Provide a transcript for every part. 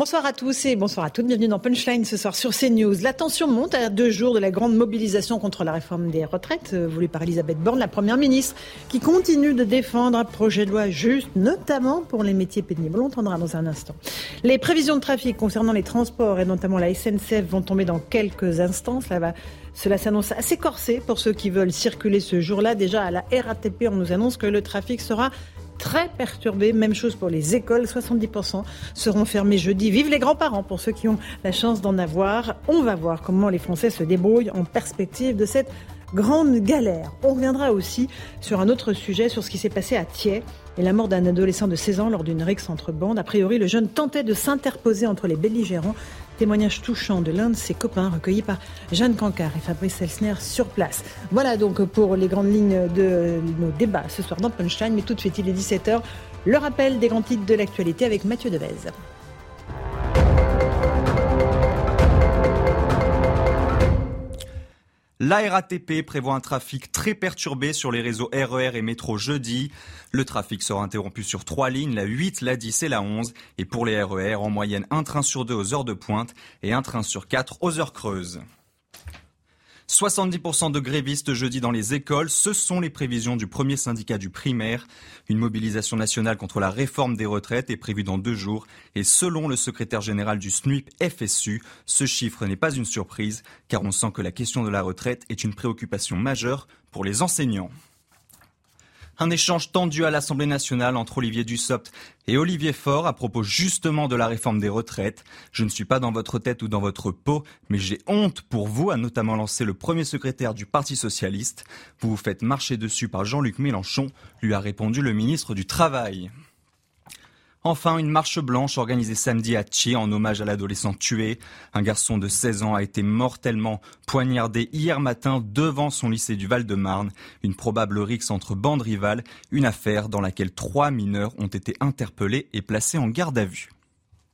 Bonsoir à tous et bonsoir à toutes. Bienvenue dans Punchline ce soir sur CNews. La tension monte à deux jours de la grande mobilisation contre la réforme des retraites euh, voulue par Elisabeth Borne, la première ministre, qui continue de défendre un projet de loi juste, notamment pour les métiers pénibles. On l'entendra dans un instant. Les prévisions de trafic concernant les transports et notamment la SNCF vont tomber dans quelques instants. Cela cela s'annonce assez corsé pour ceux qui veulent circuler ce jour-là. Déjà, à la RATP, on nous annonce que le trafic sera très perturbé. Même chose pour les écoles, 70% seront fermées jeudi. Vive les grands-parents pour ceux qui ont la chance d'en avoir. On va voir comment les Français se débrouillent en perspective de cette grande galère. On reviendra aussi sur un autre sujet, sur ce qui s'est passé à Thiers et la mort d'un adolescent de 16 ans lors d'une rixe entre bandes. A priori, le jeune tentait de s'interposer entre les belligérants. Témoignage touchant de l'un de ses copains recueilli par Jeanne Cancard et Fabrice Elsner sur place. Voilà donc pour les grandes lignes de nos débats ce soir dans Punchline. Mais tout de suite, il est 17h. Le rappel des grands titres de l'actualité avec Mathieu Devez. La RATP prévoit un trafic très perturbé sur les réseaux RER et métro jeudi. Le trafic sera interrompu sur trois lignes, la 8, la 10 et la 11. Et pour les RER, en moyenne un train sur deux aux heures de pointe et un train sur quatre aux heures creuses. 70% de grévistes jeudi dans les écoles, ce sont les prévisions du premier syndicat du primaire. Une mobilisation nationale contre la réforme des retraites est prévue dans deux jours et selon le secrétaire général du SNUIP FSU, ce chiffre n'est pas une surprise car on sent que la question de la retraite est une préoccupation majeure pour les enseignants. Un échange tendu à l'Assemblée nationale entre Olivier Dussopt et Olivier Faure à propos justement de la réforme des retraites. Je ne suis pas dans votre tête ou dans votre peau, mais j'ai honte pour vous, a notamment lancé le premier secrétaire du Parti socialiste. Vous vous faites marcher dessus par Jean-Luc Mélenchon, lui a répondu le ministre du Travail. Enfin, une marche blanche organisée samedi à Thiers en hommage à l'adolescent tué. Un garçon de 16 ans a été mortellement poignardé hier matin devant son lycée du Val-de-Marne. Une probable rixe entre bandes rivales, une affaire dans laquelle trois mineurs ont été interpellés et placés en garde à vue.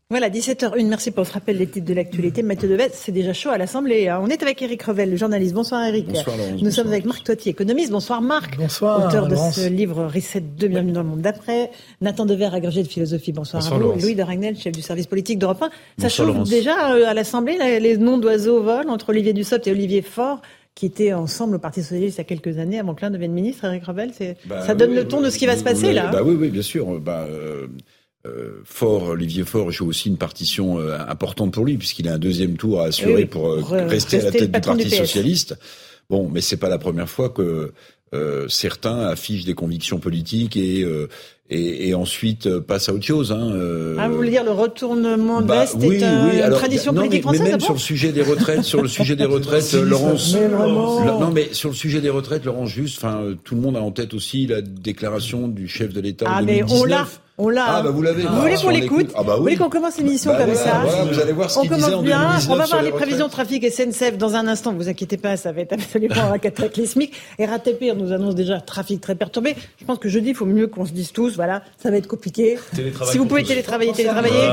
Voilà, 17h01, merci pour ce rappel des titres de l'actualité. Mathieu Devet, c'est déjà chaud à l'Assemblée. On est avec Eric Revel, le journaliste. Bonsoir Eric. Bonsoir Laurence, Nous bonsoir. sommes avec Marc Toiti, économiste. Bonsoir Marc. Bonsoir, Auteur de ce livre Reset 2, Bienvenue dans le monde d'après. Nathan Dever, agrégé de philosophie. Bonsoir, Bonsoir, à vous. Laurence. Louis de Ragnel, chef du service politique d'Europe 1. Ça chauffe déjà euh, à l'Assemblée, les noms d'oiseaux volent entre Olivier Dussopt et Olivier Faure qui étaient ensemble au Parti Socialiste il y a quelques années avant que l'un devienne ministre, Eric Revel. C'est, Bah ça donne oui, le ton de ce qui va se passer là. hein. Bah oui, oui, bien sûr. Bah, euh, euh, Faure, Olivier Faure joue aussi une partition euh, importante pour lui puisqu'il a un deuxième tour à assurer Oui, oui, pour, euh, pour, rester à la tête du Parti du socialiste. Bon, mais c'est pas la première fois que euh, certains affichent des convictions politiques et euh, et, et ensuite euh, passent à autre chose. Hein, euh, Ah, vous voulez dire le retournement de bah, oui, est un- oui, une alors, tradition non, politique mais, mais française même ah sur le sujet des retraites, sur le sujet des retraites, Laurence. Mais vraiment. Non, mais sur le sujet des retraites, Laurence, juste, enfin, euh, tout le monde a en tête aussi la déclaration du chef de l'État Ah, en mais 2019. on l'a, on l'a. Ah, bah vous l'avez. Vous Ah, voulez si qu'on on l'écoute Ah, bah Vous voulez oui. qu'on commence l'émission Bah comme voilà, ça voilà, vous allez voir ce On qu'il disait commence en bien. 2019 On va voir les les prévisions de trafic SNCF dans un instant. Vous inquiétez pas, ça va être absolument un cataclysmique. Et RATP on nous annonce déjà trafic très perturbé. Je pense que jeudi, il faut mieux qu'on se dise tous, voilà, ça va être compliqué. Si vous pouvez télétravailler, télétravailler.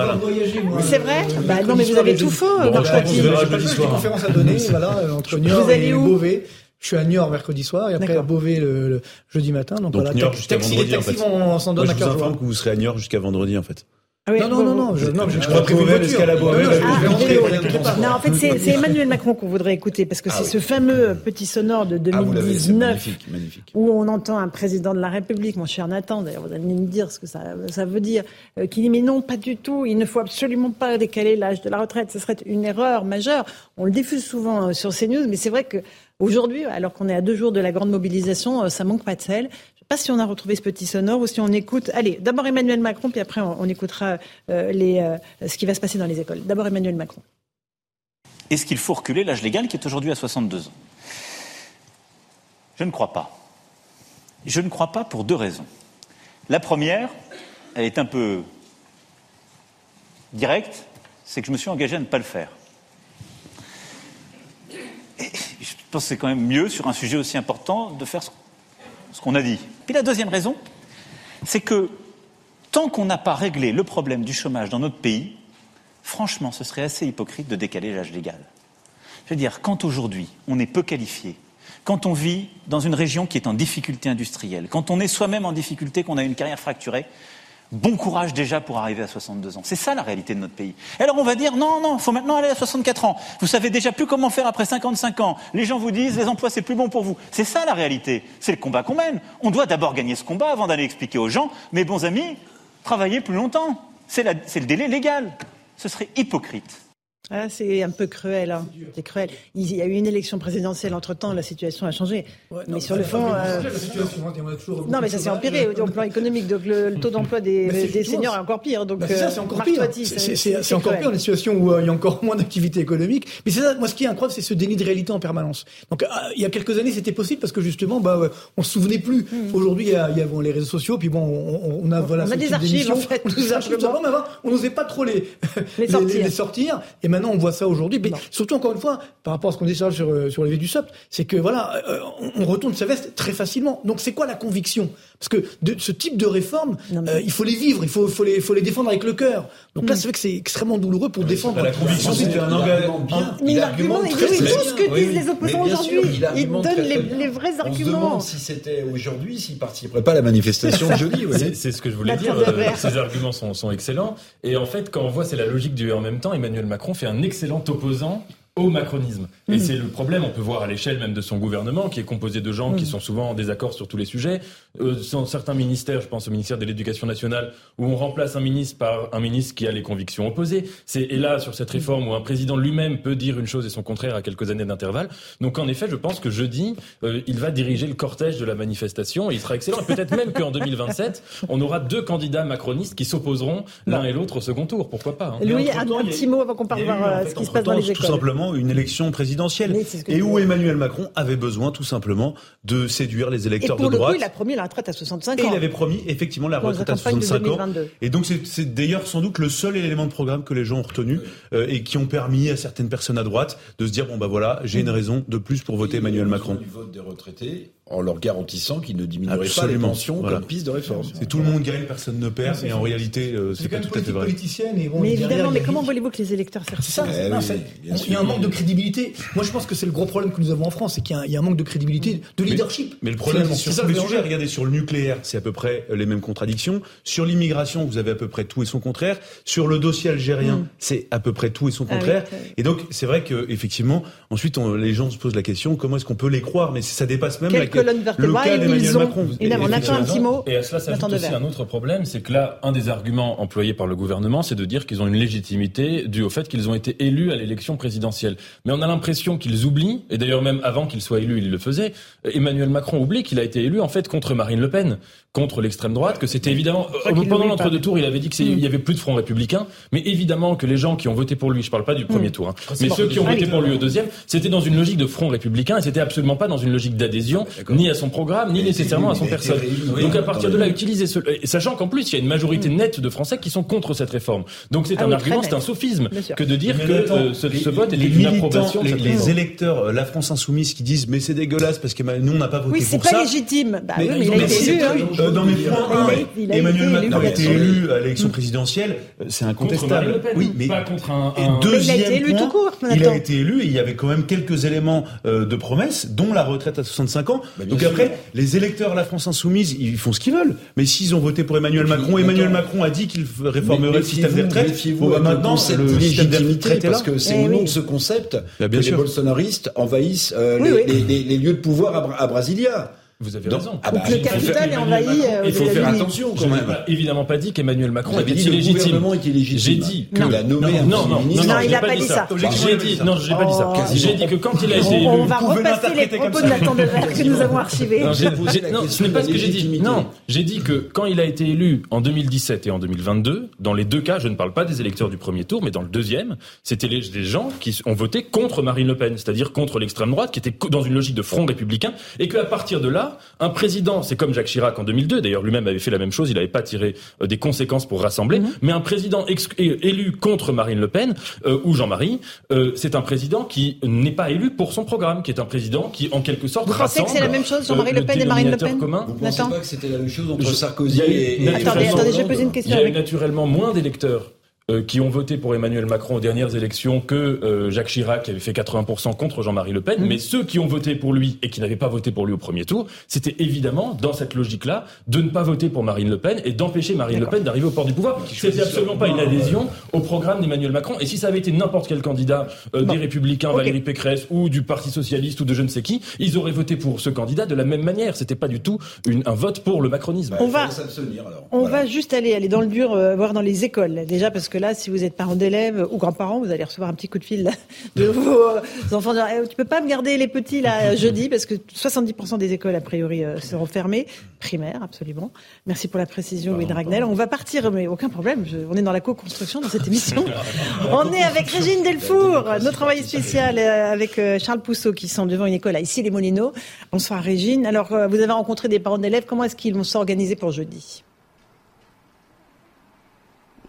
C'est vrai Bah non, mais vous avez tout faux, Marc Toiti. J'ai pas de conférence à donner, voilà, euh, entre Niort allez et où Beauvais. Je suis à Niort mercredi soir et après à. Beauvais le, le jeudi matin. Donc, Donc voilà, Niort taxi- jusqu'à taxi- vendredi, en fait. vont- on s'en donne Moi, à je 15 vous informe que vous serez à Niort jusqu'à vendredi, en fait. Ah oui, Non, non, vous- non, non, je, non, je, je crois Non, Ah, ne t'inquiète pas. Non, en fait, c'est c'est Emmanuel Macron qu'on voudrait écouter parce que c'est ce fameux petit sonore de Ah, vous l'avez, c'est 2019 magnifique, magnifique. où on entend un président de la République, mon cher Nathan, d'ailleurs, vous allez me dire ce que ça, ça veut dire, euh, qui dit mais non, pas du tout, il ne faut absolument pas décaler l'âge de la retraite, ce serait une erreur majeure. On le diffuse souvent euh, sur CNews, mais c'est vrai que aujourd'hui, alors qu'on est à deux jours de la grande mobilisation, euh, ça manque pas de sel. Si on a retrouvé ce petit sonore ou si on écoute. Allez, d'abord Emmanuel Macron, puis après on, écoutera euh, euh, ce qui va se passer dans les écoles. D'abord Emmanuel Macron. Est-ce qu'il faut reculer l'âge légal qui est aujourd'hui à 62 ans? Je ne crois pas. Je ne crois pas pour deux raisons. La première, elle est un peu directe, c'est que je me suis engagé à ne pas le faire. Je pense que c'est quand même mieux, sur un sujet aussi important, de faire ce qu'on a dit. Puis la deuxième raison, c'est que tant qu'on n'a pas réglé le problème du chômage dans notre pays, franchement, ce serait assez hypocrite de décaler l'âge légal. Je veux dire, quand aujourd'hui on est peu qualifié, quand on vit dans une région qui est en difficulté industrielle, quand on est soi-même en difficulté, qu'on a une carrière fracturée, bon courage déjà pour arriver à 62 ans. C'est ça la réalité de notre pays. Alors on va dire non, non, il faut maintenant aller à 64 ans. Vous savez déjà plus comment faire après 55 ans. Les gens vous disent les emplois c'est plus bon pour vous. C'est ça la réalité. C'est le combat qu'on mène. On doit d'abord gagner ce combat avant d'aller expliquer aux gens, mes bons amis, travaillez plus longtemps. C'est le délai légal. Ce serait hypocrite ah, c'est un peu cruel. Hein. C'est cruel. Il y a eu une élection présidentielle entre temps, la situation a changé. mais sur le fond. Euh... Non, mais ça s'est empiré au plan économique. Donc le, taux d'emploi des, des seniors est encore pire. Donc bah, ça, c'est encore pire. C'est encore pire, une situation où euh, il y a encore moins d'activité économique. Mais c'est ça, moi, ce qui est incroyable, c'est ce déni de réalité en permanence. Donc ah, il y a quelques années, c'était possible parce que justement, bah, on se souvenait plus. Hmm. Aujourd'hui, il y a, il y a bon, les réseaux sociaux, puis bon, on, on a voilà. On a des archives, en fait. On n'osait pas trop les, les, sortir. Et maintenant, on voit ça aujourd'hui. Mais surtout, encore une fois, par rapport à ce qu'on dit sur, euh, sur les vies du SOP, c'est que voilà, euh, on retourne sa veste très facilement. Donc, c'est quoi la conviction? Parce que de ce type de réforme, euh, il faut les vivre, il faut, faut, les, faut les défendre avec le cœur. Donc là, mm. c'est vrai que c'est extrêmement douloureux pour défendre. La conviction, c'est un engagement bien. Mais l'argument, tout ce que disent les opposants aujourd'hui. Ils donnent les, vrais arguments. On se demande si c'était aujourd'hui, s'ils participeraient pas à la manifestation de jeudi. C'est ce que je voulais dire. Ces arguments sont, sont excellents. Et en fait, quand on voit, c'est la logique du en même temps, Emmanuel Macron fait un excellent opposant au macronisme. Et mm. c'est le problème, on peut voir à l'échelle même de son gouvernement, qui est composé de gens qui mm. sont souvent en désaccord sur tous les sujets. Euh, dans certains ministères, je pense au ministère de l'Éducation nationale, où on remplace un ministre par un ministre qui a les convictions opposées. C'est et là sur cette réforme où un président lui-même peut dire une chose et son contraire à quelques années d'intervalle. Donc en effet, je pense que jeudi, euh, il va diriger le cortège de la manifestation et il sera excellent. Et peut-être même qu'en 2027, on aura deux candidats macronistes qui s'opposeront l'un et l'autre au second tour. Pourquoi pas hein. Louis, un, petit mot avant qu'on parle voir ce qui se passe dans les écoles. Tout simplement une élection présidentielle. Et où Emmanuel Macron avait besoin tout simplement de séduire les électeurs et pour de droite. Coup, il a promis la retraite à 65 ans. Et il avait promis effectivement la retraite à 65 ans. Et donc c'est d'ailleurs sans doute le seul élément de programme que les gens ont retenu euh, et qui ont permis à certaines personnes à droite de se dire bon bah voilà j'ai une raison de plus pour voter Emmanuel Macron. Du vote des retraités en leur garantissant qu'ils ne diminueraient pas les pensions comme piste de réforme. C'est tout le monde gagne, personne ne perd, et en réalité, euh, c'est pas tout à fait vrai. Et bon, mais évidemment, mais comment voulez-vous que les électeurs C'est ça, il y a un manque de crédibilité. Moi, je pense que c'est le gros problème que nous avons en France, c'est qu'il y, a un manque de crédibilité, de leadership. Mais, le problème, c'est sur tous les sujets, regardez, sur le nucléaire, c'est à peu près les mêmes contradictions. Sur l'immigration, vous avez à peu près tout et son contraire. Sur le dossier algérien, mm. c'est à peu près tout et son ah contraire. Et donc, c'est vrai que effectivement, ensuite, les gens se posent la question comment est-ce qu'on peut les croire? Mais ça dépasse même la, le ils ont, on attend un petit mot. Et à cela s'ajoute aussi un autre problème, c'est que là, un des arguments employés par le gouvernement, c'est de dire qu'ils ont une légitimité due au fait qu'ils ont été élus à l'élection présidentielle. Mais on a l'impression qu'ils oublient, et d'ailleurs même avant qu'ils soient élus, ils le faisaient, Emmanuel Macron oublie qu'il a été élu en fait contre Marine Le Pen contre l'extrême droite, que c'était évidemment pendant l'entre-deux tours, il avait dit qu'il y avait plus de front républicain, mais évidemment que les gens qui ont voté pour lui, je parle pas du premier mm. tour, hein, mais ceux qui ont voté pour lui au deuxième, c'était dans une logique de front républicain et c'était absolument pas dans une logique d'adhésion ni à son programme ni nécessairement à son personne. Donc à partir de là, utiliser ce, sachant qu'en plus il y a une majorité mm. nette de Français qui sont contre cette réforme. Donc c'est ah un argument, c'est un sophisme que de dire que euh, ce, vote est une approbation. Les, électeurs, euh, la France insoumise, qui disent mais c'est dégueulasse parce que nous on n'a pas voté pour ça. Oui, c'est pas légitime. Bah oui, mais il a été élu. Euh, dans mes points Emmanuel Macron a été élu à l'élection présidentielle, euh, c'est incontestable. Oui, mais pas contre un. Deuxième il a été élu tout court. Il a été élu et il y avait quand même quelques éléments euh, de promesses, dont la retraite à 65 ans. Bah, Donc après, les électeurs de la France insoumise, ils font ce qu'ils veulent. Mais s'ils ont voté pour Emmanuel Macron, Emmanuel Macron a dit qu'il réformerait le système des retraites. Bah, maintenant, c'est le légitimité parce que c'est au nom de ce concept que les bolsonaristes envahissent euh, les lieux de pouvoir à Brasilia. Vous avez raison. Ah bah, le capital est envahi. Euh, il faut faire attention quand même. Pas, évidemment pas dit qu'Emmanuel Macron était illégitime. J'ai dit que la nommé non, non, non, non, il n'a pas dit ça. J'ai dit non, j'ai pas dit ça. J'ai dit que quand il a été élu, on va repasser les propos de Nathan Devers que nous avons archivés. Non, ce n'est pas ce que j'ai dit. Non, j'ai dit que quand il a été élu en 2017 et en 2022, dans les deux cas, je ne parle pas des électeurs du premier tour, mais dans le deuxième, c'était les gens qui ont voté contre Marine Le Pen, c'est-à-dire contre l'extrême droite, qui était dans une logique de front républicain, et qu'à partir de là, pas. Un président, c'est comme Jacques Chirac en 2002. D'ailleurs, lui-même avait fait la même chose. Il n'avait pas tiré euh, des conséquences pour rassembler. Mhm. Mais un président élu contre Marine Le Pen euh, ou Jean-Marie, euh, c'est un président qui n'est pas élu pour son programme, qui est un président qui, en quelque sorte, Vous pensez que c'est la même chose, Jean-Marie Le Pen et Marine Le Pen commun. Vous pensez pas que c'était la même chose entre Sarkozy et, Attendez, attendez, je pose une question. Il y a naturellement moins d'électeurs euh, qui ont voté pour Emmanuel Macron aux dernières élections que euh, Jacques Chirac qui avait fait 80% contre Jean-Marie Le Pen. Mmh. Mais ceux qui ont voté pour lui et qui n'avaient pas voté pour lui au premier tour, c'était évidemment dans cette logique-là de ne pas voter pour Marine Le Pen et d'empêcher Marine Le Pen d'arriver au port du pouvoir. C'était absolument pas une adhésion au programme d'Emmanuel Macron. Et si ça avait été n'importe quel candidat euh, des Républicains, Valérie Pécresse ou du Parti socialiste ou de je ne sais qui, ils auraient voté pour ce candidat de la même manière. C'était pas du tout une, un vote pour le macronisme. on va, on va juste aller aller dans le dur, voir dans les écoles déjà parce que là, si vous êtes parents d'élèves ou grands-parents, vous allez recevoir un petit coup de fil de vos euh, enfants. Dire, eh, tu peux pas me garder les petits là jeudi parce que 70% des écoles a priori euh, seront fermées, primaires absolument. Merci pour la précision, Louis Dragnel. On va partir, mais aucun problème. on est dans la co-construction dans cette émission. on est avec Régine Delfour, notre envoyé spécial euh, avec Charles Pousseau qui sont devant une école à ici les Molineaux. Bonsoir Régine. Alors vous avez rencontré des parents d'élèves. Comment est-ce qu'ils vont s'organiser pour jeudi?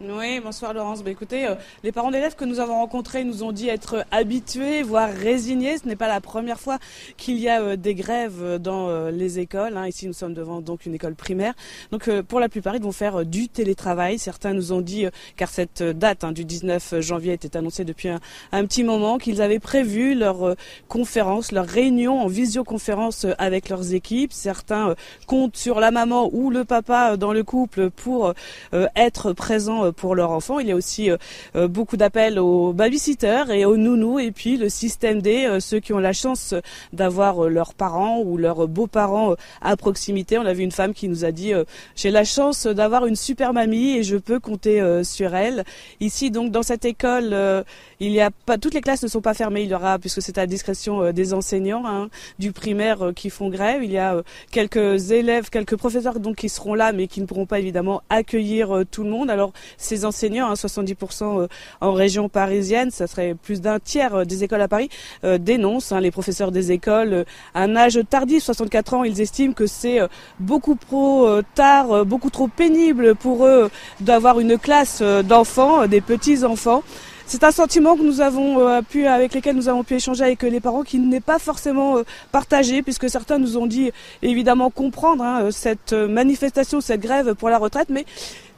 Oui, bonsoir Laurence. Bah, écoutez, euh, les parents d'élèves que nous avons rencontrés nous ont dit être habitués, voire résignés. Ce n'est pas la première fois qu'il y a euh, des grèves euh, dans les écoles. Hein. Ici, nous sommes devant donc une école primaire. Donc, pour la plupart, ils vont faire du télétravail. Certains nous ont dit, car cette date hein, du 19 janvier était annoncée depuis un, un petit moment, qu'ils avaient prévu leur conférence, leur réunion en visioconférence avec leurs équipes. Certains comptent sur la maman ou le papa dans le couple pour être présents pour leurs enfants. Il y a aussi euh, euh, beaucoup d'appels aux babysitters et aux nounous et puis le système D, euh, ceux qui ont la chance d'avoir leurs parents ou leurs beaux-parents à proximité. On a vu une femme qui nous a dit j'ai la chance d'avoir une super mamie et je peux compter sur elle. Ici donc dans cette école, il y a pas toutes les classes ne sont pas fermées. Il y aura puisque c'est à discrétion des enseignants hein, du primaire qui font grève. Il y a quelques élèves, quelques professeurs donc qui seront là mais qui ne pourront pas évidemment accueillir tout le monde. Alors ces enseignants, 70% hein, euh, en région parisienne, ça serait plus d'un tiers euh, des écoles à Paris, euh, dénoncent, hein, les professeurs des écoles, un âge tardif, 64 ans, ils estiment que c'est beaucoup trop tard, beaucoup trop pénible pour eux d'avoir une classe d'enfants, des petits-enfants. C'est un sentiment que nous avons euh, pu, avec lesquels nous avons pu échanger avec les parents, qui n'est pas forcément euh, partagé, puisque certains nous ont dit évidemment comprendre hein, cette manifestation, cette grève pour la retraite, mais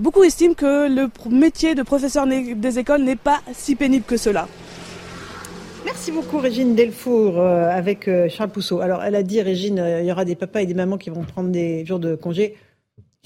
beaucoup estiment que le métier de professeur des écoles n'est pas si pénible que cela. Merci beaucoup Régine Delfour euh, avec Charles Pousseau. Alors elle a dit Régine, il y aura des papas et des mamans qui vont prendre des jours de congé.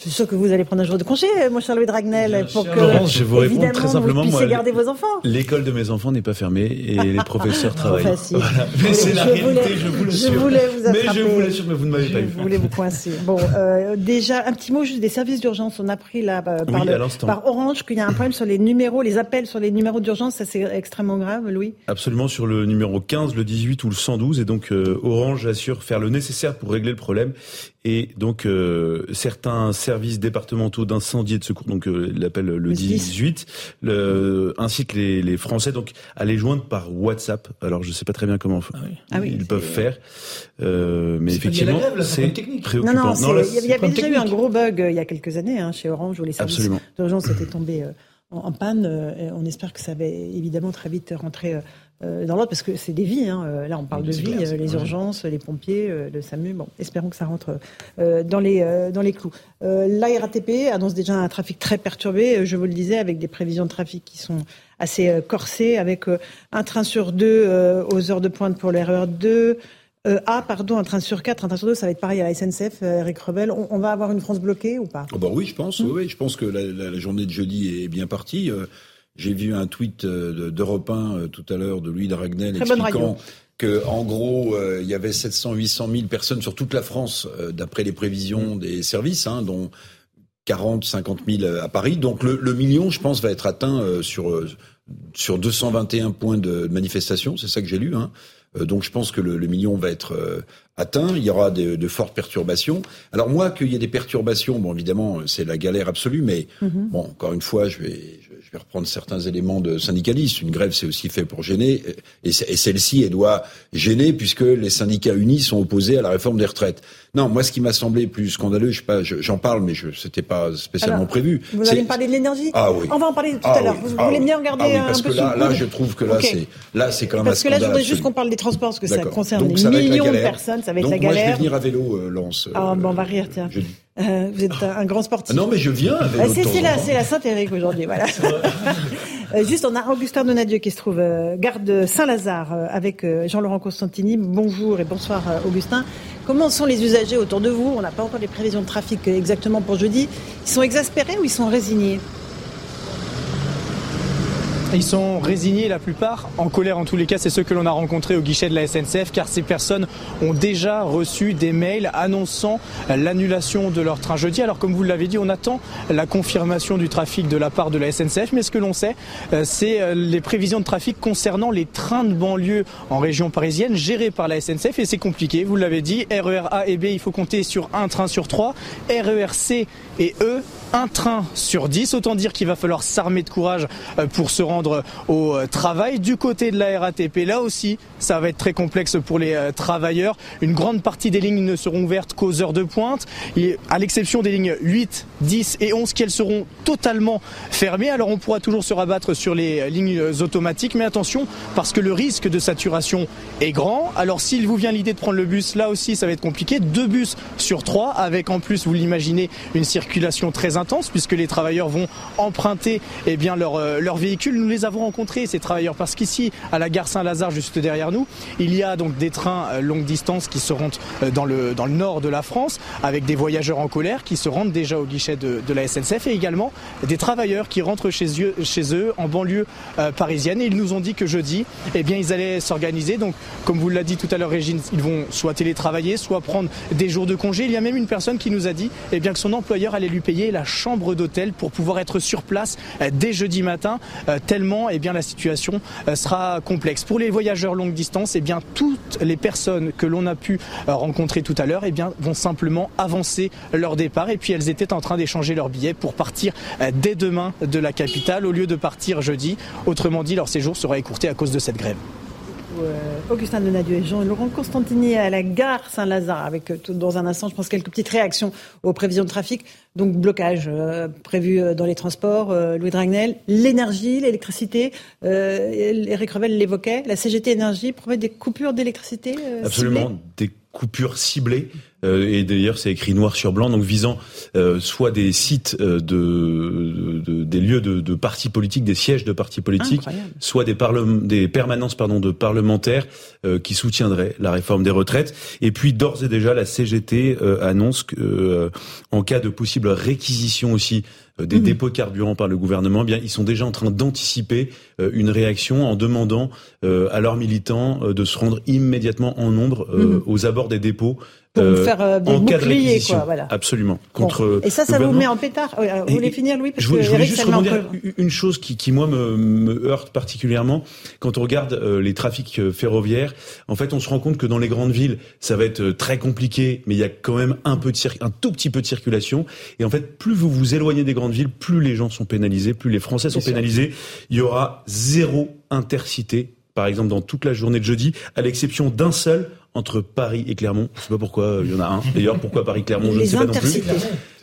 Je suis sûr que vous allez prendre un jour de congé, mon cher Louis Dragnel, pour que Laurence, je vous réponds très simplement. Vous puissiez garder vos enfants. L'école de mes enfants n'est pas fermée et les professeurs travaillent. Voilà. Mais c'est la réalité, je vous l'assure. Je voulais vous attraper. Mais je vous l'assure, mais vous ne m'avez pas eu. Je voulais vous coincer. Bon, euh, déjà un petit mot juste des services d'urgence. On a appris là euh, par, le, par Orange qu'il y a un problème sur les numéros, les appels sur les numéros d'urgence. Ça c'est extrêmement grave, Louis. Absolument sur le numéro 15, le 18 ou le 112 et donc euh, Orange assure faire le nécessaire pour régler le problème et donc euh, certains services départementaux d'incendie et de secours, donc euh, l'appelle le 18, le, ainsi que les, les, Français, donc à les joindre par WhatsApp. Alors je sais pas très bien comment ah oui. Ah oui, ils peuvent faire, euh, mais effectivement c'est préoccupant. Non, non, il y avait déjà eu un gros bug euh, il y a quelques années hein, chez Orange où les services d'urgence étaient tombés euh, en, panne. on espère que ça va évidemment très vite rentrer euh, dans l'ordre parce que c'est des vies. Hein. Euh, là, on parle de vie, euh, les urgences, les pompiers, le SAMU. Bon, espérons que ça rentre dans les dans les clous. la RATP annonce déjà un trafic très perturbé. Je vous le disais, avec des prévisions de trafic qui sont assez corsées, avec un train sur deux aux heures de pointe pour l'erreur 2. ah, pardon, un train sur quatre, un train sur deux, ça va être pareil à la SNCF, Eric Revel. On, va avoir une France bloquée ou pas? Oh bah Oui, je pense. Hmm. Oui, je pense que la, la, journée de jeudi est bien partie. J'ai vu un tweet euh, d'Europe 1 euh, tout à l'heure de Louis Dragnel expliquant que en gros euh, il y avait 700 800 000 personnes sur toute la France d'après les prévisions mm. des services hein, dont 40 50 000 à Paris donc le, million je pense va être atteint sur sur 221 points de manifestation c'est ça que j'ai lu hein. donc je pense que le, million va être atteint il y aura de, de, fortes perturbations alors moi qu'il y ait des perturbations bon évidemment c'est la galère absolue mais mm-hmm. bon encore une fois je vais je vais reprendre certains éléments de syndicalistes. Une grève, c'est aussi fait pour gêner, et, celle-ci, elle doit gêner puisque les syndicats unis sont opposés à la réforme des retraites. Non, moi, ce qui m'a semblé plus scandaleux, je sais pas, j'en parle, mais je, c'était pas spécialement prévu. Vous allez me parler de l'énergie? Ah oui. On va en parler tout à ah l'heure. Vous, ah voulez bien regarder ah oui, parce que là, là, je trouve que là, c'est, là, c'est quand même parce un scandale. Parce que là, je voudrais juste qu'on parle des transports, parce que ça concerne des millions de personnes, ça va être la galère. Moi, je vais venir à vélo, euh, Lance. Ah, bon, on va rire, tiens. Euh, vous êtes un, grand sportif. non, mais je viens. Ah, c'est la, la Saint-Éric aujourd'hui, voilà. Euh, juste, on a Augustin Donadieu qui se trouve euh, garde Saint-Lazare avec Jean-Laurent Constantini. Bonjour et bonsoir, Augustin. Comment sont les usagers autour de vous? On n'a pas encore les prévisions de trafic exactement pour jeudi. Ils sont exaspérés ou ils sont résignés? Ils sont résignés, la plupart, en colère en tous les cas, c'est ceux que l'on a rencontrés au guichet de la SNCF, car ces personnes ont déjà reçu des mails annonçant l'annulation de leur train jeudi. Alors comme vous l'avez dit, on attend la confirmation du trafic de la part de la SNCF, mais ce que l'on sait, euh, c'est euh, les prévisions de trafic concernant les trains de banlieue en région parisienne gérés par la SNCF, et c'est compliqué, vous l'avez dit, RER A et B, il faut compter sur un train sur trois, RER C et E, un train sur dix, autant dire qu'il va falloir s'armer de courage euh, pour se rendre au euh, travail. Du côté de la RATP, là aussi, ça va être très complexe pour les euh, travailleurs. Une grande partie des lignes ne seront ouvertes qu'aux heures de pointe, et à l'exception des lignes 8, 10 et 11 qui elles seront totalement fermées. Alors on pourra toujours se rabattre sur les euh, lignes automatiques, mais attention parce que le risque de saturation est grand. Alors s'il vous vient l'idée de prendre le bus, là aussi ça va être compliqué. Deux bus sur trois, avec en plus, vous l'imaginez, une circulation très puisque les travailleurs vont emprunter eh bien, leur, leur véhicule les avons rencontrés, ces travailleurs, parce qu'ici, à la gare Saint-Lazare, juste derrière nous, il y a donc des trains euh, longue distance qui se rendent euh, dans le, dans le nord de la France, avec des voyageurs en colère qui se rendent déjà au guichet de, de la SNCF, et également des travailleurs qui rentrent chez eux, chez eux en banlieue euh, parisienne. Et ils nous ont dit que jeudi, eh bien, ils allaient s'organiser. Donc, comme vous l'a dit tout à l'heure, Régine, ils vont soit télétravailler, soit prendre des jours de congé. Il y a même une personne qui nous a dit eh bien, que son employeur allait lui payer la chambre d'hôtel pour pouvoir être sur place dès jeudi matin, et eh bien, la situation euh, sera complexe. Pour les voyageurs longue distance, eh bien, toutes les personnes que l'on a pu euh, rencontrer tout à l'heure eh vont simplement avancer leur départ. Et puis elles étaient en train d'échanger leurs billets pour partir euh, dès demain de la capitale au lieu de partir jeudi. Autrement dit, leur séjour sera écourté à cause de cette grève. Augustin Donadieu et Jean-Laurent Constantini à la gare Saint-Lazare, avec dans un instant, je pense, quelques petites réactions aux prévisions de trafic. Donc blocage euh, prévu euh, dans les transports, euh, Louis Dragnel, l'énergie, l'électricité, Eric Revel l'évoquait, la CGT Énergie promet des coupures d'électricité Absolument, des coupures ciblées euh, et d'ailleurs c'est écrit noir sur blanc, donc visant euh, soit des sites euh, de, de, des lieux de, de, partis politiques, des sièges de partis politiques, soit des, des permanences pardon de parlementaires qui soutiendraient la réforme des retraites. Et puis d'ores et déjà la CGT annonce que en cas de possible réquisition aussi des mmh. dépôts de carburant par le gouvernement, eh bien ils sont déjà en train d'anticiper une réaction en demandant à leurs militants de se rendre immédiatement en nombre mmh. aux abords des dépôts pour euh, faire euh, des boucliers, quoi. Voilà. Absolument. Contre Et ça, ça vous met en pétard. Vous voulez finir, Louis parce Je, que je voulais juste rebondir une chose qui, qui moi, me, me, heurte particulièrement. Quand on regarde euh, les trafics ferroviaires, en fait, on se rend compte que dans les grandes villes, ça va être très compliqué, mais il y a quand même un peu de un tout petit peu de circulation. Et en fait, plus vous vous éloignez des grandes villes, plus les gens sont pénalisés, plus les Français sont pénalisés. Il y aura zéro intercité par exemple dans toute la journée de jeudi, à l'exception d'un seul entre Paris et Clermont. Je sais pas pourquoi il y en a un. D'ailleurs, pourquoi Paris-Clermont, je ne sais pas non plus.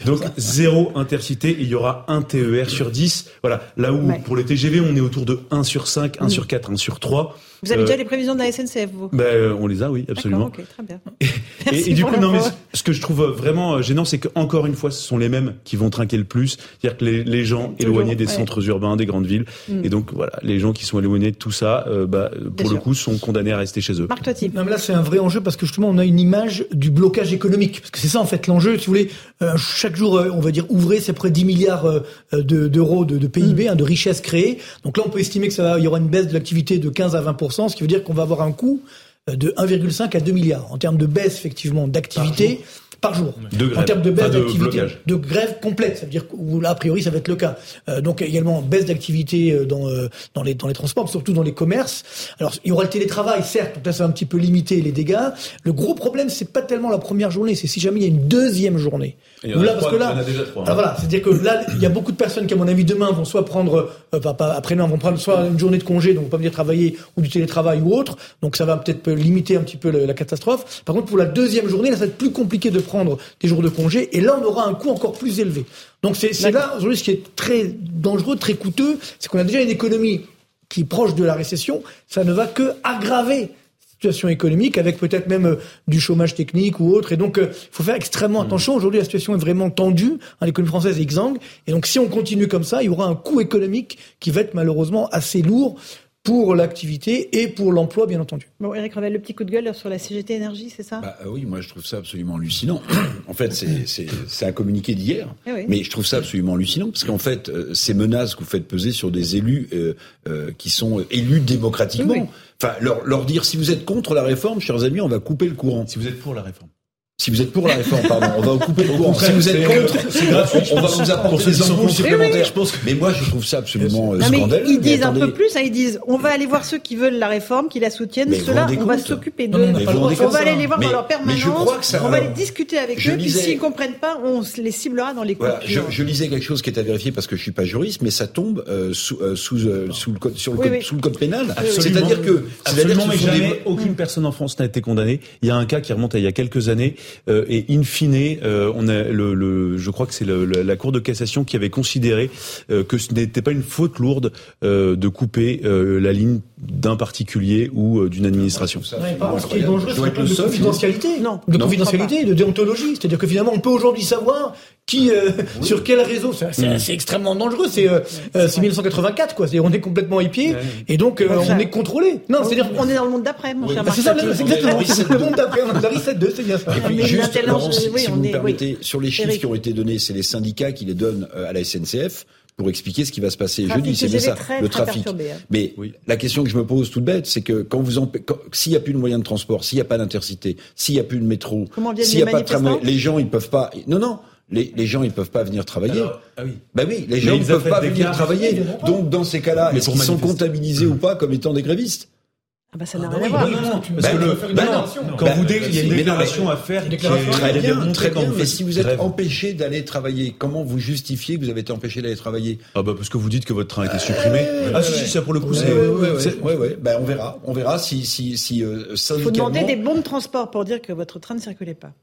Donc zéro intercité et il y aura un TER sur 10. Voilà, là où pour les TGV, on est autour de 1 sur 5, 1 sur 4, 1 sur 3. Vous avez déjà euh, les prévisions de la SNCF, vous ben, euh, On les a, oui, absolument. Ok, très bien. Et, du coup, non, mais ce que je trouve vraiment euh, gênant, c'est qu'encore une fois, ce sont les mêmes qui vont trinquer le plus. C'est-à-dire que les, les gens éloignés des centres urbains, des grandes villes, mm. et donc voilà, les gens qui sont éloignés de tout ça, bah, pour le coup, sont condamnés à rester chez eux. Marc Toiti. Non, mais là, c'est un vrai enjeu parce que justement, on a une image du blocage économique. Parce que c'est ça, en fait, l'enjeu. Si vous voulez, chaque jour, on va dire, ouvrez, c'est près de 10 milliards d'euros de, de, PIB, mm. hein, de richesse créée. Donc là, on peut estimer que ça va, il y aura une baisse de l'activité de 15 à 20 ce qui veut dire qu'on va avoir un coût euh, de 1,5 à 2 milliards. En termes de baisse effectivement d'activité par jour. De grève. En termes de baisse d'activité. De, grève complète. Ça veut dire que là, a priori, ça va être le cas. Euh, donc également baisse d'activité euh, dans, euh, dans, les, dans les transports, surtout dans les commerces. Alors il y aura le télétravail, certes, donc là ça va un petit peu limiter les dégâts. Le gros problème, c'est pas tellement la première journée, c'est si jamais il y a une deuxième journée. là, parce que là, hein. voilà, c'est-à-dire que là, il y a beaucoup de personnes qui, à mon avis, demain vont soit prendre, après-demain, vont prendre soit une journée de congé, donc pas venir travailler, ou du télétravail ou autre. Donc ça va peut-être limiter un petit peu la catastrophe. Par contre, pour la deuxième journée, là, ça va être plus compliqué de prendre des jours de congé, et là, on aura un coût encore plus élevé. Donc c'est là, aujourd'hui, ce qui est très dangereux, très coûteux, c'est qu'on a déjà une économie qui est proche de la récession, ça ne va que aggraver situation économique avec peut-être même euh, du chômage technique ou autre. Et donc, euh, il faut faire extrêmement mmh. attention. Aujourd'hui, la situation est vraiment tendue. Hein, L'économie française est exsangue. Et donc, si on continue comme ça, il y aura un coût économique qui va être malheureusement assez lourd pour l'activité et pour l'emploi, bien entendu. Bon, Eric Revel, le petit coup de gueule sur la CGT Énergie, c'est ça? Bah, euh, Oui, moi je trouve ça absolument hallucinant. en fait, c'est un communiqué d'hier, eh mais je trouve ça absolument hallucinant parce qu'en fait, euh, ces menaces que vous faites peser sur des élus euh, qui sont élus démocratiquement, enfin leur, leur dire si vous êtes contre la réforme, chers amis, on va couper le courant. Si vous êtes pour la réforme. Si vous êtes pour la réforme, pardon, on va vous couper le courant. Si vous êtes contre, c'est gratuit. On va vous apporter des embauches supplémentaires. Je pense Mais moi, je trouve ça absolument euh, scandaleux. ils disent un peu plus, hein, ils disent, on va aller voir ceux qui veulent la réforme, qui la soutiennent, ceux-là, on va s'occuper d'eux. On va aller les voir dans leur permanence, on va aller discuter avec eux, puis s'ils comprennent pas, on les ciblera dans les cours. Je lisais quelque chose qui est à vérifier parce que je suis pas juriste, mais ça tombe euh, sous euh, sous le code sur le sous le code pénal. C'est-à-dire que absolument, mais jamais aucune personne en France n'a été condamnée. Il y a un cas qui remonte à il y a quelques années et in fine, euh, on a le, je crois que c'est la Cour de cassation qui avait considéré euh, que ce n'était pas une faute lourde euh, de couper la ligne d'un particulier ou d'une administration. ce qui est dangereux, c'est de confidentialité, non, de confidentialité, de déontologie. C'est-à-dire que finalement, on peut aujourd'hui savoir qui, sur quel réseau. C'est extrêmement dangereux. C'est euh, 1984, quoi. on est complètement épié et donc on est contrôlé. Non, c'est-à-dire on est dans le monde d'après, mon cher C'est ça, c'est exactement. C'est le monde d'après. On est 7 c'est bien ça. Et puis juste, si, vous me permettez, sur les chiffres qui ont été donnés, c'est les syndicats qui les donnent euh, à la SNCF pour expliquer ce qui va se passer jeudi. C'est bien ça, le trafic. Hein. Mais la question que je me pose toute bête, c'est que quand vous s'il n'y a plus de moyens de transport, s'il n'y a pas d'intercité, s'il n'y a plus de métro, s'il n'y a pas de tramway, les gens ils peuvent pas. Non, non. Les, les gens ils peuvent pas venir travailler. ah oui. Bah oui, les gens ne peuvent pas venir travailler. Donc dans ces cas-là, est-ce qu'ils sont comptabilisés ou pas comme étant des grévistes? Ah bah ça n'a ah rien à voir. Non, non, parce que le, bah quand vous il y a une déclaration à faire, très bien, très bien. Mais si vous êtes empêché d'aller travailler, comment vous justifiez que vous avez été empêché d'aller travailler? Ah bah parce que vous dites que votre train a été supprimé. Ah si, si, ça pour le coup, c'est. Ouais, ouais, Ben on verra, on verra si si si euh, syndicalement. Faut demander des bons de transport pour dire que votre train ne circulait pas.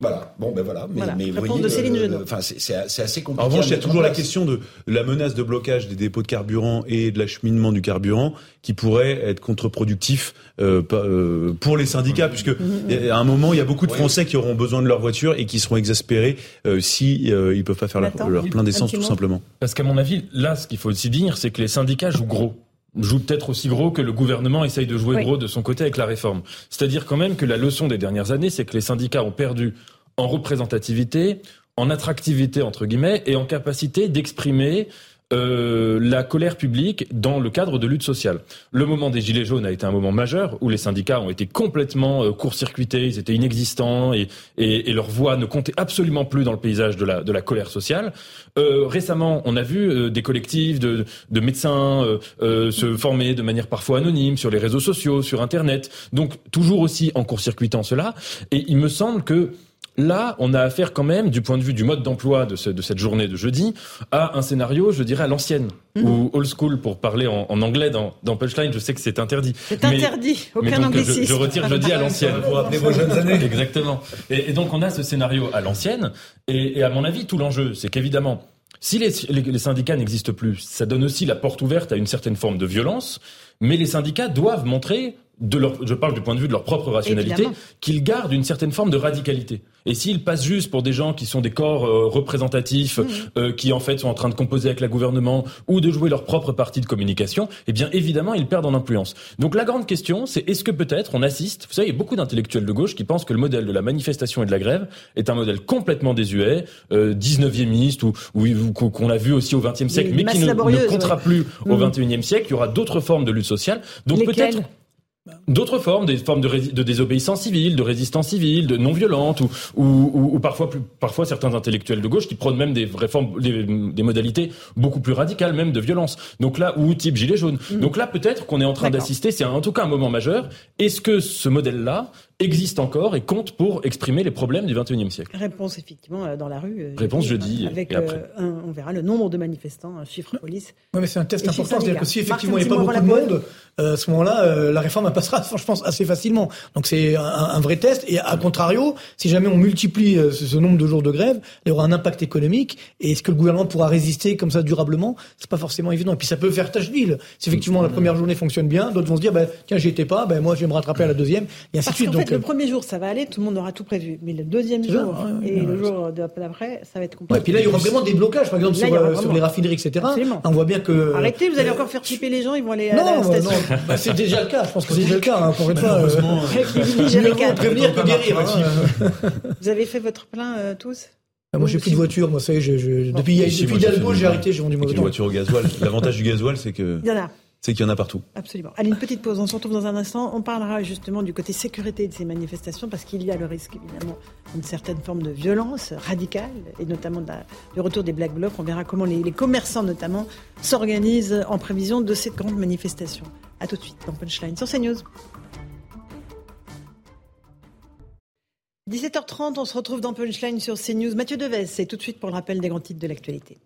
Voilà. Bon, ben voilà. Mais, mais vous voyez, de Céline euh, Enfin, c'est assez compliqué. En revanche, il y a toujours la question de la menace de blocage des dépôts de carburant et de l'acheminement du carburant qui pourrait être contre-productif euh, euh pour les syndicats, puisque à un moment, il y a beaucoup de Français qui auront besoin de leur voiture et qui seront exaspérés euh, si euh, ils peuvent pas faire leur, plein d'essence, tout simplement. Parce qu'à mon avis, là, ce qu'il faut aussi dire, c'est que les syndicats jouent gros joue peut-être aussi gros que le gouvernement essaye de jouer gros de son côté avec la réforme. C'est-à-dire quand même que la leçon des dernières années, c'est que les syndicats ont perdu en représentativité, en attractivité entre guillemets, et en capacité d'exprimer euh, la colère publique dans le cadre de lutte sociale. Le moment des Gilets jaunes a été un moment majeur où les syndicats ont été complètement euh, court-circuités, ils étaient inexistants et, et, et, leur voix ne comptait absolument plus dans le paysage de la, de la colère sociale. Euh, récemment, on a vu euh, des collectifs de, de médecins se former de manière parfois anonyme sur les réseaux sociaux, sur Internet, donc toujours aussi en court-circuitant cela. Et il me semble que Là, on a affaire quand même, du point de vue du mode d'emploi de, cette journée de jeudi, à un scénario, je dirais, à l'ancienne, mhm. ou old school, pour parler en, anglais dans, dans, Punchline. Je sais que c'est interdit. C'est interdit, aucun anglicisme. Je, je, retire jeudi à l'ancienne. Vous rappeler vos jeunes années. Exactement. Et, donc, on a ce scénario à l'ancienne. Et, à mon avis, tout l'enjeu, c'est qu'évidemment, si les, les syndicats n'existent plus, ça donne aussi la porte ouverte à une certaine forme de violence, mais les syndicats doivent montrer de leur, je parle du point de vue de leur propre rationalité, qu'ils gardent une certaine forme de radicalité. Et s'ils passent juste pour des gens qui sont des corps euh, représentatifs, mmh. euh, qui en fait sont en train de composer avec le gouvernement ou de jouer leur propre partie de communication, eh bien évidemment ils perdent en influence. Donc la grande question, c'est est-ce que peut-être on assiste, vous savez, il y a beaucoup d'intellectuels de gauche qui pensent que le modèle de la manifestation et de la grève est un modèle complètement désuet, euh, 19e ou, ou qu'on a vu aussi au 20e siècle, mais qui ne, comptera plus au 21e mmh. siècle. Il y aura d'autres formes de lutte sociale. Donc peut-être d'autres formes, des formes de, de, désobéissance civile, de résistance civile, de non violente, ou, ou, ou, parfois, plus, parfois certains intellectuels de gauche qui prônent même des réformes, des, des, modalités beaucoup plus radicales, même de violence. Donc là, ou type gilet jaune. Mm. Donc là, peut-être qu'on est en train d'assister, c'est en tout cas un moment majeur. Est-ce que ce modèle-là existe encore et compte pour exprimer les problèmes du XXIe siècle Réponse effectivement euh, dans la rue. Euh, Réponse jeudi. Avec, euh, on verra le nombre de manifestants, un chiffre police. Oui, mais c'est un test important. C'est-à-dire que si effectivement il n'y a pas beaucoup de monde, à ce moment-là, la réforme passera, je pense, assez facilement. Donc c'est un, vrai test. Et à contrario, si jamais on multiplie ce, nombre de jours de grève, il y aura un impact économique. Et est-ce que le gouvernement pourra résister comme ça durablement C'est pas forcément évident. Et puis ça peut faire tâche d'huile. Si effectivement la première journée fonctionne bien, d'autres vont se dire, bah, tiens, j'y étais pas, ben moi je vais me rattraper à la deuxième, et ainsi de suite. Le premier jour, ça va aller, tout le monde aura tout prévu. Mais le deuxième jour et le jour d'après, ça va être compliqué. et puis là, il y aura vraiment des blocages, par exemple, sur, euh, les raffineries, etc. On voit bien que. Arrêtez, vous allez euh, encore faire flipper les gens, ils vont aller à la station. Non, bah, c'est déjà le cas, je pense que c'est déjà le cas, hein, encore une fois. Euh, prévenir que guérir. Vous avez fait votre plein tous ah, moi, j'ai plus de voiture. Moi, ça y est, depuis, depuis Hidalgo, j'ai arrêté, j'ai vendu ma voiture. au gasoil. L'avantage du gasoil, c'est que. Il y en a c'est qu'il y en a partout. Absolument. Allez, une petite pause. On se retrouve dans un instant. On parlera justement du côté sécurité de ces manifestations parce qu'il y a le risque, évidemment, d'une certaine forme de violence radicale et notamment du retour des Black Blocs. On verra comment les, commerçants, notamment, s'organisent en prévision de cette grande manifestation. A tout de suite dans Punchline sur CNews. 17h30, on se retrouve dans Punchline sur CNews. Mathieu Deves, c'est tout de suite pour le rappel des grands titres de l'actualité.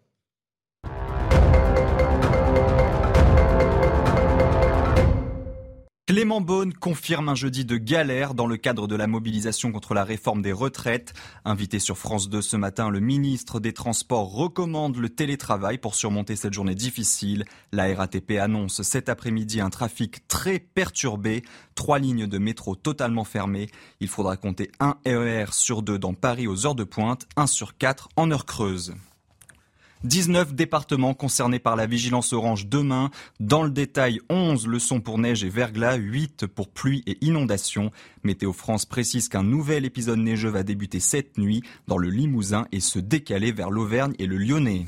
Clément Beaune confirme un jeudi de galère dans le cadre de la mobilisation contre la réforme des retraites. Invité sur France 2 ce matin, le ministre des Transports recommande le télétravail pour surmonter cette journée difficile. La RATP annonce cet après-midi un trafic très perturbé, trois lignes de métro totalement fermées. Il faudra compter un RER e sur deux dans Paris aux heures de pointe, un sur quatre en heure creuse. 19 départements concernés par la vigilance orange demain. Dans le détail, 11 leçons pour neige et verglas, 8 pour pluie et inondations. Météo France précise qu'un nouvel épisode neigeux va débuter cette nuit dans le Limousin et se décaler vers l'Auvergne et le Lyonnais.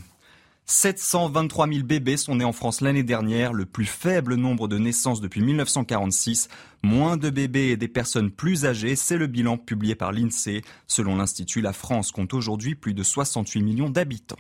723 000 bébés sont nés en France l'année dernière, le plus faible nombre de naissances depuis 1946. Moins de bébés et des personnes plus âgées, c'est le bilan publié par l'INSEE. Selon l'Institut, la France compte aujourd'hui plus de 68 millions d'habitants.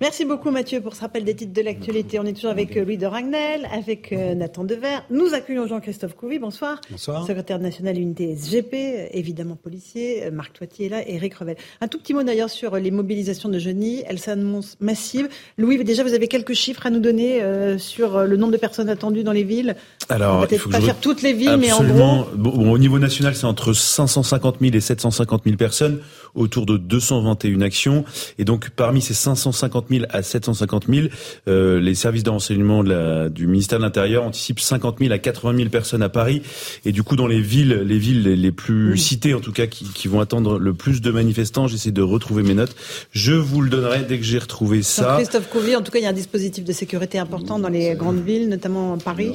Merci beaucoup Mathieu pour ce rappel des titres de l'actualité. On est toujours avec euh, Louis de Ragnel, avec euh, Nathan Dever. Nous accueillons Jean-Christophe Couvi, bonsoir. Bonsoir. Secrétaire national unité SGP, évidemment policier. Euh, Marc Toitier est là et Eric Revel. Un tout petit mot d'ailleurs sur les mobilisations de Jeunny. Elles s'annoncent massives. Louis, déjà vous avez quelques chiffres à nous donner sur le nombre de personnes attendues dans les villes. Alors, peut être pas faire toutes les villes, mais en gros. Bon, au niveau national, c'est entre 550 000 et 750 000 personnes, autour de 221 actions. Et donc, parmi ces 550 000 à 750 000. Euh, les services de renseignement du ministère de l'Intérieur anticipent 50 000 à 80 000 personnes à Paris. Et du coup, dans les villes, les villes les plus citées, en tout cas, qui, vont attendre le plus de manifestants, j'essaie de retrouver mes notes. Je vous le donnerai dès que j'ai retrouvé ça. Christophe Couvier, en tout cas, il y a un dispositif de sécurité important dans les grandes villes, notamment Paris.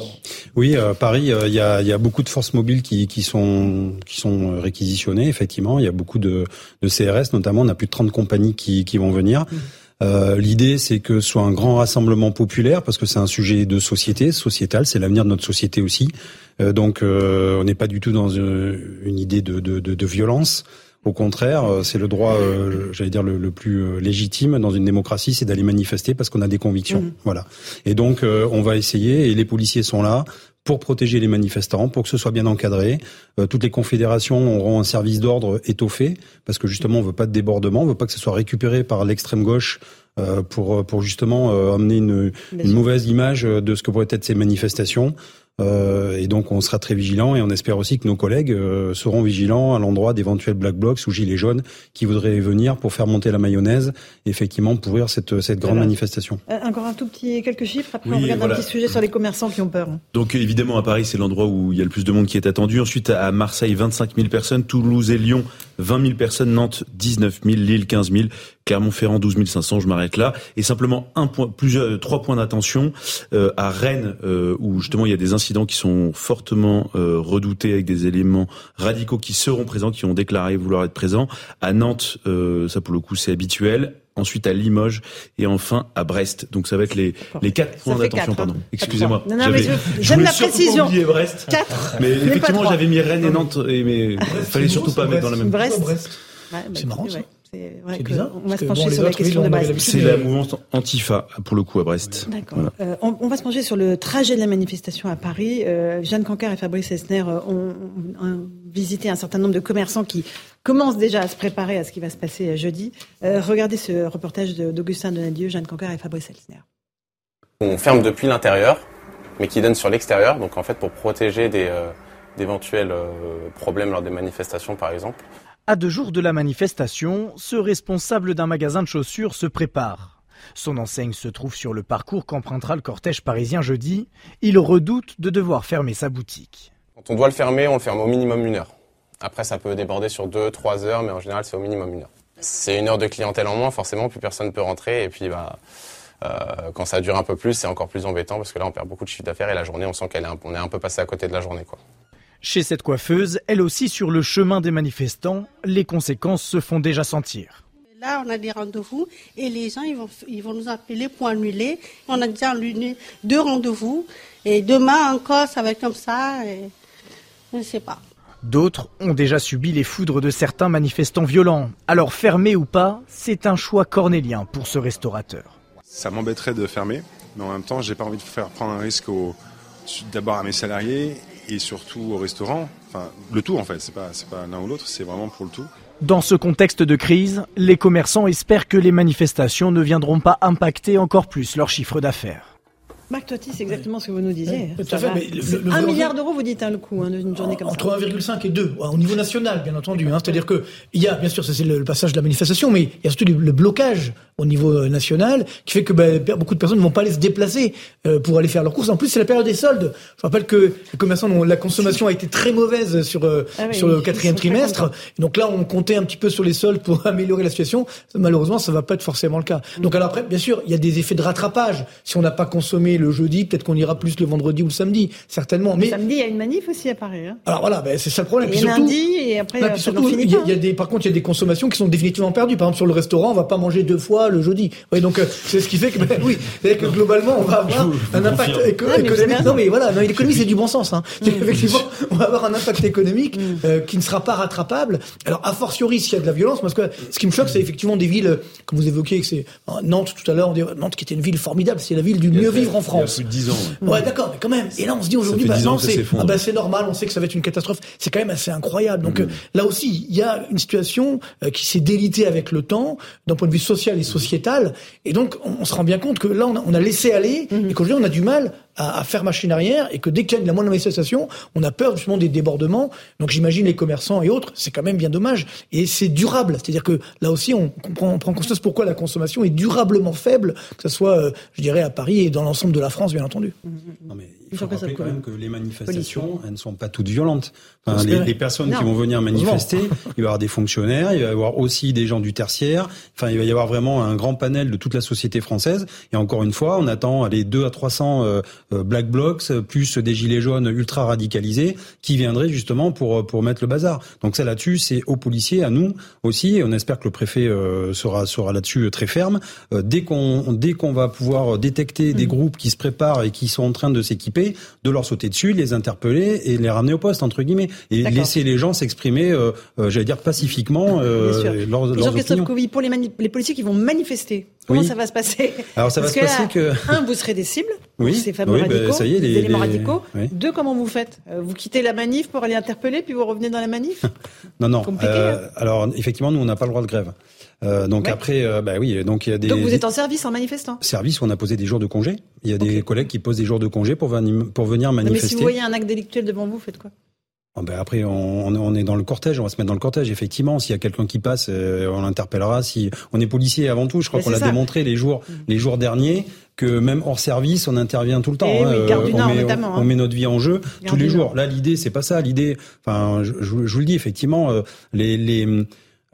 Oui, euh, Paris, euh, il y, a, beaucoup de forces mobiles qui, sont, qui sont réquisitionnées, effectivement. Il y a beaucoup de, CRS, notamment. On a plus de 30 compagnies qui, vont venir. Mmh. Euh, l'idée, c'est que ce soit un grand rassemblement populaire, parce que c'est un sujet de société, sociétal, c'est l'avenir de notre société aussi. Euh, donc, euh, on n'est pas du tout dans une, idée de, de, de, de, violence. Au contraire, c'est le droit, j'allais dire, le, plus légitime dans une démocratie, c'est d'aller manifester parce qu'on a des convictions. Mmh. Voilà. Et donc, on va essayer, et les policiers sont là pour protéger les manifestants, pour que ce soit bien encadré. Euh, toutes les confédérations auront un service d'ordre étoffé, parce que justement, on veut pas de débordement, on veut pas que ce soit récupéré par l'extrême gauche euh, pour, pour justement euh, amener une, une mauvaise image de ce que pourraient être ces manifestations. Euh, et donc on sera très vigilant et on espère aussi que nos collègues euh, seront vigilants à l'endroit d'éventuels black blocs ou gilets jaunes qui voudraient venir pour faire monter la mayonnaise et effectivement pourrir cette, cette grande manifestation. Euh, encore un tout petit quelques chiffres, après on regarde un petit sujet sur les commerçants qui ont peur. Donc évidemment à Paris c'est l'endroit où il y a le plus de monde qui est attendu. Ensuite à Marseille 25 000 personnes, Toulouse et Lyon 20 000 personnes, Nantes 19 000, Lille 15 000, Clermont-Ferrand 12 500, je m'arrête là. Et simplement un point, plusieurs, trois points d'attention à Rennes où justement il y a des incidents qui sont fortement redoutés avec des éléments radicaux qui seront présents, qui ont déclaré vouloir être présents. À Nantes, ça pour le coup c'est habituel ensuite à Limoges et enfin à Brest. Donc ça va être les, les quatre points d'attention. Pardon. Hein. Excusez-moi. Non, non, mais j'aime la précision. Oublié Brest. Quatre. Mais effectivement, j'avais mis Rennes et Nantes, et mais fallait surtout pas mettre dans la même. Brest. Bah, c'est marrant ça. C'est bizarre. On va se pencher sur la question de Brest. C'est la mouvance Antifa, pour le coup, à Brest. D'accord. Euh, on, va se pencher sur le trajet de la manifestation à Paris. Euh, Jeanne Cancar et Fabrice Esner euh, ont, visité un certain nombre de commerçants qui commencent déjà à se préparer à ce qui va se passer jeudi. regardez ce reportage d'Augustin Donadieu, Jeanne Cancar et Fabrice Esner. On ferme depuis l'intérieur, mais qui donne sur l'extérieur. Donc en fait, pour protéger d'éventuels problèmes lors des manifestations, par exemple. À deux jours de la manifestation, ce responsable d'un magasin de chaussures se prépare. Son enseigne se trouve sur le parcours qu'empruntera le cortège parisien jeudi. Il redoute de devoir fermer sa boutique. Quand on doit le fermer, on le ferme au minimum une heure. Après, ça peut déborder sur deux, trois heures, mais en général, c'est au minimum une heure. C'est une heure de clientèle en moins, forcément, plus personne ne peut rentrer. Et puis, bah, euh, quand ça dure un peu plus, c'est encore plus embêtant parce que là, on perd beaucoup de chiffre d'affaires et la journée, on sent qu'on est, est un peu passé à côté de la journée. Quoi. Chez cette coiffeuse, elle aussi sur le chemin des manifestants, les conséquences se font déjà sentir. Là, on a des rendez-vous et les gens ils vont, ils vont nous appeler pour annuler. On a déjà annulé deux rendez-vous et demain encore, ça va être comme ça. Et je ne sais pas. D'autres ont déjà subi les foudres de certains manifestants violents. Alors fermer ou pas, c'est un choix cornélien pour ce restaurateur. Ça m'embêterait de fermer, mais en même temps, j'ai pas envie de faire prendre un risque d'abord à mes salariés et surtout au restaurant. Enfin, le tout en fait, c'est pas, pas l'un ou l'autre, c'est vraiment pour le tout. Dans ce contexte de crise, les commerçants espèrent que les manifestations ne viendront pas impacter encore plus leur chiffre d'affaires. Marc Totti, c'est exactement ce que vous nous disiez. un milliard d'euros, vous dites, hein, le coût hein, d'une journée comme ça. Entre 1,5 et 2, au niveau national, bien entendu. Hein. C'est-à-dire qu'il y a, bien sûr, c'est le, passage de la manifestation, mais il y a surtout le, blocage au niveau euh, national qui fait que ben, beaucoup de personnes ne vont pas aller se déplacer euh, pour aller faire leurs courses. En plus, c'est la période des soldes. Je rappelle que les commerçants, la consommation a été très mauvaise sur, euh, ah sur le quatrième trimestre. Donc là, on comptait un petit peu sur les soldes pour améliorer la situation. Malheureusement, ça va pas être forcément le cas. Donc alors après, bien sûr, il y a des effets de rattrapage. Si on n'a pas consommé le jeudi, peut-être qu'on ira plus le vendredi ou le samedi, certainement. Mais le samedi, il y a une manif aussi à Paris. Hein. Alors voilà, ben, c'est ça le problème. Et puis lundi, et après, surtout, il y, a des, par contre, il y a des consommations qui sont définitivement perdues. Par exemple, sur le restaurant, on va pas manger deux fois le jeudi. Oui, donc euh, c'est ce qui fait que, ben, oui, que globalement, on va avoir un impact économique. Non, mais voilà, l'économie, c'est du bon sens. Hein. Mm. Effectivement, on va avoir un impact économique mm. euh, qui ne sera pas rattrapable. Alors, a fortiori, s'il y a de la violence, parce que ce qui me choque, c'est effectivement des villes, comme vous évoquiez, que c'est Nantes tout à l'heure, on dit Nantes qui était une ville formidable, c'est la ville du mieux vivre en France. Il y a plus de 10 ans. Ouais, d'accord, mais quand même. Et là, on se dit aujourd'hui, bah, non, c'est ah, bah, normal, on sait que ça va être une catastrophe. C'est quand même assez incroyable. Donc mm. euh, là aussi, il y a une situation euh, qui s'est délitée avec le temps, d'un point de vue social et sociétal. Et donc, on, se rend bien compte que là, on a, on a laissé aller mm-hmm. et qu'aujourd'hui, on a du mal à, faire machine arrière et que dès qu'il y a de la moindre manifestation, on a peur justement des débordements. Donc j'imagine les commerçants et autres, c'est quand même bien dommage. Et c'est durable, c'est-à-dire que là aussi on, comprend, on prend conscience pourquoi la consommation est durablement faible, que ce soit, euh, je dirais, à Paris et dans l'ensemble de la France, bien entendu. Non mais il faut rappeler quand même que les manifestations, elles ne sont pas toutes violentes. les, personnes qui vont venir manifester, il va y avoir des fonctionnaires, il va y avoir aussi des gens du tertiaire. Enfin, il va y avoir vraiment un grand panel de toute la société française. Et encore une fois, on attend les 2 à 300 euh, euh, black blocs plus des gilets jaunes ultra radicalisés qui viendraient justement pour pour mettre le bazar. Donc ça là-dessus, c'est aux policiers, à nous aussi. Et on espère que le préfet euh, sera sera là-dessus très ferme. dès qu'on dès qu'on va pouvoir détecter des mmh. groupes qui se préparent et qui sont en train de s'équiper de leur sauter dessus, les interpeller et les ramener au poste entre guillemets et laisser les gens s'exprimer, euh, euh, j'allais dire pacifiquement. Euh, leurs, Jean-Christophe pour les, les policiers qui vont manifester, comment ça va se passer Alors ça va se passer que un, vous serez des cibles. Oui, ces fameux bah, radicaux, ça y est, les, éléments radicaux. Deux, comment vous faites Vous quittez la manif pour aller interpeller, puis vous revenez dans la manif Non, non. Hein. alors effectivement, nous, on n'a pas le droit de grève. Euh, donc après, euh, bah oui, donc il y a des. Donc vous êtes en service en manifestant. Service où on a posé des jours de congé. Il y a des collègues qui posent des jours de congé pour venir pour venir manifester. mais si vous voyez un acte délictuel devant vous, faites quoi ah ben après, on, on, est dans le cortège, on va se mettre dans le cortège. Effectivement, s'il y a quelqu'un qui passe, euh, on l'interpellera. Si on est policier avant tout, je crois qu'on l'a démontré les jours, mm. les jours derniers que même hors service, on intervient tout le temps. Hein, euh, on, met, notamment, on, met, notre vie en jeu tous les jours. Là, l'idée, c'est pas ça. L'idée, enfin, je, je, vous le dis effectivement, les, les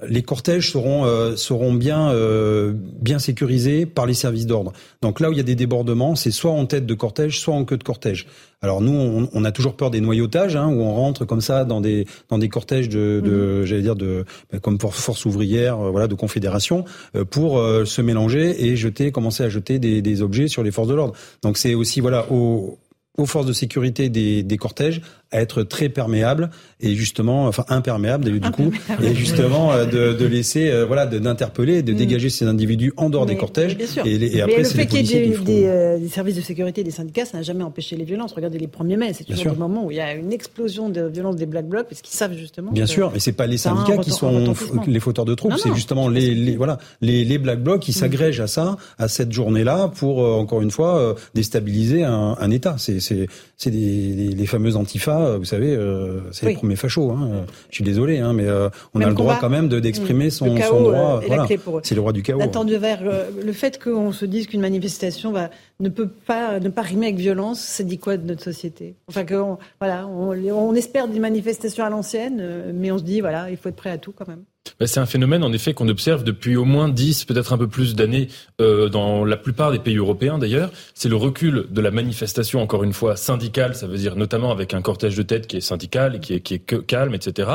les cortèges seront euh, seront bien euh, bien sécurisés par les services d'ordre. Donc là où il y a des débordements, c'est soit en tête de cortège, soit en queue de cortège. Alors nous, on, on a toujours peur des noyautages, hein, où on rentre comme ça dans des dans des cortèges de, de mmh. j'allais dire de ben, comme pour force ouvrière, euh, voilà, de confédération, pour se mélanger et jeter, commencer à jeter des, des objets sur les forces de l'ordre. Donc c'est aussi voilà au aux forces de sécurité des, des cortèges à être très perméable et justement, enfin imperméable du coup, et justement euh, de, de laisser, euh, voilà, d'interpeller, de, mm. dégager ces individus en dehors des cortèges. Et, et, après, mais le fait qu'il y ait des, euh, des, services de sécurité, des syndicats, ça n'a jamais empêché les violences. Regardez les 1er mai, c'est toujours des moments où il y a une explosion de violence des Black Blocs parce qu'ils savent justement. Bien sûr, mais c'est pas les syndicats qui sont les fauteurs de troupes, c'est justement les, les, voilà les, les Black Blocs qui mm. s'agrègent à ça, à cette journée-là, pour encore une fois déstabiliser un, un État. C'est c'est c'est les fameuses antifas, vous savez euh, c'est le les premiers fachos. Hein. Je suis désolé, hein, mais euh, on a le droit quand même d'exprimer son, son, droit. Euh, voilà. C'est le droit du chaos. de le fait qu'on se dise qu'une manifestation va, ne peut pas ne pas rimer avec violence, ça dit quoi de notre société? Enfin que voilà, on, on espère des manifestations à l'ancienne, mais on se dit voilà, il faut être prêt à tout quand même. Bah, c'est un phénomène en effet qu'on observe depuis au moins 10, peut-être un peu plus d'années euh, dans la plupart des pays européens d'ailleurs. C'est le recul de la manifestation, encore une fois, syndicale, ça veut dire notamment avec un cortège de tête qui est syndical et qui est, qui est calme, etc.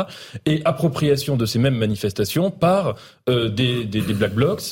Et appropriation de ces mêmes manifestations par euh, des, des, des black blocs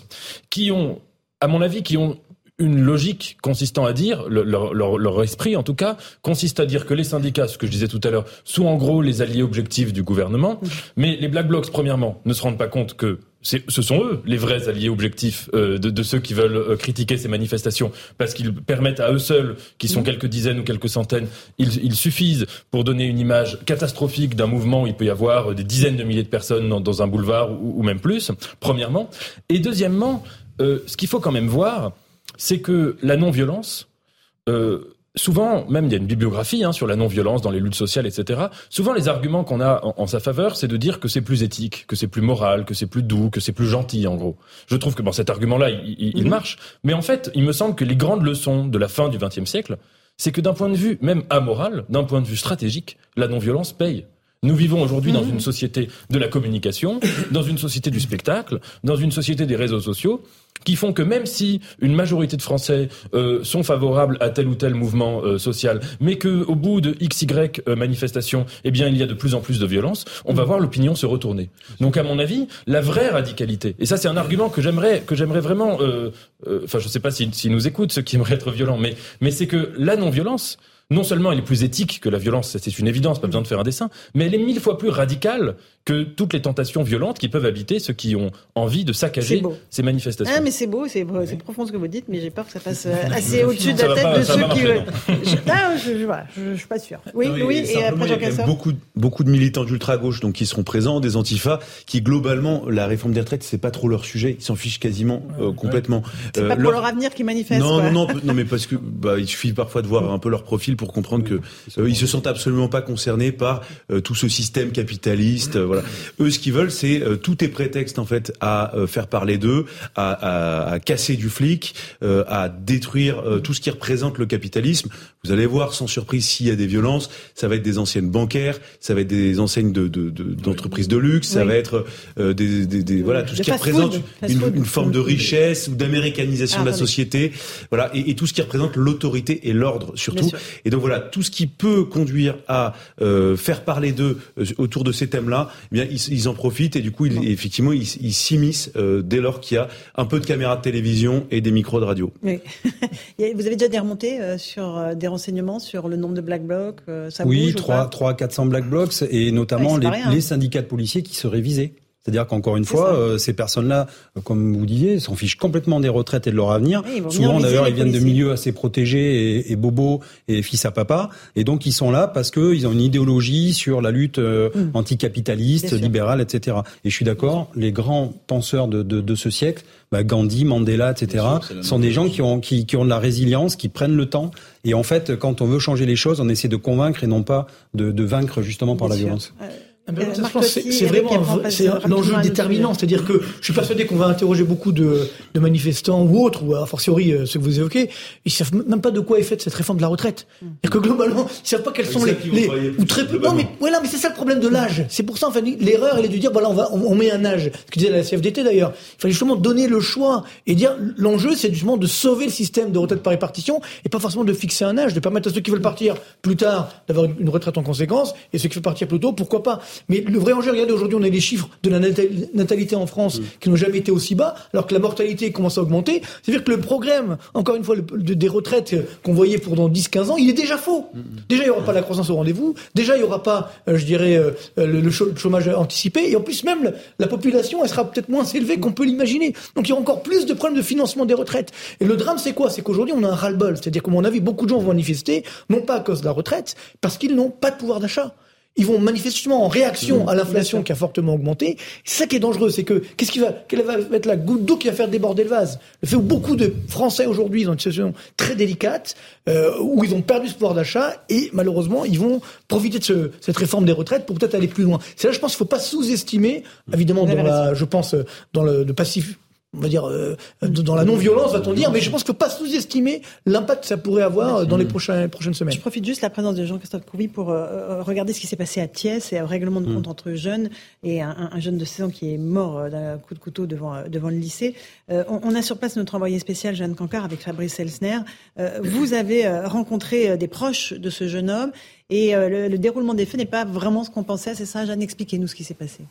qui ont, à mon avis, qui ont une logique consistant à dire, leur, leur, leur, esprit en tout cas, consiste à dire que les syndicats, ce que je disais tout à l'heure, sont en gros les alliés objectifs du gouvernement, mais les Black Blocs, premièrement, ne se rendent pas compte que ce sont eux les vrais alliés objectifs euh, de, de, ceux qui veulent euh, critiquer ces manifestations, parce qu'ils permettent à eux seuls, qui sont quelques dizaines ou quelques centaines, ils, ils suffisent pour donner une image catastrophique d'un mouvement où il peut y avoir des dizaines de milliers de personnes dans, dans un boulevard ou, ou, même plus, premièrement. Et deuxièmement, euh, ce qu'il faut quand même voir, c'est que la non-violence, euh, souvent, même il y a une bibliographie hein, sur la non-violence dans les luttes sociales, etc. Souvent, les arguments qu'on a en, sa faveur, c'est de dire que c'est plus éthique, que c'est plus moral, que c'est plus doux, que c'est plus gentil, en gros. Je trouve que bon, cet argument-là, il, mhm. marche. Mais en fait, il me semble que les grandes leçons de la fin du XXe siècle, c'est que d'un point de vue même amoral, d'un point de vue stratégique, la non-violence paye. Nous vivons aujourd'hui dans mhm. une société de la communication, dans une société du spectacle, dans une société des réseaux sociaux, qui font que même si une majorité de Français euh, sont favorables à tel ou tel mouvement euh, social, mais que au bout de x y euh, manifestations, eh bien il y a de plus en plus de violence, on va voir l'opinion se retourner. Donc à mon avis, la vraie radicalité, et ça c'est un argument que j'aimerais que j'aimerais vraiment, enfin je ne sais pas s'ils si, nous écoutent ceux qui aimeraient être violents, mais mais c'est que la non-violence non seulement elle est plus éthique que la violence, c'est une évidence, pas besoin de faire un dessin, mais elle est mille fois plus radicale que toutes les tentations violentes qui peuvent habiter ceux qui ont envie de saccager ces manifestations. Ah, mais c'est beau, c'est profond ce que vous dites, mais j'ai peur que ça passe euh, assez au-dessus de la tête de ceux qui. je, ah, je, je, suis pas sûr. Oui, oui, et après Il y a beaucoup, beaucoup de militants d'ultra-gauche donc qui seront présents, des antifas, qui globalement, la réforme des retraites, c'est pas trop leur sujet, ils s'en fichent quasiment euh, complètement. C'est pas euh, pour leur... avenir qu'ils manifestent. Non, non, non, non, mais parce que bah, il suffit parfois de voir un peu leur profil pour comprendre que ils se sentent absolument pas concernés par tout ce système capitaliste. Voilà. Eux, ce qu'ils veulent, c'est euh, tout est prétexte en fait à euh, faire parler d'eux, à, à, à, casser du flic, euh, à détruire tout ce qui représente le capitalisme. Vous allez voir, sans surprise, s'il y a des violences, ça va être des anciennes bancaires, ça va être des enseignes de, d'entreprises de, de, luxe, ça va être des, des, des, voilà tout ce qui représente une, une, forme de richesse ou d'américanisation ah, de la société, voilà, et, et, tout ce qui représente l'autorité et l'ordre surtout. Et donc voilà, tout ce qui peut conduire à faire parler d'eux autour de ces thèmes-là, eh bien ils, ils, en profitent et du coup, ils, effectivement, ils s'immiscent euh, dès lors qu'il y a un peu de caméras de télévision et des micros de radio. Oui. Vous avez déjà des remontées euh, sur euh, des renseignements sur le nombre de black blocs ça Oui, 3, 3 400 black blocs et notamment les, hein. les, syndicats de policiers qui seraient visés. C'est-à-dire qu'encore une fois, euh, ces personnes-là, euh, comme vous disiez, s'en fichent complètement des retraites et de leur avenir. Souvent, d'ailleurs, ils viennent de milieux assez protégés et, et, bobos et fils à papa. Et donc, ils sont là parce qu'ils ont une idéologie sur la lutte euh, mm. anticapitaliste, libérale, etc. Et je suis d'accord, les grands penseurs de, de, de ce siècle, bah Gandhi, Mandela, etc., sont des gens qui ont, qui, qui ont de la résilience, qui prennent le temps. Et en fait, quand on veut changer les choses, on essaie de convaincre et non pas de, de vaincre justement par la violence. Euh, c'est vraiment l'enjeu déterminant. C'est-à-dire que je suis persuadé qu'on va interroger beaucoup de, de, manifestants ou autres, ou a fortiori euh, ceux que vous évoquez, ils savent même pas de quoi est faite cette réforme de la retraite. Mm. Et que globalement, ils savent pas quelles sont les, les ou très peu. Non, mais voilà, mais c'est ça le problème de l'âge. C'est pour ça, enfin, l'erreur, elle est de dire voilà, on va, on, met un âge. Ce que disait la CFDT d'ailleurs. Il fallait justement donner le choix et dire l'enjeu, c'est justement de sauver le système de retraite par répartition et pas forcément de fixer un âge, de permettre à ceux qui veulent partir plus tard d'avoir une retraite en conséquence et ceux qui veulent partir plus tôt, pourquoi pas. Mais le vrai enjeu, regardez, aujourd'hui, on a des chiffres de la natalité en France mm. qui n'ont jamais été aussi bas, alors que la mortalité commence à augmenter. C'est-à-dire que le programme, encore une fois, des retraites qu'on voyait pour dans 10-15 ans, il est déjà faux. Mm. Déjà, il n'y aura pas la croissance au rendez-vous. Déjà, il n'y aura pas, euh, je dirais, euh, le, chômage anticipé. Et en plus, même, la population, elle sera peut-être moins élevée qu'on peut l'imaginer. Donc, il y aura encore plus de problèmes de financement des retraites. Et le drame, c'est quoi? C'est qu'aujourd'hui, on a un ras-le-bol. C'est-à-dire qu'à mon avis, beaucoup de gens vont manifester, non pas à cause de la retraite, parce qu'ils n'ont pas de pouvoir d'achat ils vont manifestement en réaction mmh. à l'inflation qui a fortement augmenté. C'est ça qui est dangereux, c'est que qu'est-ce qui va, quelle va être la goutte d'eau qui va faire déborder le vase? Le fait où beaucoup de Français aujourd'hui dans une situation très délicate, euh, où ils ont perdu ce pouvoir d'achat et malheureusement ils vont profiter de cette réforme des retraites pour peut-être aller plus loin. C'est là, je pense, qu'il faut pas sous-estimer, évidemment, dans la, je pense, dans le, le passif on va dire, euh, dans la non-violence, va-t-on dire, mais je pense que pas sous-estimer l'impact que ça pourrait avoir dans les prochaines, prochaines semaines. Je profite juste de la présence de Jean-Christophe Couvi pour euh, euh, regarder ce qui s'est passé à Thiès et un règlement de compte mm. entre jeunes et un, jeune de 16 ans qui est mort d'un coup de couteau devant, devant le lycée. on, a sur place notre envoyé spécial, Jeanne Cancard, avec Fabrice Elsner. vous avez rencontré des proches de ce jeune homme et le, le déroulement des faits n'est pas vraiment ce qu'on pensait, c'est ça, Jeanne? Expliquez-nous ce qui s'est passé.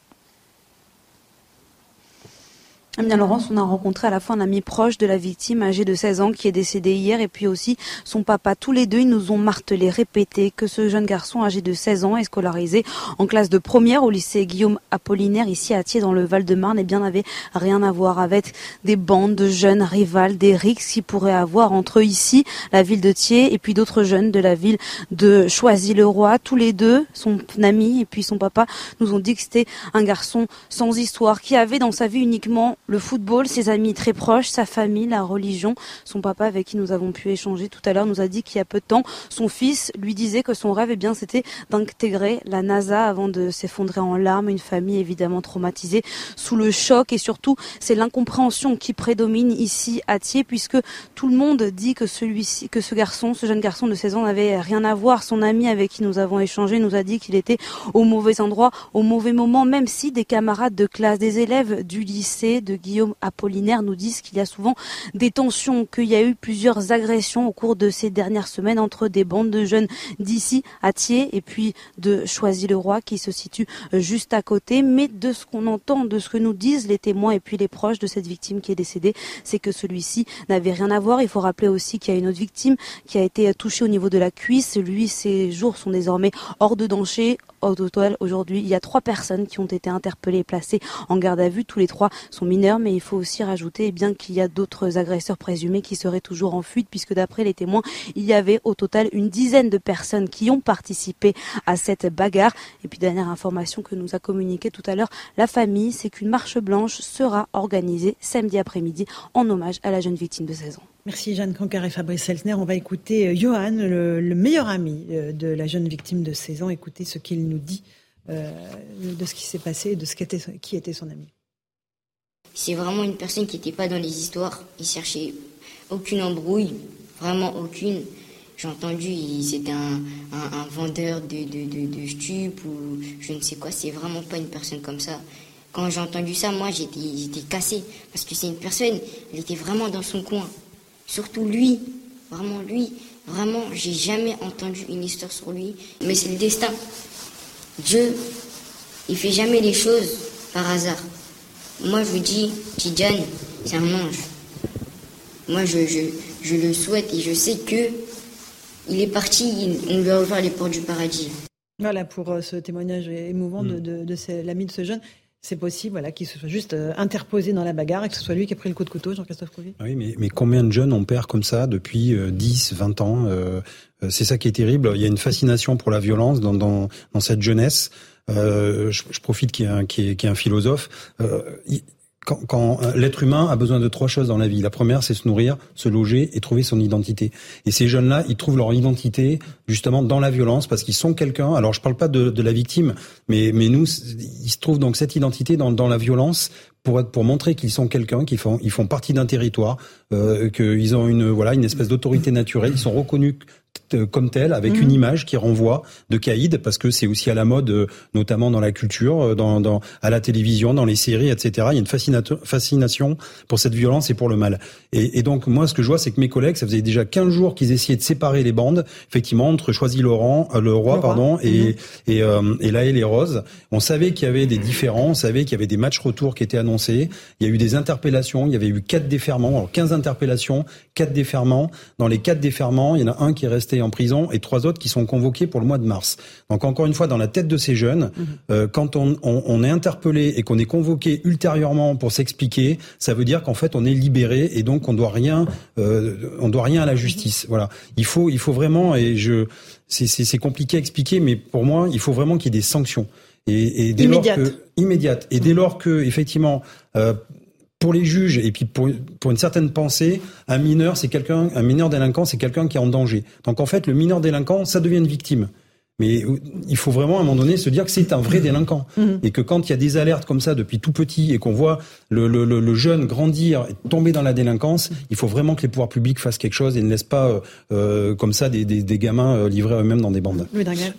Eh Laurence, on a rencontré à la fois un ami proche de la victime, âgé de 16 ans, qui est décédé hier, et puis aussi son papa. Tous les deux, ils nous ont martelé, répété que ce jeune garçon âgé de 16 ans est scolarisé en classe de première au lycée Guillaume Apollinaire, ici à Thiers, dans le Val-de-Marne, et bien n'avait rien à voir avec des bandes de jeunes rivales, des rixes qui pourraient avoir entre ici, la ville de Thiers, et puis d'autres jeunes de la ville de Choisy-le-Roi. Tous les deux, son ami et puis son papa, nous ont dit que c'était un garçon sans histoire, qui avait dans sa vie uniquement le football, ses amis très proches, sa famille, la religion. Son papa, avec qui nous avons pu échanger tout à l'heure, nous a dit qu'il y a peu de temps, son fils lui disait que son rêve, eh bien, c'était d'intégrer la NASA avant de s'effondrer en larmes. Une famille évidemment traumatisée sous le choc et surtout, c'est l'incompréhension qui prédomine ici à Thiers, puisque tout le monde dit que celui-ci, que ce garçon, ce jeune garçon de 16 ans n'avait rien à voir. Son ami avec qui nous avons échangé nous a dit qu'il était au mauvais endroit, au mauvais moment, même si des camarades de classe, des élèves du lycée de Guillaume Apollinaire nous disent qu'il y a souvent des tensions, qu'il y a eu plusieurs agressions au cours de ces dernières semaines entre des bandes de jeunes d'ici à Thiers et puis de Choisy-le-Roi qui se situe juste à côté. Mais de ce qu'on entend, de ce que nous disent les témoins et puis les proches de cette victime qui est décédée, c'est que celui-ci n'avait rien à voir. Il faut rappeler aussi qu'il y a une autre victime qui a été touchée au niveau de la cuisse. Lui, ses jours sont désormais hors de danger. Au total, aujourd'hui, il y a trois personnes qui ont été interpellées et placées en garde à vue. Tous les trois sont mineurs, mais il faut aussi rajouter eh bien qu'il y a d'autres agresseurs présumés qui seraient toujours en fuite, puisque d'après les témoins, il y avait au total une dizaine de personnes qui ont participé à cette bagarre. Et puis dernière information que nous a communiqué tout à l'heure la famille, c'est qu'une marche blanche sera organisée samedi après-midi en hommage à la jeune victime de 16 ans. Merci Jeanne Cancar et Fabrice Seltner. On va écouter euh, Johan, le, meilleur ami euh, de la jeune victime de 16 ans, écouter ce qu'il nous dit euh, de ce qui s'est passé et de ce qui était son ami. C'est vraiment une personne qui n'était pas dans les histoires. Il cherchait aucune embrouille, vraiment aucune. J'ai entendu, c'était un, vendeur de, de, de, stup ou je ne sais quoi. C'est vraiment pas une personne comme ça. Quand j'ai entendu ça, moi, j'étais cassé. Parce que c'est une personne, elle était vraiment dans son coin. Surtout lui, vraiment lui. Vraiment, j'ai jamais entendu une histoire sur lui. Mais c'est le destin. Dieu, il fait jamais les choses par hasard. Moi, je vous dis, Tidjane, c'est un ange. Moi, je, je, le souhaite et je sais que il est parti, on lui a ouvert les portes du paradis. Voilà pour euh, ce témoignage émouvant de, de, de l'ami de ce jeune c'est possible voilà, qu'il se soit juste euh, interposé dans la bagarre et que ce soit lui qui a pris le coup de couteau, Jean-Christophe Couvi Oui, mais, mais, combien de jeunes on perd comme ça depuis 10, euh, 20 ans euh, C'est ça qui est terrible. Il y a une fascination pour la violence dans, dans, dans cette jeunesse. je, je, profite qu'il y, ait un, un philosophe quand, quand l'être humain a besoin de trois choses dans la vie. La première, c'est se nourrir, se loger et trouver son identité. Et ces jeunes-là, ils trouvent leur identité justement dans la violence parce qu'ils sont quelqu'un. Alors, je parle pas de, de, la victime, mais mais nous, ils se trouvent donc cette identité dans, dans la violence pour pour montrer qu'ils sont quelqu'un, qu'ils font ils font partie d'un territoire, euh, qu'ils ont une voilà une espèce d'autorité naturelle, ils sont reconnus euh, comme tel, avec mhm. une image qui renvoie de Caïd, parce que c'est aussi à la mode, euh, notamment dans la culture, euh, dans, dans, à la télévision, dans les séries, etc. Il y a une fascination pour cette violence et pour le mal. Et, et donc moi, ce que je vois, c'est que mes collègues, ça faisait déjà 15 jours qu'ils essayaient de séparer les bandes, effectivement, entre Choisy Laurent, le roi, pardon, et, mhm. et, et là et les roses. On savait qu'il y avait des différends, on savait qu'il y avait des matchs retours qui étaient annoncés. Il y a eu des interpellations, il y avait eu quatre déferments, alors 15 interpellations, quatre déferments. Dans les quatre déferments, il y en a un qui est resté en prison et trois autres qui sont convoqués pour le mois de mars. Donc encore une fois, dans la tête de ces jeunes, mhm. euh, quand on, on, on, est interpellé et qu'on est convoqué ultérieurement pour s'expliquer, ça veut dire qu'en fait on est libéré et donc on doit rien, euh, on doit rien à la justice. Voilà. Il faut, il faut vraiment et je, c'est compliqué à expliquer, mais pour moi, il faut vraiment qu'il y ait des sanctions. Et, et dès immédiate. Lors que, immédiate. Et dès lors que effectivement euh, pour les juges et puis pour, pour une certaine pensée, un mineur, c'est quelqu'un, un mineur délinquant, c'est quelqu'un qui est en danger. Donc en fait, le mineur délinquant, ça devient une victime. Mais il faut vraiment à un moment donné se dire que c'est un vrai délinquant mhm. et que quand il y a des alertes comme ça depuis tout petit et qu'on voit le, le, le, jeune grandir, tomber dans la délinquance, il faut vraiment que les pouvoirs publics fassent quelque chose et ne laissent pas euh, euh comme ça des, des, des gamins euh, livrés eux-mêmes dans des bandes.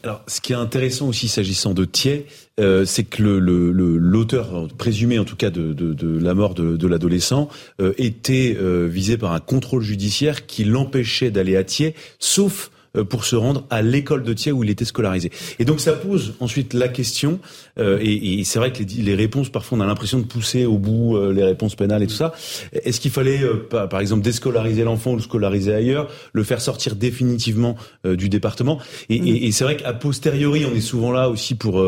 Alors, ce qui est intéressant aussi s'agissant de Thiers, euh, c'est que l'auteur le, présumé, en tout cas, de, de, de la mort de, de l'adolescent, euh, était visé par un contrôle judiciaire qui l'empêchait d'aller à Thiers, sauf euh, pour se rendre à l'école de Thiers où il était scolarisé. Et donc ça pose ensuite la question, euh, et, et c'est vrai que les, les, réponses, parfois on a l'impression de pousser au bout euh, les réponses pénales et tout ça. Est-ce qu'il fallait, par exemple, déscolariser l'enfant ou le scolariser ailleurs, le faire sortir définitivement du département? Et, et, et c'est vrai qu'à posteriori, on est souvent là aussi pour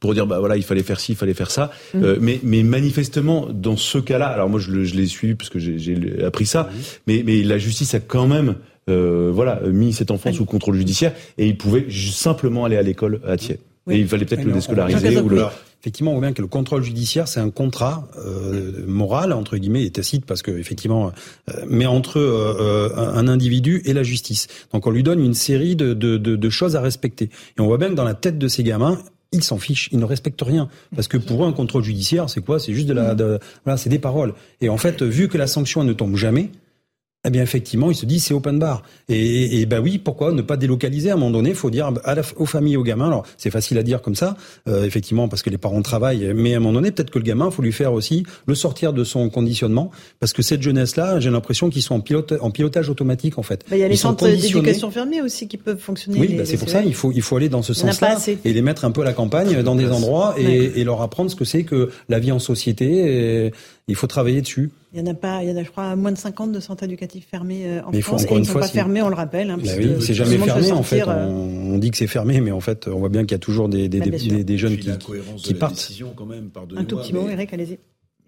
pour dire, bah voilà, il fallait faire ci, il fallait faire ça. Mm. mais, mais manifestement, dans ce cas-là, alors moi je, je l'ai suivi parce que j'ai appris ça, mais, mais la justice a quand même euh, voilà, mis cet enfant sous contrôle judiciaire et il pouvait simplement aller à l'école à Thiers. Et il fallait peut-être le déscolariser ou le... Effectivement, on voit bien que le contrôle judiciaire, c'est un contrat euh, moral entre guillemets et tacite parce que effectivement, euh, mais entre euh, un individu et la justice. Donc on lui donne une série de, de, de, de, choses à respecter. Et on voit bien que dans la tête de ces gamins, ils s'en fichent, ils ne respectent rien parce que pour eux un contrôle judiciaire, c'est quoi? C'est juste de la, de, voilà, c'est des paroles. Et en fait, vu que la sanction ne tombe jamais, eh bien, effectivement, il se dit c'est open bar. Et, et ben oui, pourquoi ne pas délocaliser à un moment donné Il faut dire à la, aux familles, aux gamins. Alors, c'est facile à dire comme ça, euh, effectivement, parce que les parents travaillent. Mais à un moment donné, peut-être que le gamin, il faut lui faire aussi le sortir de son conditionnement, parce que cette jeunesse-là, j'ai l'impression qu'ils sont en, pilote, en pilotage automatique, en fait. Bah, il y a les centres d'éducation fermés aussi qui peuvent fonctionner. Oui, bah, c'est pour ça. Il faut il faut aller dans ce sens-là et les mettre un peu à la campagne, dans des endroits, et, et leur apprendre ce que c'est que la vie en société. Et, il faut travailler dessus. Il y en a pas, il y en a, je crois, moins de 50 de centres éducatifs fermés euh, en France. et ils ne sont pas fermés, on le rappelle. Hein, bah oui, c'est jamais fermé en fait. Euh, on, dit que c'est fermé, mais en fait, on voit bien qu'il y a toujours des, des, bah, des, des jeunes qui, qui partent. Quand même, Un tout petit mot, Eric, allez-y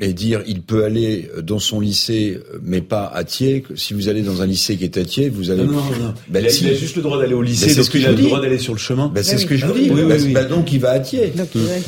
et dire il peut aller dans son lycée, mais pas à Thiers. Si vous allez dans un lycée qui est à Thiers, vous allez. Non, non, non. Ben, il, a, il, a, juste le droit d'aller au lycée, donc il a le droit d'aller sur le chemin. Ben, c'est ce que je vous dis. Oui, oui, ben, donc il va à Thiers.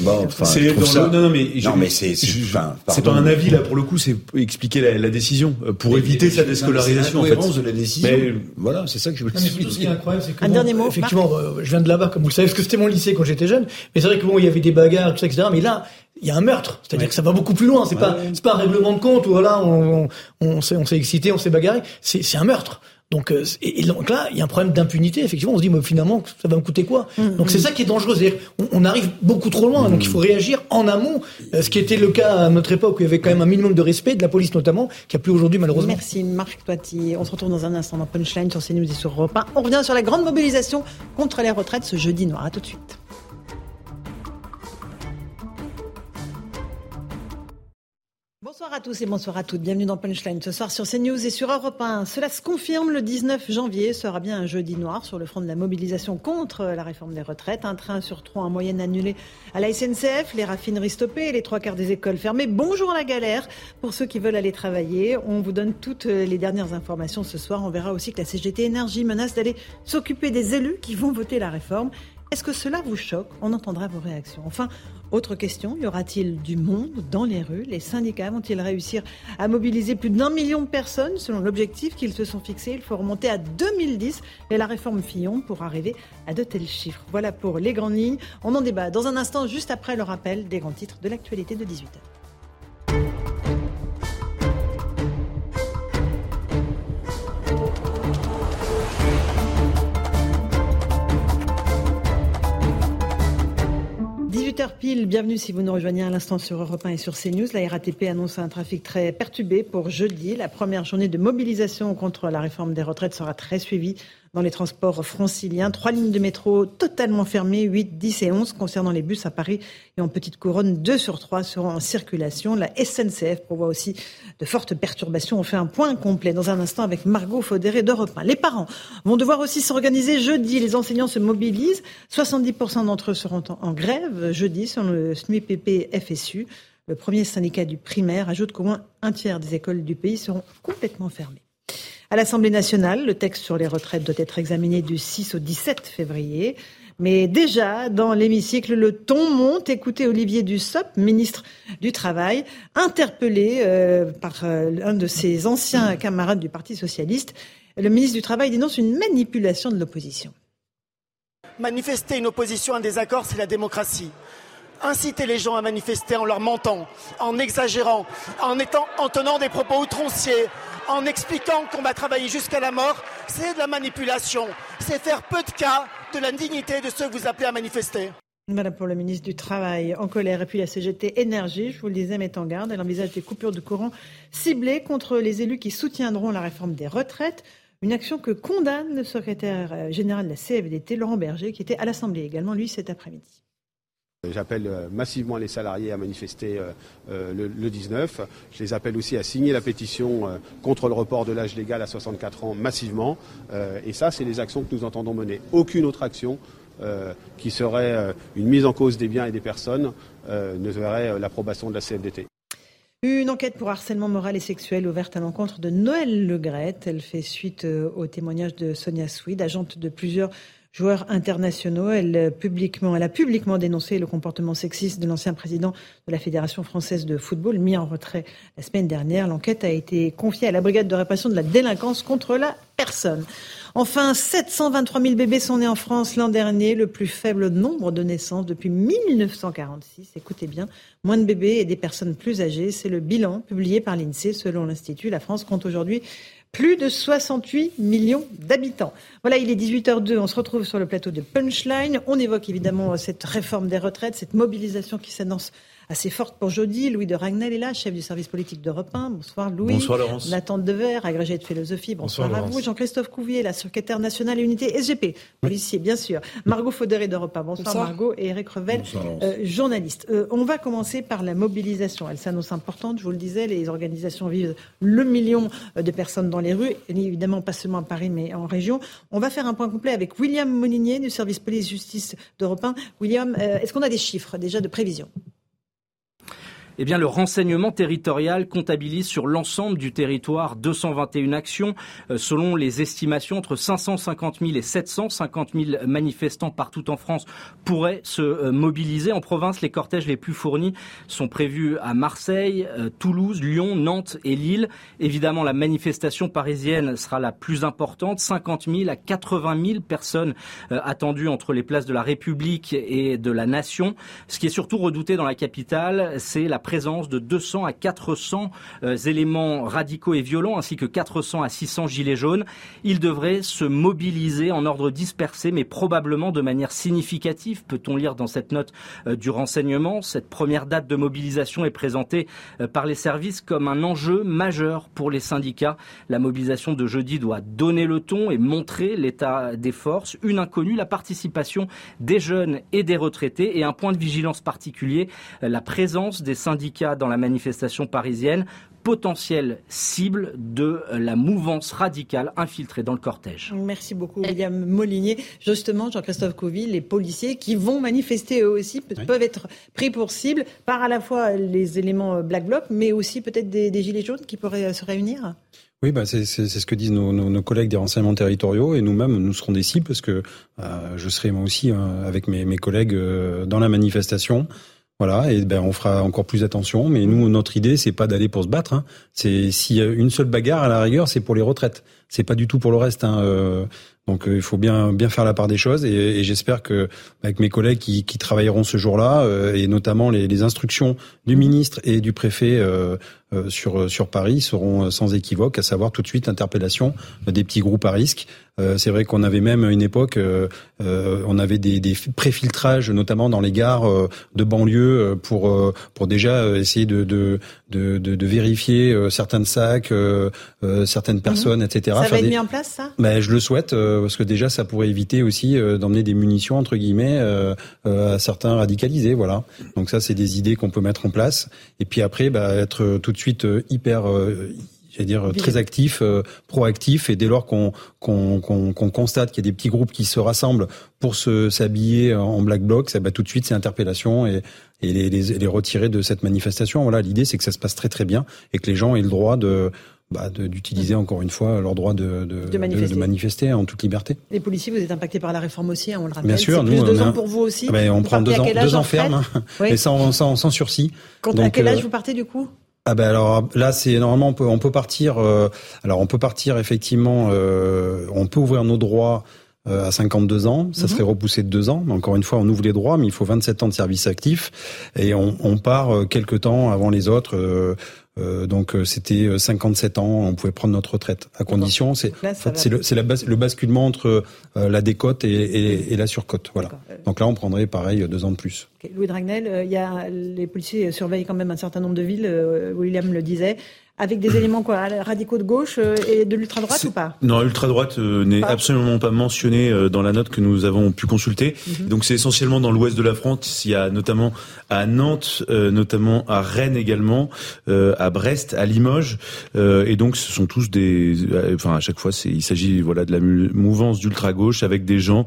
Bon, enfin, c'est ça... non, non, mais, non, mais c'est c'est pas un avis là pour le coup, c'est expliquer la, la décision euh, pour éviter sa déscolarisation. En fait, de la décision. Mais voilà, c'est ça que je voulais expliquer. Ce qui est incroyable, c'est que un dernier mot. Effectivement, euh, je viens de là-bas, comme vous le savez, parce que c'était mon lycée quand j'étais jeune. Mais c'est vrai que bon, il y avait des bagarres, tout ça, etc. Mais là, il y a un meurtre. C'est-à-dire que ça va beaucoup plus loin. C'est pas, c'est pas un règlement de compte où voilà, on, on, s'est, on s'est excité, on s'est bagarré. C'est, c'est un meurtre. Donc, euh, et, donc là, il y a un problème d'impunité. Effectivement, on se dit, mais finalement, ça va me coûter quoi? Mmh, Donc c'est mmh. ça qui est dangereux. C'est-à-dire, on, on, arrive beaucoup trop loin. Donc il faut réagir en amont, euh, ce qui était le cas à notre époque où il y avait quand même un minimum de respect de la police notamment, qui a plus aujourd'hui malheureusement. Merci Marc Toiti. On se retrouve dans un instant dans Punchline sur CNews et sur Europe 1. On revient sur la grande mobilisation contre les retraites ce jeudi noir. À tout de suite. Bonsoir à tous et bonsoir à toutes. Bienvenue dans Punchline ce soir sur CNews et sur Europe 1. Cela se confirme, le 19 janvier sera bien un jeudi noir sur le front de la mobilisation contre la réforme des retraites. Un train sur trois en moyenne annulé à la SNCF, les raffineries stoppées et les trois quarts des écoles fermées. Bonjour la galère pour ceux qui veulent aller travailler. On vous donne toutes les dernières informations ce soir. On verra aussi que la CGT Énergie menace d'aller s'occuper des élus qui vont voter la réforme. Est-ce que cela vous choque? On entendra vos réactions. Enfin, autre question, y aura-t-il du monde dans les rues? Les syndicats vont-ils réussir à mobiliser plus d'un million de personnes selon l'objectif qu'ils se sont fixés Il faut remonter à 2010 et la réforme Fillon pour arriver à de tels chiffres. Voilà pour les grandes lignes. On en débat dans un instant, juste après le rappel des grands titres de l'actualité de 18h. 18h pile, bienvenue si vous nous rejoignez à l'instant sur Europe 1 et sur CNews. La RATP annonce un trafic très perturbé pour jeudi. La première journée de mobilisation contre la réforme des retraites sera très suivie dans les transports franciliens. Trois lignes de métro totalement fermées, 8, 10 et 11 concernant les bus à Paris et en Petite Couronne. Deux sur trois seront en circulation. La SNCF prévoit aussi de fortes perturbations. On fait un point complet dans un instant avec Margot Faudéré d'Europe 1. Les parents vont devoir aussi s'organiser jeudi. Les enseignants se mobilisent. 70% d'entre eux seront en grève jeudi sur le SNUIPP FSU. Le premier syndicat du primaire ajoute qu'au moins un tiers des écoles du pays seront complètement fermées. À l'Assemblée nationale, le texte sur les retraites doit être examiné du 6 au 17 février. Mais déjà, dans l'hémicycle, le ton monte. Écoutez Olivier Dussopt, ministre du Travail, interpellé euh, par euh, un de ses anciens camarades du Parti socialiste. Le ministre du Travail dénonce une manipulation de l'opposition. Manifester une opposition à un désaccord, c'est la démocratie inciter les gens à manifester en leur mentant, en exagérant, en, tenant des propos outranciers, en expliquant qu'on va travailler jusqu'à la mort, c'est de la manipulation. C'est faire peu de cas de la dignité de ceux que vous appelez à manifester. Madame pour le ministre du Travail en colère. Et puis la CGT Énergie, je vous le disais, met en garde. Elle envisage des coupures de courant ciblées contre les élus qui soutiendront la réforme des retraites. Une action que condamne le secrétaire général de la CFDT, Laurent Berger, qui était à l'Assemblée également, lui, cet après-midi. J'appelle euh, massivement les salariés à manifester euh, euh, le, 19. Je les appelle aussi à signer la pétition contre le report de l'âge légal à 64 ans massivement. Et ça, c'est les actions que nous entendons mener. Aucune autre action qui serait une mise en cause des biens et des personnes ne verrait l'approbation de la CFDT. Une enquête pour harcèlement moral et sexuel ouverte à l'encontre de Noël Legrette. Elle fait suite au témoignage de Sonia Swid, agente de plusieurs joueurs internationaux. Elle, publiquement, elle a publiquement dénoncé le comportement sexiste de l'ancien président de la Fédération française de football, mis en retrait la semaine dernière. L'enquête a été confiée à la brigade de répression de la délinquance contre la personne. Enfin, 723 000 bébés sont nés en France l'an dernier, le plus faible nombre de naissances depuis 1946. Écoutez bien, moins de bébés et des personnes plus âgées. C'est le bilan publié par l'INSEE. Selon l'Institut, la France compte aujourd'hui plus de 68 millions d'habitants. Voilà, il est 18h02, on se retrouve sur le plateau de Punchline. On évoque évidemment cette réforme des retraites, cette mobilisation qui s'annonce assez forte pour jeudi. Louis de Ragnel est là, chef du service politique d'Europe 1. Bonsoir Louis. Bonsoir Laurence. Nathan Dever, agrégé de philosophie. Bonsoir, à vous. Jean-Christophe Couvier, la secrétaire nationale et unité SGP, policier bien sûr. Margot Faudéré d'Europe 1. Bonsoir, Margot. Et Eric Revel, euh, journaliste. Euh, on va commencer par la mobilisation. Elle s'annonce importante, je vous le disais. Les organisations vivent le million euh, de personnes dans les rues, évidemment pas seulement à Paris mais en région. On va faire un point complet avec William Molinier du service police-justice d'Europe 1. William, est-ce qu'on a des chiffres déjà de prévision? Eh bien, le renseignement territorial comptabilise sur l'ensemble du territoire 221 actions. Euh, selon les estimations, entre 550 000 et 750 000 manifestants partout en France pourraient se euh, mobiliser. En province, les cortèges les plus fournis sont prévus à Marseille, euh, Toulouse, Lyon, Nantes et Lille. Évidemment, la manifestation parisienne sera la plus importante. 50 000 à 80 000 personnes attendues entre les places de la République et de la Nation. Ce qui est surtout redouté dans la capitale, c'est la présence de 200 à 400 euh, éléments radicaux et violents, ainsi que 400 à 600 gilets jaunes. Ils devraient se mobiliser en ordre dispersé, mais probablement de manière significative, peut-on lire dans cette note euh, du renseignement. Cette première date de mobilisation est présentée euh, par les services comme un enjeu majeur pour les syndicats. La mobilisation de jeudi doit donner le ton et montrer l'état des forces. Une inconnue, la participation des jeunes et des retraités et un point de vigilance particulier, la présence des syndicats syndicats dans la manifestation parisienne, potentielle cible de la mouvance radicale infiltrée dans le cortège. Merci beaucoup William Molinier. Justement, Jean-Christophe Coville, les policiers qui vont manifester eux aussi peuvent être pris pour cible par à la fois les éléments Black Bloc, mais aussi peut-être des, des gilets jaunes qui pourraient se réunir Oui, bah c'est ce que disent nos, nos, nos, collègues des renseignements territoriaux et nous-mêmes, nous serons des cibles parce que euh, je serai moi aussi euh, avec mes, mes collègues euh, dans la manifestation. Voilà, et ben on fera encore plus attention. Mais nous, notre idée, c'est pas d'aller pour se battre. Hein. C'est a une seule bagarre à la rigueur, c'est pour les retraites. C'est pas du tout pour le reste. Hein. Euh, donc il faut bien bien faire la part des choses. Et, et j'espère que avec mes collègues qui, qui travailleront ce jour-là, et notamment les, les, instructions du ministre et du préfet euh, sur euh, sur Paris seront euh, sans équivoque, à savoir tout de suite interpellation des petits groupes à risque. c'est vrai qu'on avait même une époque, on avait des, des préfiltrages, notamment dans les gares de banlieue, pour pour déjà essayer de de, de, de vérifier certains sacs, certaines mhm. personnes, etc. Ça va être mis en place, ça? Ben, Je le souhaite, parce que déjà, ça pourrait éviter aussi d'emmener des munitions, entre guillemets, à certains radicalisés. Voilà. Donc ça, c'est des idées qu'on peut mettre en place. Et puis après, bah, être tout de suite euh, hyper euh, j'allais dire très actif, euh, proactif, et dès lors qu'on qu'on qu'on constate qu'il y a des petits groupes qui se rassemblent pour se s'habiller en black bloc, ça bah, tout de suite c'est interpellation et et les, les, les, retirer de cette manifestation. Voilà, l'idée c'est que ça se passe très très bien et que les gens aient le droit de bah, d'utiliser encore une fois leur droit de, de, de, manifester. de, manifester. en toute liberté. Les policiers, vous êtes impactés par la réforme aussi, hein, on le rappelle. Bien sûr, nous, plus deux ans pour vous aussi. Ah ben, on prend deux ans, deux ans ferme, hein, mais sans, sans, sans sursis. Donc, à quel âge vous partez du coup? Ah ben alors là c'est normalement on peut on peut partir euh, alors on peut partir effectivement euh, on peut ouvrir nos droits euh, à 52 ans, ça mhm. serait repoussé de deux ans. Mais encore une fois, on ouvre les droits, mais il faut 27 ans de service actif et on, on part euh, quelques temps avant les autres. Euh, euh, donc c'était 57 ans, on pouvait prendre notre retraite à condition. C'est en fait, le, la base, le basculement entre la décote et, et, et la surcote. Voilà. Donc là, on prendrait pareil deux ans de plus. Louis Dragnel, il y a les policiers surveillent quand même un certain nombre de villes. William le disait avec des éléments quoi, radicaux de gauche euh, et de l'ultra-droite ou pas? Non, l'ultra-droite euh, n'est absolument pas mentionné euh, dans la note que nous avons pu consulter. Mhm. Donc c'est essentiellement dans l'ouest de la France. Il y a notamment à Nantes, notamment à Rennes également, à Brest, à Limoges. et donc ce sont tous des... Enfin à chaque fois, il s'agit voilà de la mouvance d'ultra-gauche avec des gens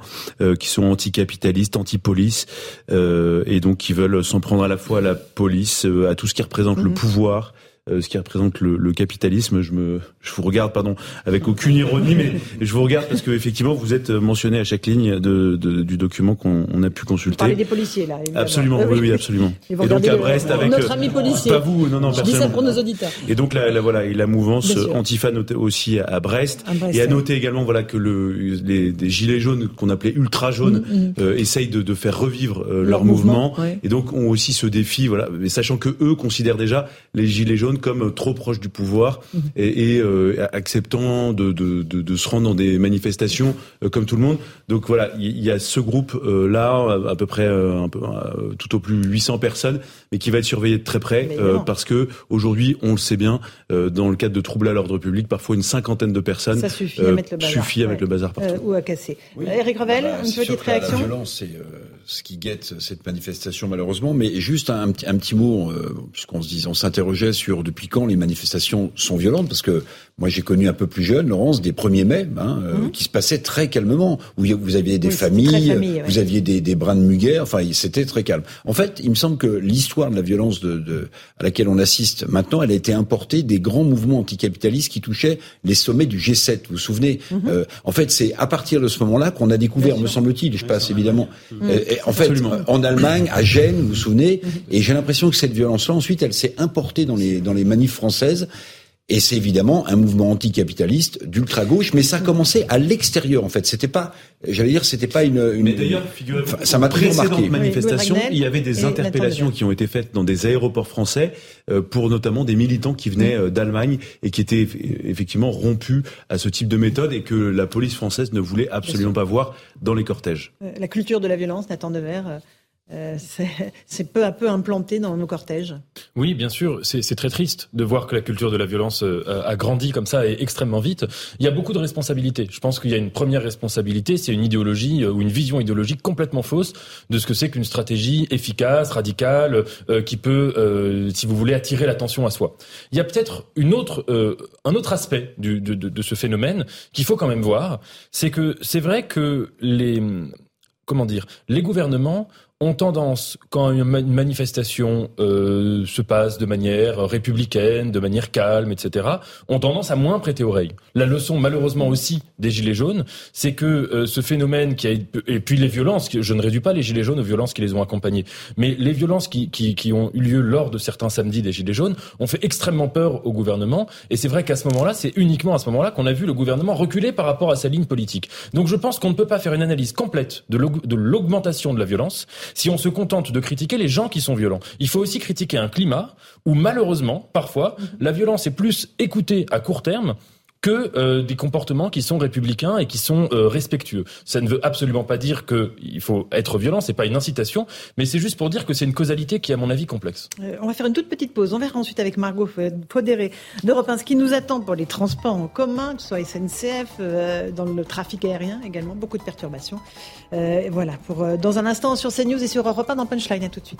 qui sont anticapitalistes, anti-police, et donc qui veulent s'en prendre à la fois à la police, à tout ce qui représente le mhm. pouvoir, euh, ce qui représente le, le, capitalisme. Je me, je vous regarde, pardon, avec aucune ironie, mais je vous regarde parce que effectivement vous êtes mentionné à chaque ligne de, de du document qu'on a pu consulter. Vous des policiers là. Absolument, oui, oui, absolument. Et, donc à Brest avec notre ami policier. Pas vous, non, non, je dis ça pour nos auditeurs. Et donc la, la voilà, et la mouvance Antifa aussi à Brest, et à noter également voilà que le les des gilets jaunes qu'on appelait ultra jaunes mm, mm. euh, essayent de, de, faire revivre euh, leur, mouvement, et donc ont aussi ce défi voilà, mais sachant que eux considèrent déjà les gilets jaunes comme trop proche du pouvoir et, et euh, acceptant de, de, de, de, se rendre dans des manifestations euh, comme tout le monde. Donc voilà, il y, a ce groupe euh, là, à peu près un peu, tout au plus 800 personnes, mais qui va être surveillé de très près parce que aujourd'hui, on le sait bien, dans le cadre de troubles à l'ordre public, parfois une cinquantaine de personnes Ça suffit à mettre le bazar, suffit avec le bazar partout. ou à casser. Eric Revel, ah bah, une petite réaction. La violence, c'est ce qui guette cette manifestation malheureusement, mais juste un, un, un petit mot, puisqu'on se disait, on s'interrogeait sur depuis quand les manifestations sont violentes, parce que moi j'ai connu un peu plus jeune, Laurence, des 1er mai, hein, euh, mmh. qui se passaient très calmement, où vous aviez des familles, vous aviez des, des brins de muguet, enfin c'était très calme. En fait, il me semble que l'histoire de la violence de, de, à laquelle on assiste maintenant, elle a été importée des grands mouvements anticapitalistes qui touchaient les sommets du G7, vous vous souvenez? Mmh. euh, En fait, c'est à partir de ce moment-là qu'on a découvert, me semble-t-il, je passe évidemment, mmh. euh, en fait, en Allemagne, à Gênes, vous vous souvenez, et j'ai l'impression que cette violence-là, ensuite, elle s'est importée dans les, dans les manifs françaises, et c'est évidemment un mouvement anticapitaliste d'ultra gauche, mais ça a commencé à l'extérieur en fait. C'était pas, j'allais dire, c'était pas une. une mais d'ailleurs, ça m'a très marqué. manifestation, il y avait des interpellations qui ont été faites dans des aéroports français euh, pour notamment des militants qui venaient euh, d'Allemagne et qui étaient effectivement rompus à ce type de méthode et que la police française ne voulait absolument pas voir dans les cortèges. Euh, la culture de la violence, Nathan Devers euh, c'est peu à peu implanté dans nos cortèges. Oui, bien sûr, c'est très triste de voir que la culture de la violence euh, a grandi comme ça et extrêmement vite. Il y a beaucoup de responsabilités. Je pense qu'il y a une première responsabilité, c'est une idéologie euh, ou une vision idéologique complètement fausse de ce que c'est qu'une stratégie efficace, radicale, qui peut, si vous voulez, attirer l'attention à soi. Il y a peut-être une autre, un autre aspect de, de ce phénomène qu'il faut quand même voir, c'est que c'est vrai que les comment dire, les gouvernements ont tendance, quand une manifestation euh, se passe de manière républicaine, de manière calme, etc., ont tendance à moins prêter oreille. La leçon, malheureusement aussi, des Gilets jaunes, c'est que euh, ce phénomène qui a... Et puis les violences, je ne réduis pas les Gilets jaunes aux violences qui les ont accompagnés, mais les violences qui, qui, qui ont eu lieu lors de certains samedis des Gilets jaunes ont fait extrêmement peur au gouvernement. Et c'est vrai qu'à ce moment-là, c'est uniquement à ce moment-là qu'on a vu le gouvernement reculer par rapport à sa ligne politique. Donc je pense qu'on ne peut pas faire une analyse complète de l'augmentation de la violence si on se contente de critiquer les gens qui sont violents. Il faut aussi critiquer un climat où malheureusement, parfois, la violence est plus écoutée à court terme que euh, des comportements qui sont républicains et qui sont euh, respectueux. Ça ne veut absolument pas dire qu'il faut être violent, c'est pas une incitation, mais c'est juste pour dire que c'est une causalité qui est à mon avis complexe. Euh, on va faire une toute petite pause. On verra ensuite avec Margot Fodéré d'Europe 1 ce qui nous attend pour les transports en commun, que ce soit SNCF, dans le trafic aérien également, beaucoup de perturbations. voilà, pour dans un instant sur CNews et sur Europe 1 dans Punchline. À tout de suite.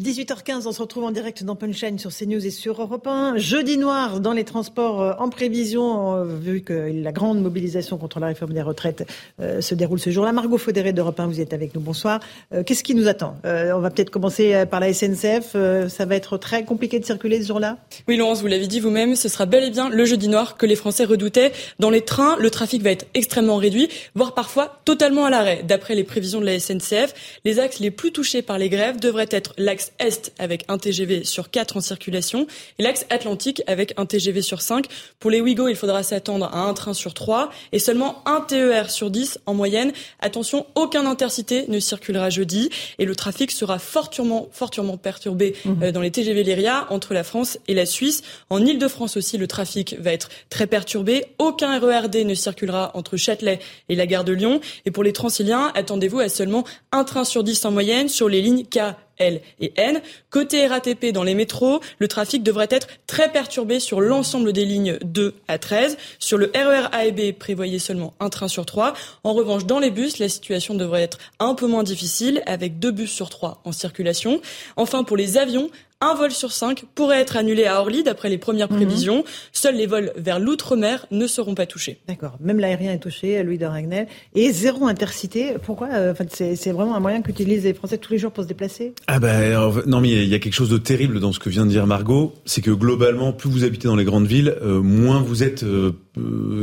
18h15, on se retrouve en direct dans Punchline sur CNews et sur Europe 1. Jeudi noir dans les transports euh, en prévision, euh, vu que la grande mobilisation contre la réforme des retraites euh, se déroule ce jour-là. Margot Faudéré d'Europe 1, vous êtes avec nous. Bonsoir. Qu'est-ce qui nous attend? On va peut-être commencer par la SNCF. ça va être très compliqué de circuler ce jour-là? Oui, Laurence, vous l'avez dit vous-même, ce sera bel et bien le jeudi noir que les Français redoutaient. Dans les trains, le trafic va être extrêmement réduit, voire parfois totalement à l'arrêt. D'après les prévisions de la SNCF, les axes les plus touchés par les grèves devraient être l'axe est avec un TGV sur 4 en circulation et l'axe Atlantique avec un TGV sur 5. Pour les Ouigo, il faudra s'attendre à un train sur 3 et seulement un TER sur 10 en moyenne. Attention, aucun intercité ne circulera jeudi et le trafic sera fortement, fortement perturbé mmh. dans les TGV Lyria entre la France et la Suisse. En Ile-de-France aussi, le trafic va être très perturbé. Aucun RERD ne circulera entre Châtelet et la gare de Lyon. Et pour les Transiliens, attendez-vous à seulement un train sur 10 en moyenne sur les lignes K, L et N. Côté RATP dans les métros, le trafic devrait être très perturbé sur l'ensemble des lignes 2 à 13. Sur le RER A et B, prévoyez seulement un train sur trois. En revanche, dans les bus, la situation devrait être un peu moins difficile avec deux bus sur trois en circulation. Enfin, pour les avions, un vol sur cinq pourrait être annulé à Orly, d'après les premières mhm. prévisions. Seuls les vols vers l'outre-mer ne seront pas touchés. D'accord. Même l'aérien est touché, Louis de Ragnel. Et zéro intercité. Pourquoi euh, C'est vraiment un moyen qu'utilisent les Français tous les jours pour se déplacer? Ah ben non, mais il y a quelque chose de terrible dans ce que vient de dire Margot. C'est que globalement, plus vous habitez dans les grandes villes, euh, moins vous êtes euh,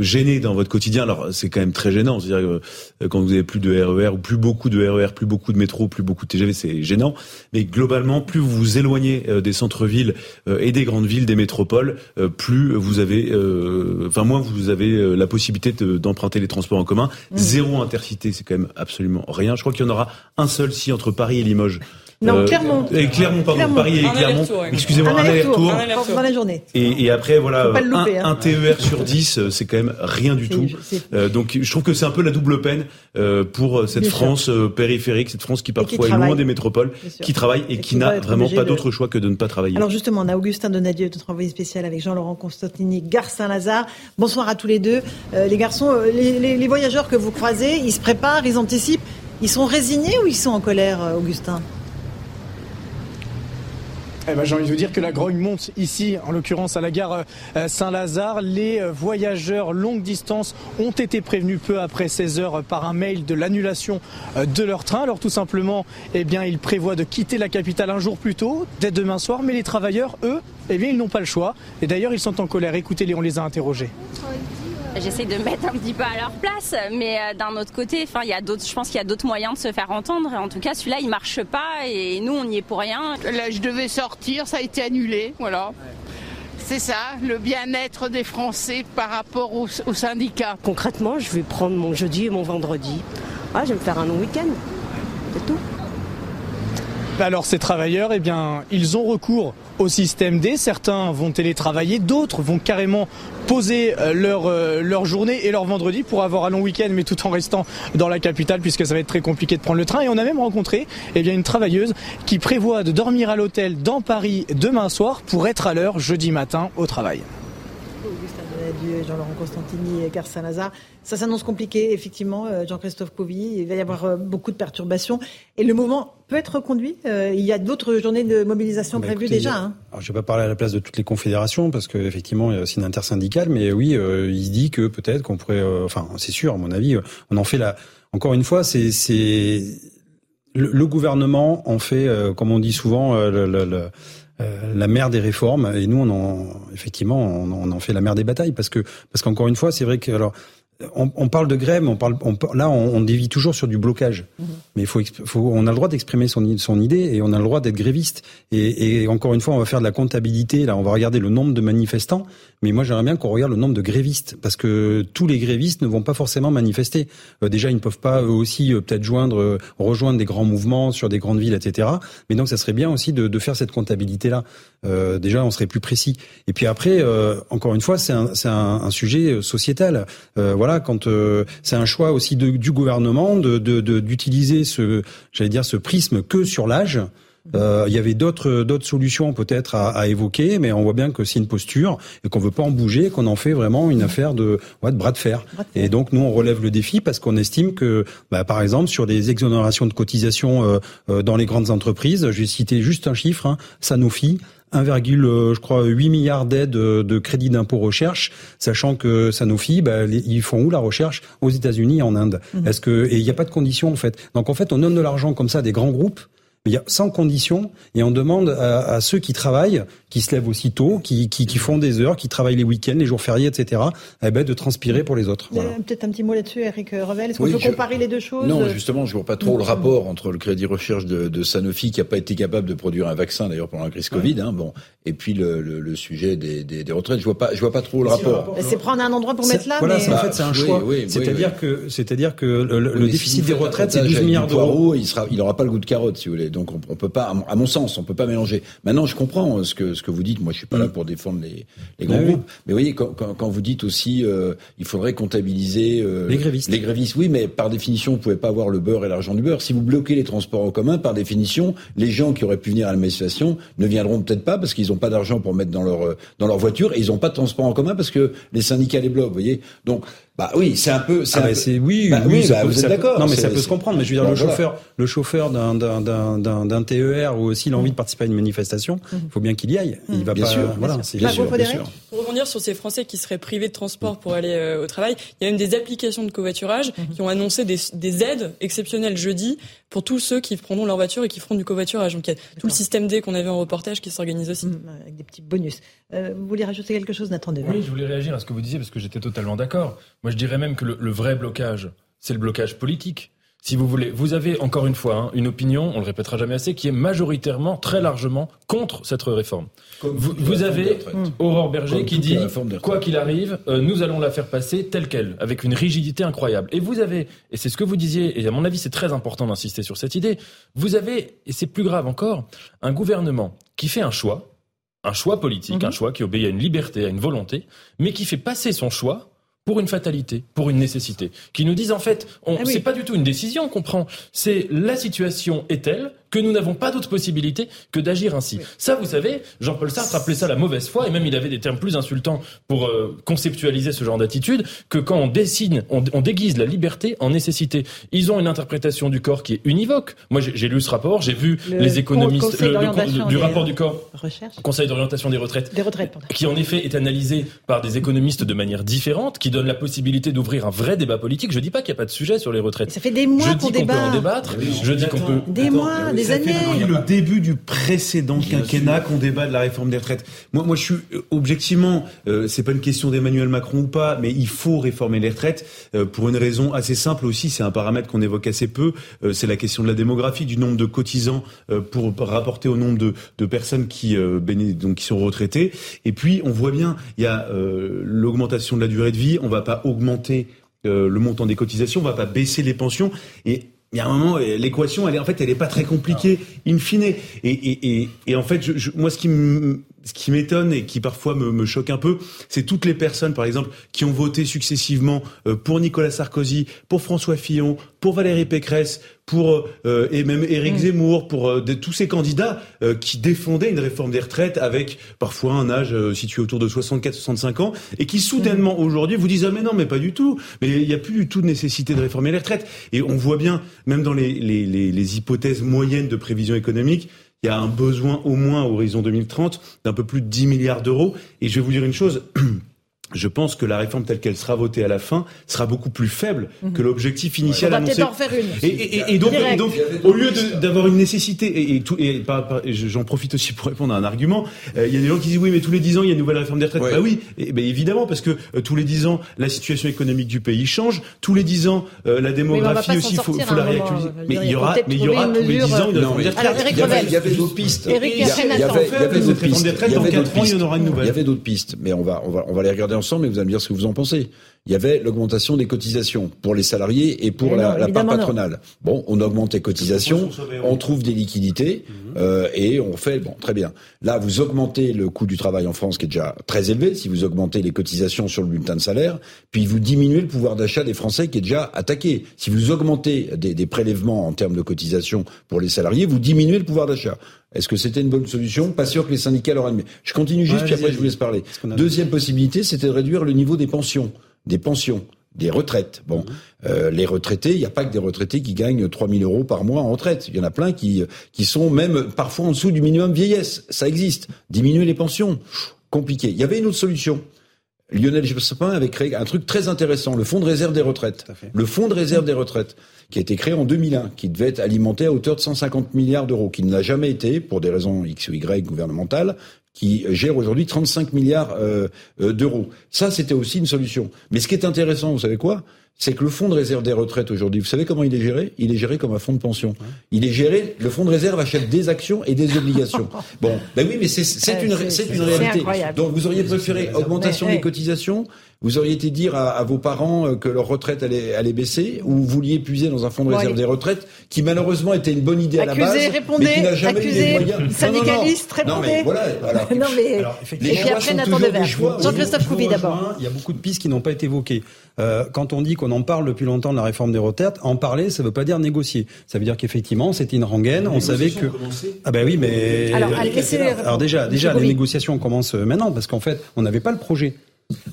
gêné dans votre quotidien. Alors c'est quand même très gênant. C'est-à-dire que quand vous avez plus de RER e ou plus beaucoup de RER, e plus beaucoup de métro, plus beaucoup de TGV, c'est gênant. Mais globalement, plus vous vous éloignez euh, des centres-villes euh, et des grandes villes, des métropoles, euh, plus vous avez, enfin moins vous avez la possibilité d'emprunter les transports en commun. Mmh. Zéro intercité, c'est quand même absolument rien. Je crois qu'il y en aura un seul si entre Paris et Limoges. Non, euh, Clermont. Et Clermont, pardon, Paris et Clermont. Excusez-moi, un aller-retour. Dans la journée. Et, et après, voilà, un, hein. un, TER sur 10, euh, c'est quand même rien du tout. Euh, donc, je trouve que c'est un peu la double peine euh, pour cette France périphérique, cette France qui parfois est loin des métropoles, qui travaille et, qui, n'a vraiment pas d'autre choix que de ne pas travailler. Alors justement, on a Augustin Donadieu, notre envoyé spécial avec Jean-Laurent Constantini, Gare Saint-Lazare. Bonsoir à tous les deux. les garçons, les, les, les voyageurs que vous croisez, ils se préparent, ils anticipent. Ils sont résignés ou ils sont en colère, Augustin? Eh ben, J'ai envie de vous dire que la grogne monte ici, en l'occurrence à la gare euh, Saint-Lazare. Les euh, voyageurs longue distance ont été prévenus peu après 16 heures par un mail de l'annulation euh, de leur train. Alors tout simplement, eh ils prévoient de quitter la capitale un jour plus tôt, dès demain soir. Mais les travailleurs, eux, eh bien, ils n'ont pas le choix. Et d'ailleurs, ils sont en colère. Écoutez-les, on les a interrogés. J'essaie de mettre un petit peu à leur place, mais euh, d'un autre côté, enfin, il y a d'autres, je pense qu'il y a d'autres moyens de se faire entendre. En tout cas, celui-là, il marche pas et nous, on n'y est pour rien. Là, je devais sortir, ça a été annulé, voilà. C'est ça, le bien-être des Français par rapport aux, syndicats. Concrètement, je vais prendre mon jeudi et mon vendredi. Ah, je vais me faire un long week-end. C'est tout. Alors ces travailleurs, eh bien, ils ont recours au système D. Certains vont télétravailler, d'autres vont carrément poser euh, leur, euh, leur journée et leur vendredi pour avoir un long week-end, mais tout en restant dans la capitale, puisque ça va être très compliqué de prendre le train. Et on a même rencontré eh bien, une travailleuse qui prévoit de dormir à l'hôtel dans Paris demain soir pour être à l'heure jeudi matin au travail. Jean-Laurent Constantini et Gar Saint-Lazare. Ça s'annonce compliqué, effectivement, euh, Jean-Christophe Povy. Il va y avoir euh, beaucoup de perturbations. Et le mouvement peut être reconduit. Euh, il y a d'autres journées de mobilisation bah, prévues déjà. Hein. Alors, je ne vais pas parler à la place de toutes les confédérations, parce qu'effectivement, il y a aussi une intersyndicale. Mais oui, il dit que peut-être qu'on pourrait... enfin, c'est sûr, à mon avis, on en fait la... Encore une fois, c'est... Le, gouvernement en fait, comme on dit souvent, le euh, la mère des réformes. Et nous on en effectivement on, en fait la mère des batailles. Parce que parce qu'encore une fois c'est vrai que alors on, on, parle de grève, on parle, on, là, on, on, dévie toujours sur du blocage. Mhm. Mais faut, faut, on a le droit d'exprimer son, son idée et on a le droit d'être gréviste. Et, et, encore une fois, on va faire de la comptabilité. Là, on va regarder le nombre de manifestants. Mais moi, j'aimerais bien qu'on regarde le nombre de grévistes parce que tous les grévistes ne vont pas forcément manifester. Euh, déjà, ils ne peuvent pas eux aussi euh, peut-être joindre, euh, rejoindre des grands mouvements sur des grandes villes, etc. Mais donc, ça serait bien aussi de, de faire cette comptabilité-là. Euh, déjà, on serait plus précis. Et puis après, encore une fois, c'est un, un, un, sujet sociétal. Voilà voilà, quand euh, c'est un choix aussi du gouvernement de d'utiliser ce, j'allais dire, ce prisme que sur l'âge. Euh, il y avait d'autres d'autres solutions peut-être à, évoquer, mais on voit bien que c'est une posture et qu'on veut pas en bouger, qu'on en fait vraiment une affaire de de bras de fer. Et donc nous on relève le défi parce qu'on estime que, bah, par exemple, sur des exonérations de cotisations euh, dans les grandes entreprises, je vais citer juste un chiffre, hein, Sanofi 1, euh, je crois 8 milliards d'aides de crédit d'impôt recherche, sachant que Sanofi, bah, ils font où la recherche? Aux États-Unis et en Inde. Mmh. Est-ce que et il n'y a pas de conditions en fait? Donc en fait, on donne de l'argent comme ça à des grands groupes il y a sans condition et on demande à, ceux qui travaillent, qui se lèvent aussitôt, qui, qui, qui, font des heures, qui travaillent les week-ends, les jours fériés, etc., eh ben, de transpirer pour les autres. Voilà. Peut-être un petit mot là-dessus, Eric Revel. Est-ce qu'on peut comparer les deux choses Non, justement, je vois pas trop le rapport entre le crédit recherche de, de Sanofi, qui n'a pas été capable de produire un vaccin d'ailleurs pendant la crise Covid, hein, bon, et puis le, le, le sujet des, des, des, retraites. Je vois pas, je vois pas trop le rapport. C'est prendre un endroit pour mettre là. Voilà, mais... en fait, c'est un choix. c'est-à-dire que, c'est-à-dire que le, déficit des retraites, c'est 12 milliards d'euros. Il sera, il aura pas le goût de carotte, si vous voulez. Donc on, on peut pas à mon sens, on peut pas mélanger. Maintenant, je comprends ce que ce que vous dites. Moi, je suis pas là mm. pour défendre les, les grands groupes. Mais vous voyez, quand, quand, vous dites aussi, euh, il faudrait comptabiliser euh, les grévistes. Les grévistes, oui, mais par définition, vous pouvez pas avoir le beurre et l'argent du beurre. Si vous bloquez les transports en commun, par définition, les gens qui auraient pu venir à la manifestation ne viendront peut-être pas parce qu'ils n'ont pas d'argent pour mettre dans leur euh, dans leur voiture et ils n'ont pas de transport en commun parce que les syndicats les bloquent. Vous voyez, donc bah oui, c'est un peu. C'est ah bah oui, bah oui, bah vous êtes d'accord. Non, mais ça peut se comprendre. Mais je veux dire, le chauffeur, le chauffeur d'un d'un d'un TER ou s'il a envie de participer à une manifestation, il faut bien qu'il y aille. Il va bien pas. Sûr, voilà, c'est bien, sûr, bien sûr. Pour rebondir sur ces Français qui seraient privés de transport pour aller euh, au travail, il y a même des applications de covoiturage mhm. qui ont annoncé des, des aides exceptionnelles jeudi pour tous ceux qui prendront leur voiture et qui feront du covoiturage. Donc il y a tout le système D qu'on avait en reportage qui s'organise aussi. Mhm, avec des petits bonus. Euh, vous voulez rajouter quelque chose, Nathan Oui, je voulais réagir à ce que vous disiez parce que j'étais totalement d'accord. Moi, je dirais même que le, le vrai blocage, c'est le blocage politique. Si vous voulez, vous avez encore une fois hein, une opinion, on le répétera jamais assez, qui est majoritairement, très largement contre cette réforme. vous, vous avez Aurore Berger qui dit, quoi qu'il arrive, euh, nous allons la faire passer telle qu'elle, avec une rigidité incroyable. Et vous avez, et c'est ce que vous disiez, et à mon avis c'est très important d'insister sur cette idée, vous avez, et c'est plus grave encore, un gouvernement qui fait un choix, un choix politique, un mhm. choix qui obéit à une liberté, à une volonté, mais qui fait passer son choix pour une fatalité, pour une nécessité, qui nous disent en fait, on, ah c'est pas du tout une décision qu'on prend, c'est la situation est telle que nous n'avons pas d'autre possibilité que d'agir ainsi. Ça, vous savez, Jean-Paul Sartre appelait ça la mauvaise foi, et même il avait des termes plus insultants pour euh, conceptualiser ce genre d'attitude, que quand on dessine, on, déguise la liberté en nécessité. Ils ont une interprétation du corps qui est univoque. Moi, j'ai lu ce rapport, j'ai vu les économistes le, du rapport du corps, recherche. Conseil d'orientation des retraites, des retraites qui en effet est analysé par des économistes de manière différente, qui donne la possibilité d'ouvrir un vrai débat politique. Je dis pas qu'il n'y a pas de sujet sur les retraites. Ça fait des mois qu'on débat. peut en débattre. Je dis qu'on peut. Des mois, des années. Depuis le début du précédent quinquennat qu'on débat de la réforme des retraites. Moi, moi, je suis euh, objectivement, euh, c'est pas une question d'Emmanuel Macron ou pas, mais il faut réformer les retraites euh, pour une raison assez simple aussi. C'est un paramètre qu'on évoque assez peu. Euh, c'est la question de la démographie, du nombre de cotisants pour rapporter au nombre de, de personnes qui donc qui sont retraitées. Et puis, on voit bien, il y a l'augmentation de la durée de vie. On va pas augmenter le montant des cotisations, on va pas baisser les pensions. Et il y a un moment, l'équation, elle est en fait, elle est pas très compliquée, in fine. Et, et, et, et en fait, je, moi, ce qui me ce qui m'étonne et qui parfois me, me choque un peu, c'est toutes les personnes, par exemple, qui ont voté successivement euh, pour Nicolas Sarkozy, pour François Fillon, pour Valérie Pécresse, pour euh, et même Éric mm. Zemmour, pour euh, de, tous ces candidats qui défendaient une réforme des retraites avec parfois un âge situé autour de 64-65 ans et qui soudainement mm. aujourd'hui vous disent ah mais non mais pas du tout, mais il n'y a plus du tout de nécessité de réformer les retraites et on voit bien même dans les, les, les, les hypothèses moyennes de prévision économique il y a un besoin au moins à horizon 2030 d'un peu plus de 10 milliards d'euros. Et je vais vous dire une chose, je pense que la réforme telle qu'elle sera votée à la fin sera beaucoup plus faible mhm. que l'objectif initial On va annoncé. En faire une. Et, donc, au lieu d'avoir une nécessité, et, tout, et j'en profite aussi pour répondre à un argument, euh, il y a des gens qui disent oui, mais tous les dix ans il y a une nouvelle réforme des retraites. Bah oui, et, bah évidemment parce que euh, tous les dix ans la situation économique du pays change, tous les dix ans euh, la démographie aussi, il faut, faut la réactualiser. Mais il y aura, mais il y aura tous les dix ans une réforme des retraites. Il y avait d'autres pistes. Il y avait d'autres pistes. Il y avait d'autres pistes, mais on va on va on va les regarder ensemble et vous allez me dire ce que vous en pensez. Il y avait l'augmentation des cotisations pour les salariés et pour la, la, part patronale. Bon, on augmente les cotisations, on trouve des liquidités mhm. euh, et on fait bon très bien. Là, vous augmentez le coût du travail en France qui est déjà très élevé. Si vous augmentez les cotisations sur le bulletin de salaire, puis vous diminuez le pouvoir d'achat des Français qui est déjà attaqué. Si vous augmentez des, des prélèvements en termes de cotisations pour les salariés, vous diminuez le pouvoir d'achat. Est-ce que c'était une bonne solution? Pas sûr que les syndicats l'auraient admis. Je continue juste, puis après je vous laisse parler. Deuxième possibilité, c'était de réduire le niveau des pensions. Des pensions des retraites. Bon, euh, les retraités, il n'y a pas que des retraités qui gagnent 3 000 euros par mois en retraite. Il y en a plein qui qui sont même parfois en dessous du minimum vieillesse. Ça existe. Diminuer les pensions, compliqué. Il y avait une autre solution. Lionel Jospin avait créé un truc très intéressant, le fonds de réserve des retraites. Le fonds de réserve des retraites qui a été créé en 2001, qui devait être alimenté à hauteur de 150 milliards d'euros, qui ne l'a jamais été, pour des raisons X ou Y gouvernementales, qui gère aujourd'hui 35 milliards euh, euh, d'euros. Ça, c'était aussi une solution. Mais ce qui est intéressant, vous savez quoi? C'est que le fonds de réserve des retraites aujourd'hui, vous savez comment il est géré? Il est géré comme un fonds de pension. Il est géré, le fonds de réserve achète des actions et des obligations. Bon, ben oui, mais c'est une, c'est une réalité. Donc vous auriez préféré augmentation des cotisations vous auriez été dire à, vos parents euh, que leur retraite allait, allait baisser, ou vous vouliez puiser dans un fonds de réserve des retraites, qui malheureusement était une bonne idée à la base, répondez, mais qui n'a jamais eu les moyens. Syndicaliste, répondez. Non, mais voilà, voilà. non, mais... Alors, et puis après, Nathan Devers. Jean-Christophe Couvi d'abord. Il y a beaucoup de pistes qui n'ont pas été évoquées. Euh, quand on dit qu'on en parle depuis longtemps de la réforme des retraites, en parler, ça ne veut pas dire négocier. Ça veut dire qu'effectivement, c'était une rengaine. On savait que. Ah ben oui, mais. Alors, Alors déjà, déjà, les négociations commencent maintenant parce qu'en fait, on n'avait pas le projet.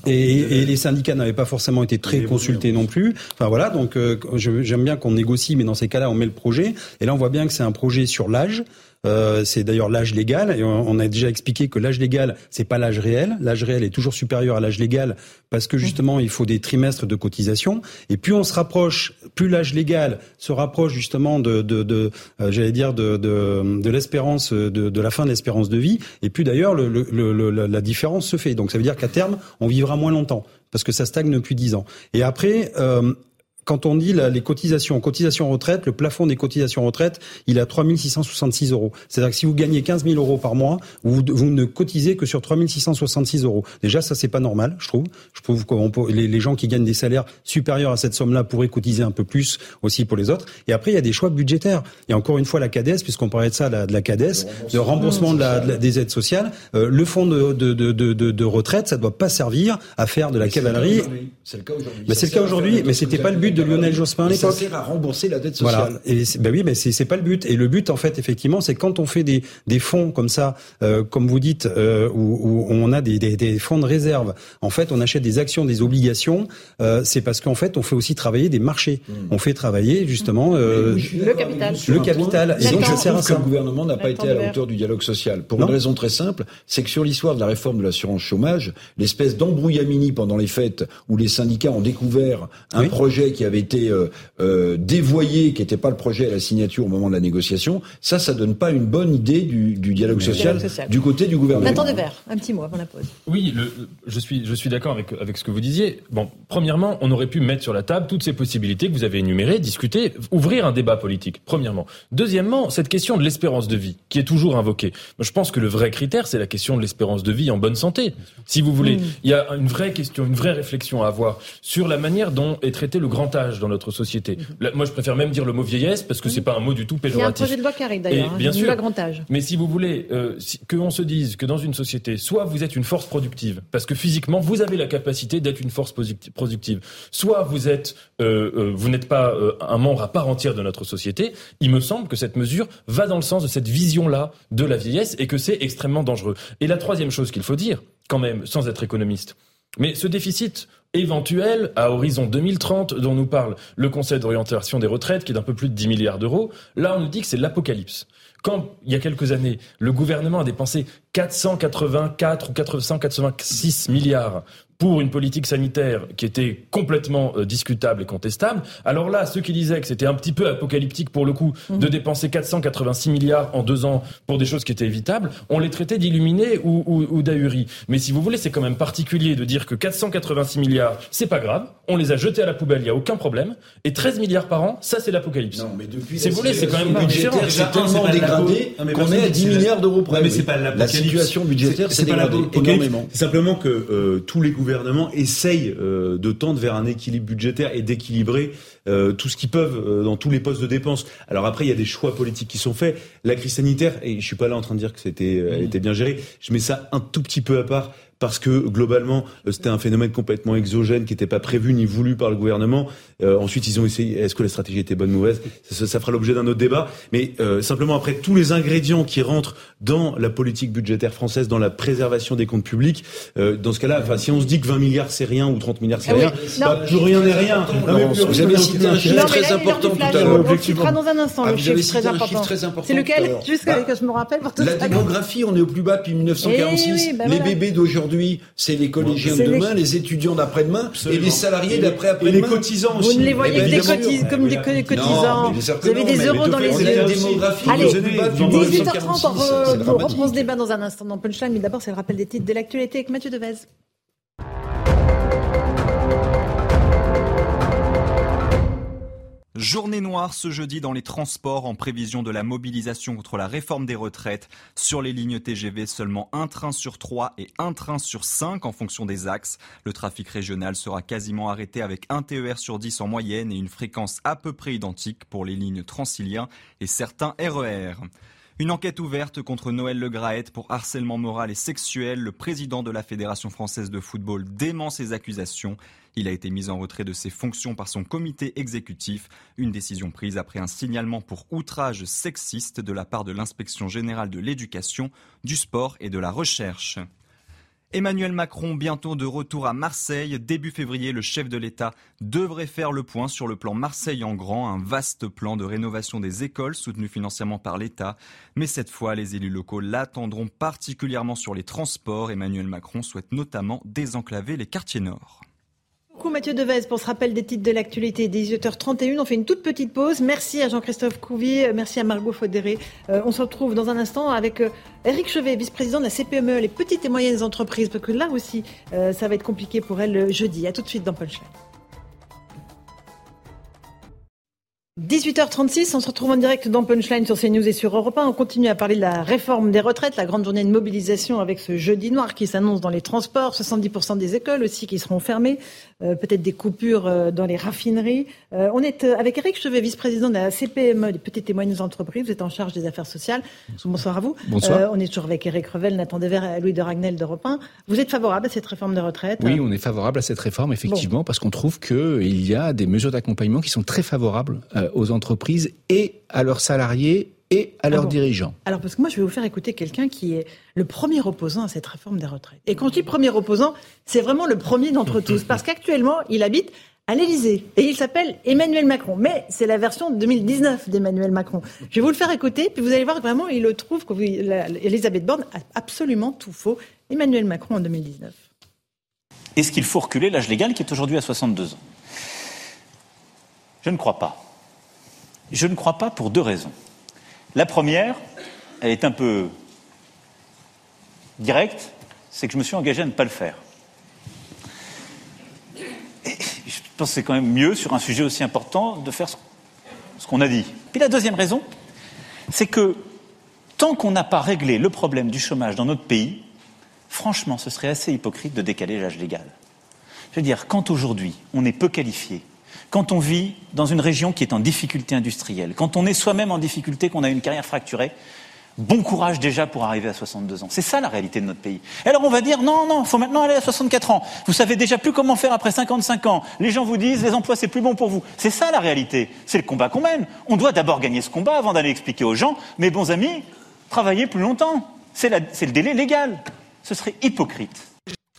Et, et, les syndicats n'avaient pas forcément été très consultés non plus. Enfin voilà, donc euh, j'aime bien qu'on négocie, mais dans ces cas-là, on met le projet. Et là, on voit bien que c'est un projet sur l'âge. Euh, c'est d'ailleurs l'âge légal et on, a déjà expliqué que l'âge légal c'est pas l'âge réel. L'âge réel est toujours supérieur à l'âge légal parce que justement il faut des trimestres de cotisation. Et plus on se rapproche, plus l'âge légal se rapproche justement de, de, de euh, j'allais dire de, de, de l'espérance de, de, la fin de l'espérance de vie. Et puis d'ailleurs le, le, la différence se fait. Donc ça veut dire qu'à terme on vivra moins longtemps parce que ça stagne depuis dix ans. Et après, euh, quand on dit les cotisations, cotisations retraite, le plafond des cotisations retraite, il est à 3 666 euros. C'est-à-dire que si vous gagnez 15 000 euros par mois, vous, vous ne cotisez que sur 3 666 euros. Déjà, ça c'est pas normal, je trouve. Je trouve que les, les, gens qui gagnent des salaires supérieurs à cette somme-là pourraient cotiser un peu plus aussi pour les autres. Et après, il y a des choix budgétaires. Et encore une fois, la CADES, puisqu'on parlait de ça, la, de la CADES, de remboursement de la, des aides sociales, euh, le fonds de, de, de, de, de retraite, ça doit pas servir à faire de la cavalerie. C'est le cas aujourd'hui. Mais c'est le cas aujourd'hui, mais c'était pas le but de Lionel Jospin à l'époque. Ça sert à rembourser la dette sociale. Voilà. Et ben oui, mais c'est pas le but. Et le but, en fait, effectivement, c'est quand on fait des, des fonds comme ça, euh, comme vous dites, euh, où, où, on a des, des, des, fonds de réserve. En fait, on achète des actions, des obligations. Euh, c'est parce qu'en fait, on fait aussi travailler des marchés. Hmm. On fait travailler justement euh, le capital. Le capital. Et donc, ça sert à ça. Que le gouvernement n'a pas été à la hauteur du dialogue social. Pour une raison très simple, c'est que sur l'histoire de la réforme de l'assurance chômage, l'espèce d'embrouillamini pendant les fêtes où les syndicats ont découvert un projet qui avait été euh, euh, dévoyé, qui n'était pas le projet à la signature au moment de la négociation, ça, ça donne pas une bonne idée du, du dialogue social, du côté du gouvernement. Nathan Devers, un petit mot avant la pause. Oui, le, je suis, je suis d'accord avec, avec ce que vous disiez. Bon, premièrement, on aurait pu mettre sur la table toutes ces possibilités que vous avez énumérées, discuter, ouvrir un débat politique, premièrement. Deuxièmement, cette question de l'espérance de vie, qui est toujours invoquée. je pense que le vrai critère, c'est la question de l'espérance de vie en bonne santé. Si vous voulez, mm. il y a une vraie question, une vraie réflexion à avoir sur la manière dont est traité le grand davantage dans notre société. moi, je préfère même dire le mot vieillesse parce que c'est pas un mot du tout péjoratif. Il y a un projet de loi qui arrive d'ailleurs, hein, bien sûr. Grand âge. Mais si vous voulez euh, qu'on se dise que dans une société, soit vous êtes une force productive, parce que physiquement vous avez la capacité d'être une force productive, soit vous êtes, euh, euh, vous n'êtes pas euh, un membre à part entière de notre société. Il me semble que cette mesure va dans le sens de cette vision-là de la vieillesse et que c'est extrêmement dangereux. Et la troisième chose qu'il faut dire, quand même, sans être économiste, mais ce déficit éventuel à horizon 2030 dont nous parle le Conseil d'orientation des retraites, qui est d'un peu plus de 10 milliards d'euros, là on nous dit que c'est l'apocalypse. Quand, il y a quelques années, le gouvernement a dépensé 484 ou 486 milliards pour une politique sanitaire qui était complètement euh, discutable et contestable. Alors là, ceux qui disaient que c'était un petit peu apocalyptique pour le coup mhm. de dépenser 486 milliards en deux ans pour des choses qui étaient évitables, on les traitait d'illuminés ou, ou, ou d'ahuris. Mais si vous voulez, c'est quand même particulier de dire que 486 milliards, c'est pas grave, on les a jetés à la poubelle, il y a aucun problème, et 13 milliards par an, ça c'est l'apocalypse. Non, mais depuis si vous voulez, c'est quand même budgétaire, c'est tellement dégradé qu'on est à 10 milliards d'euros près. mais c'est pas la situation budgétaire, c'est dégradé énormément. C'est simplement que euh, tous les gouvernements essayent euh, de tendre vers un équilibre budgétaire et d'équilibrer euh, tout ce qu'ils peuvent euh, dans tous les postes de dépenses. Alors après, il y a des choix politiques qui sont faits. La crise sanitaire, et je suis pas là en train de dire que c'était, elle mmh. était bien gérée. Je mets ça un tout petit peu à part parce que globalement euh, c'était un phénomène complètement exogène qui n'était pas prévu ni voulu par le gouvernement. Euh, ensuite ils ont essayé. Est-ce que la stratégie était bonne ou mauvaise? Ça, ça, fera l'objet d'un autre débat. Mais euh, simplement après tous les ingrédients qui rentrent dans la politique budgétaire française, dans la préservation des comptes publics, euh, dans ce cas-là, enfin si on se dit que 20 milliards c'est rien ou 30 milliards c'est ah rien, bah, plus rien n'est rien. vous avez cité un chiffre très important tout à l'heure. On dans un instant le chiffre très important. C'est lequel Juste que je me rappelle pour tout La démographie, on est au plus bas depuis 1946. Eh bah les bébés d'aujourd'hui c'est les collégiens de demain, les... étudiants d'après-demain et les salariés d'après-après-demain. Et les cotisants aussi. Vous ne les voyez que comme des cotisants. vous avez des euros dans les yeux. Allez, 18h30, on reprend ce débat dans un instant dans Punchline, mais d'abord c'est le rappel des titres de l'actualité avec Mathieu Devez. Journée noire ce jeudi dans les transports en prévision de la mobilisation contre la réforme des retraites. Sur les lignes TGV, seulement un train sur trois et un train sur cinq en fonction des axes. Le trafic régional sera quasiment arrêté avec un TER sur 10 en moyenne et une fréquence à peu près identique pour les lignes Transilien et certains RER. Une enquête ouverte contre Noël Le Graët pour harcèlement moral et sexuel. Le président de la Fédération française de football dément ces accusations. Il a été mis en retrait de ses fonctions par son comité exécutif, une décision prise après un signalement pour outrage sexiste de la part de l'inspection générale de l'éducation, du sport et de la recherche. Emmanuel Macron bientôt de retour à Marseille. Début février, le chef de l'État devrait faire le point sur le plan Marseille en grand, un vaste plan de rénovation des écoles soutenu financièrement par l'État. Mais cette fois, les élus locaux l'attendront particulièrement sur les transports. Emmanuel Macron souhaite notamment désenclaver les quartiers nord. Beaucoup Mathieu Devez pour ce rappel des titres de l'actualité. 18h31, on fait une toute petite pause. Merci à Jean-Christophe Couvi, merci à Margot Faudéré. Euh, on se retrouve dans un instant avec Eric euh, Chevet, vice-président de la CPME, les petites et moyennes entreprises, parce que là aussi, euh, ça va être compliqué pour elles jeudi. À tout de suite dans Punchline. 18h36, on se retrouve en direct dans Punchline sur CNews et sur Europe 1. On continue à parler de la réforme des retraites, la grande journée de mobilisation avec ce jeudi noir qui s'annonce dans les transports, 70% des écoles aussi qui seront fermées, euh, peut-être des coupures euh, dans les raffineries. Euh, on est avec Eric Chevet, vice-président de la CPME, des petites et moyennes entreprises. Vous êtes en charge des affaires sociales. Bonsoir, à vous. Bonsoir. on est toujours avec Eric Revel, Nathan Dever et Louis de Ragnel d'Europe 1. Vous êtes favorable à cette réforme des retraites? Oui, on est favorable à cette réforme, effectivement, parce qu'on trouve qu'il y a des mesures d'accompagnement qui sont très favorables aux entreprises et à leurs salariés et à leurs ah dirigeants. Alors, parce que moi, je vais vous faire écouter quelqu'un qui est le premier opposant à cette réforme des retraites. Et quand je dis premier opposant, c'est vraiment le premier d'entre tous, parce qu'actuellement, il habite à l'Élysée. Et il s'appelle Emmanuel Macron. Mais c'est la version 2019 d'Emmanuel Macron. Je vais vous le faire écouter, puis vous allez voir vraiment, il le trouve que Elisabeth Borne a absolument tout faux. Emmanuel Macron en 2019. Est-ce qu'il faut reculer l'âge légal qui est aujourd'hui à 62 ans? Je ne crois pas. Je ne crois pas pour deux raisons. La première, elle est un peu directe, c'est que je me suis engagé à ne pas le faire. je pense que c'est quand même mieux, sur un sujet aussi important, de faire ce qu'on a dit. Puis la deuxième raison, c'est que tant qu'on n'a pas réglé le problème du chômage dans notre pays, franchement, ce serait assez hypocrite de décaler l'âge légal. Je veux dire, quand aujourd'hui on est peu qualifié, quand on vit dans une région qui est en difficulté industrielle, quand on est soi-même en difficulté, qu'on a une carrière fracturée, Bon courage déjà pour arriver à 62 ans. C'est ça la réalité de notre pays. alors on va dire non, non, il faut maintenant aller à 64 ans. Vous savez déjà plus comment faire après 55 ans. Les gens vous disent les emplois c'est plus bon pour vous. C'est ça la réalité. C'est le combat qu'on mène. On doit d'abord gagner ce combat avant d'aller expliquer aux gens, mes bons amis, travaillez plus longtemps. C'est le délai légal. Ce serait hypocrite.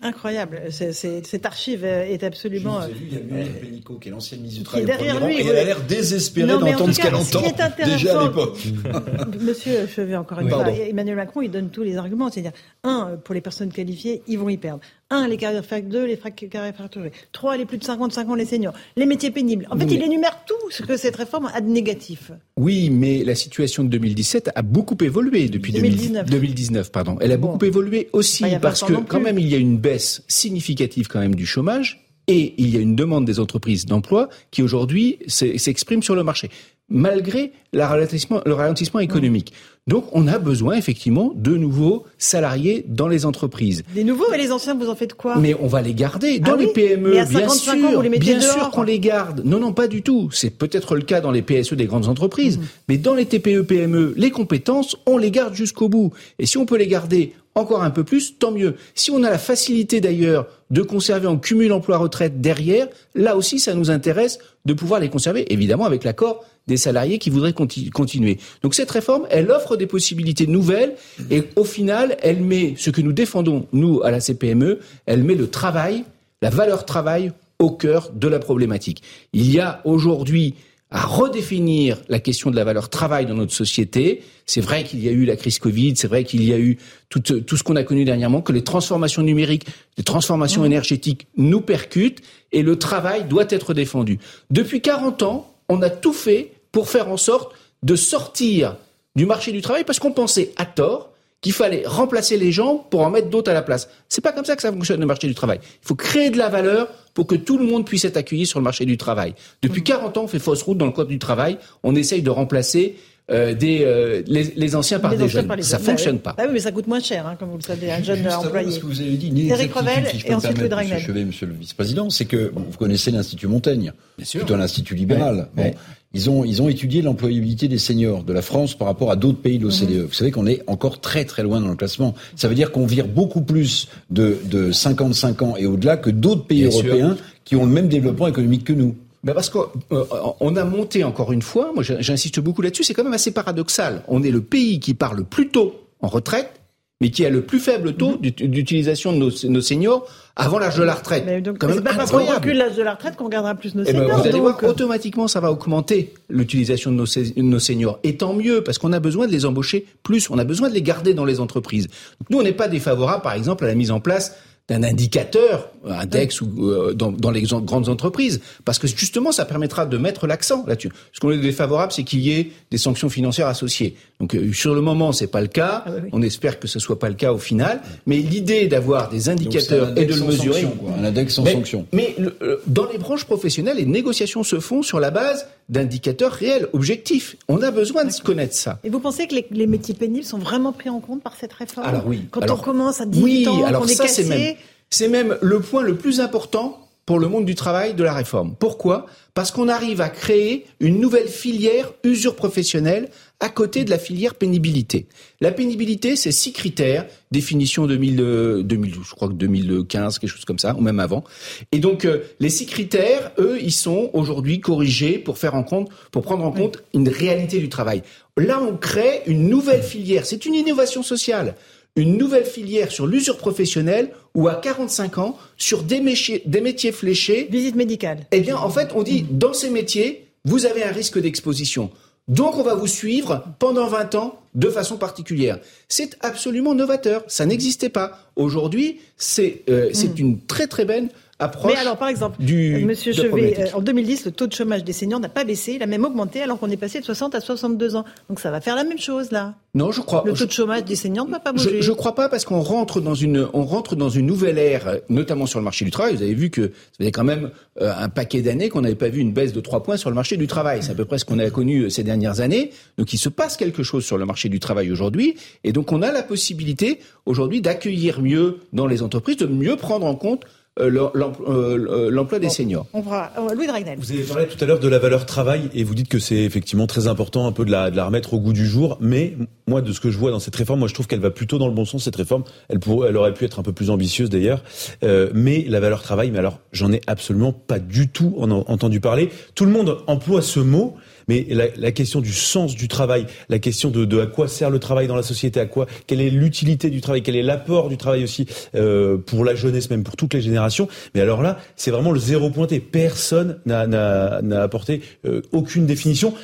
Incroyable. cette archive est absolument. Vous vu, il y a Muriel Pénicaud, qui est l'ancienne ministre du Travail. Derrière lui, et elle a l'air désespérée d'entendre ce qu'elle entend déjà à l'époque. Monsieur Chevet, encore une fois, Emmanuel Macron, il donne tous les arguments. C'est-à-dire, un, pour les personnes qualifiées, ils vont y perdre. Un, les carrières fac, deux, les carrières fracturées. Trois, les plus de 55 ans, les seniors. Les métiers pénibles. En fait, il énumère tout ce que cette réforme a de négatif. Oui, mais la situation de 2017 a beaucoup évolué depuis 2019. 2019 pardon. Elle a beaucoup évolué aussi parce que quand même il y a une baisse significative quand même du chômage et il y a une demande des entreprises d'emploi qui aujourd'hui s'exprime sur le marché malgré le ralentissement, économique. Donc on a besoin effectivement de nouveaux salariés dans les entreprises. Des nouveaux et les anciens, vous en faites quoi? Mais on va les garder dans ah les PME, bien sûr, bien sûr qu'on les garde. Non, non, pas du tout. C'est peut-être le cas dans les PSE des grandes entreprises, mhm. mais dans les TPE, PME, les compétences, on les garde jusqu'au bout. Et si on peut les garder encore un peu plus, tant mieux. Si on a la facilité d'ailleurs de conserver en cumul emploi-retraite derrière, là aussi ça nous intéresse de pouvoir les conserver, évidemment avec l'accord des salariés qui voudraient continuer. Donc cette réforme, elle offre des possibilités nouvelles et au final, elle met ce que nous défendons, nous, à la CPME, elle met le travail, la valeur travail au cœur de la problématique. Il y a aujourd'hui à redéfinir la question de la valeur travail dans notre société. C'est vrai qu'il y a eu la crise Covid, c'est vrai qu'il y a eu tout, tout ce qu'on a connu dernièrement, que les transformations numériques, les transformations mmh. énergétiques nous percutent et le travail doit être défendu. Depuis 40 ans, on a tout fait pour faire en sorte de sortir du marché du travail parce qu'on pensait à tort qu'il fallait remplacer les gens pour en mettre d'autres à la place. C'est pas comme ça que ça fonctionne le marché du travail. Il faut créer de la valeur pour que tout le monde puisse être accueilli sur le marché du travail. Depuis 40 mmh. ans, on fait fausse route dans le code du travail. On essaye de remplacer euh, des, euh, les, anciens par des jeunes. ça ne fonctionne pas. Ah oui, mais ça coûte moins cher, hein, comme vous le savez, un jeune employé. Ce que vous avez dit, Eric Revel si et ensuite Louis Monsieur Chevet, Monsieur le Vice-président, c'est que vous connaissez l'Institut Montaigne, plutôt l'Institut libéral. Bon, ils ont, ils ont étudié l'employabilité des seniors de la France par rapport à d'autres pays de l'OCDE. Mhm. Vous savez qu'on est encore très très loin dans le classement. Ça veut dire qu'on vire beaucoup plus de, de 55 ans et au-delà que d'autres pays européens qui ont le même développement économique que nous. Ben parce qu'on euh, a monté encore une fois, moi j'insiste beaucoup là-dessus, c'est quand même assez paradoxal. On est le pays qui part le plus tôt en retraite, mais qui a le plus faible taux mhm. d'utilisation de nos, seniors avant l'âge de la retraite. Mais donc, c'est pas parce qu'on recule l'âge de la retraite qu'on gardera plus nos eh ben, seniors. vous allez voir, automatiquement, ça va augmenter l'utilisation de nos, de nos, seniors. Et tant mieux, parce qu'on a besoin de les embaucher plus, on a besoin de les garder dans les entreprises. Nous, on n'est pas défavorable, par exemple, à la mise en place d'un indicateur, un DEX ou euh, dans, dans, les grandes entreprises, parce que justement, ça permettra de mettre l'accent là-dessus. Ce qu'on est défavorable, c'est qu'il y ait des sanctions financières associées. Donc euh, sur le moment, c'est pas le cas. Ah On espère que ce soit pas le cas au final. Mais l'idée d'avoir des indicateurs et de le mesurer, un index sans sanction. Mais dans les branches professionnelles, les négociations se font sur la base d'indicateurs réels, objectifs. On a besoin de se connaître ça. Et vous pensez que les, métiers pénibles sont vraiment pris en compte par cette réforme? Alors oui. Quand on commence à 18 oui, ans, alors qu'on est cassé, c'est même le point le plus important pour le monde du travail de la réforme. Pourquoi? Parce qu'on arrive à créer une nouvelle filière usure professionnelle à côté de la filière pénibilité. La pénibilité, c'est six critères, définition 2000, 2000, je crois que 2015, quelque chose comme ça, ou même avant. Et donc, euh, les six critères, eux, ils sont aujourd'hui corrigés pour faire en compte, pour prendre en compte une réalité du travail. Là, on crée une nouvelle filière. C'est une innovation sociale une nouvelle filière sur l'usure professionnelle ou à 45 ans sur des métiers, des métiers fléchés. Visite médicale. Eh bien, en fait, on dit, dans ces métiers, vous avez un risque d'exposition. Donc, on va vous suivre pendant 20 ans de façon particulière. C'est absolument novateur. Ça n'existait pas. Aujourd'hui, c'est euh, hmm. une très très belle mais alors, par exemple, du, Monsieur Chevet, euh, en 2010, le taux de chômage des seniors n'a pas baissé, il a même augmenté alors qu'on est passé de 60 à 62 ans. Donc ça va faire la même chose là. Non, je crois. Le taux de chômage des seniors ne va pas bouger. Je, ne crois pas parce qu'on rentre dans une, on rentre dans une nouvelle ère, notamment sur le marché du travail. Vous avez vu que ça faisait quand même euh, un paquet d'années qu'on n'avait pas vu une baisse de 3 points sur le marché du travail. C'est à peu près ce qu'on a connu euh, ces dernières années. Donc il se passe quelque chose sur le marché du travail aujourd'hui, et donc on a la possibilité aujourd'hui d'accueillir mieux dans les entreprises, de mieux prendre en compte l'emploi des seniors. On va, Louis Dragnel. Vous avez parlé tout à l'heure de la valeur travail et vous dites que c'est effectivement très important un peu de la, de la remettre au goût du jour. Mais moi, de ce que je vois dans cette réforme, moi je trouve qu'elle va plutôt dans le bon sens. Cette réforme, elle, pourrait, elle aurait pu être un peu plus ambitieuse d'ailleurs. mais la valeur travail, mais alors j'en ai absolument pas du tout entendu parler. Tout le monde emploie ce mot. Mais la, question du sens du travail, la question de, de, à quoi sert le travail dans la société, à quoi, quelle est l'utilité du travail, quel est l'apport du travail aussi euh, pour la jeunesse, même pour toutes les générations. Mais alors là, c'est vraiment le zéro pointé. Personne n'a apporté euh, aucune définition.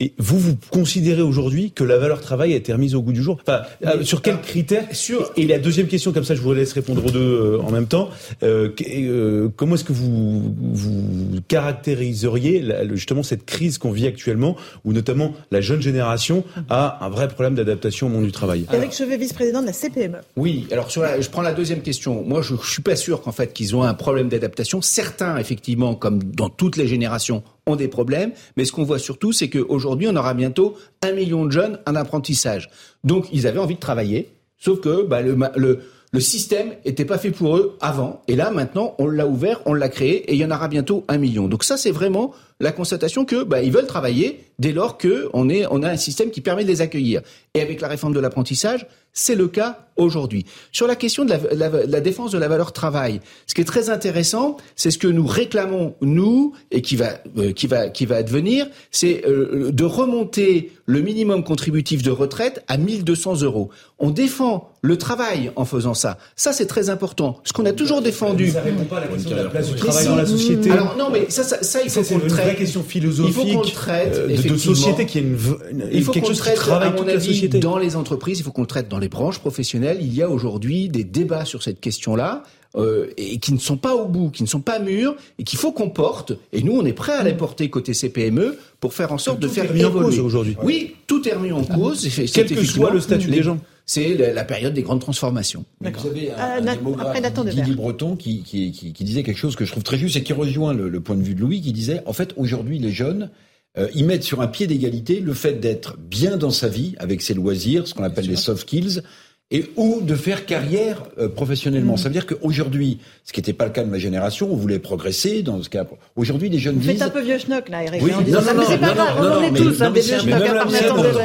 Et vous, vous considérez aujourd'hui que la valeur travail a été remise au goût du jour enfin, euh, Sur quels critères sur... Et la deuxième question, comme ça je vous laisse répondre aux deux euh, en même temps. Euh, euh, comment est-ce que vous, vous caractériseriez justement cette crise qu'on vit actuellement, où notamment la jeune génération a un vrai problème d'adaptation au monde du travail? Eric Chevet, vice-président de la CPME. Oui, alors sur je prends la deuxième question. Moi, je, je suis pas sûr qu'en fait qu'ils ont un problème d'adaptation. Certains, effectivement, comme dans toutes les générations, ont des problèmes, mais ce qu'on voit surtout, c'est qu'aujourd'hui, on aura bientôt un million de jeunes en apprentissage. Donc, ils avaient envie de travailler, sauf que bah, le, le, le système n'était pas fait pour eux avant, et là, maintenant, on l'a ouvert, on l'a créé, et il y en aura bientôt un million. Donc ça, c'est vraiment la constatation que bah, ils veulent travailler dès lors qu'on on a un système qui permet de les accueillir. Et avec la réforme de l'apprentissage, c'est le cas aujourd'hui. Sur la question de la, la, la, défense de la valeur travail, ce qui est très intéressant, c'est ce que nous réclamons nous et qui va euh, qui va qui va advenir, c'est euh, de remonter le minimum contributif de retraite à 1200 euros. On défend le travail en faisant ça. Ça c'est très important. Ce qu'on a toujours défendu. Ça répond pas à la question de la place du travail dans la société. Alors non, mais ça, ça, ça il faut qu'on le traite. question philosophique. Il faut qu'on le traite euh, de, de, société qui est une, une il faut quelque chose traite, qui travaille à mon avis, dans les entreprises. Il faut qu'on le traite dans les branches professionnelles. Il y a aujourd'hui des débats sur cette question-là. Euh, et qui ne sont pas au bout, qui ne sont pas mûrs, et qu'il faut qu'on porte. Et nous, on est prêt à les porter côté CPME pour faire en sorte tout de faire est remis en cause aujourd'hui. Oui, tout est remis en cause. Quel que soit le statut les, des gens. C'est la, la, période des grandes transformations. Vous avez un, Euh, un démographe, après. Breton, qui, qui, qui, qui disait quelque chose que je trouve très juste et qui rejoint le, le point de vue de Louis, qui disait, en fait, aujourd'hui, les jeunes, euh, ils mettent sur un pied d'égalité le fait d'être bien dans sa vie, avec ses loisirs, ce qu'on appelle les soft skills, et ou de faire carrière euh, professionnellement. Ça veut dire qu'aujourd'hui, ce qui n'était pas le cas de ma génération, on voulait progresser dans ce cas. Aujourd'hui, les jeunes Vous faites disent un peu vieux schnock, là, Eric. Oui, non, ça, non, mais c'est non, pas non, grave, non, on en non, est mais- tous, hein, non, des vieux schnock, à.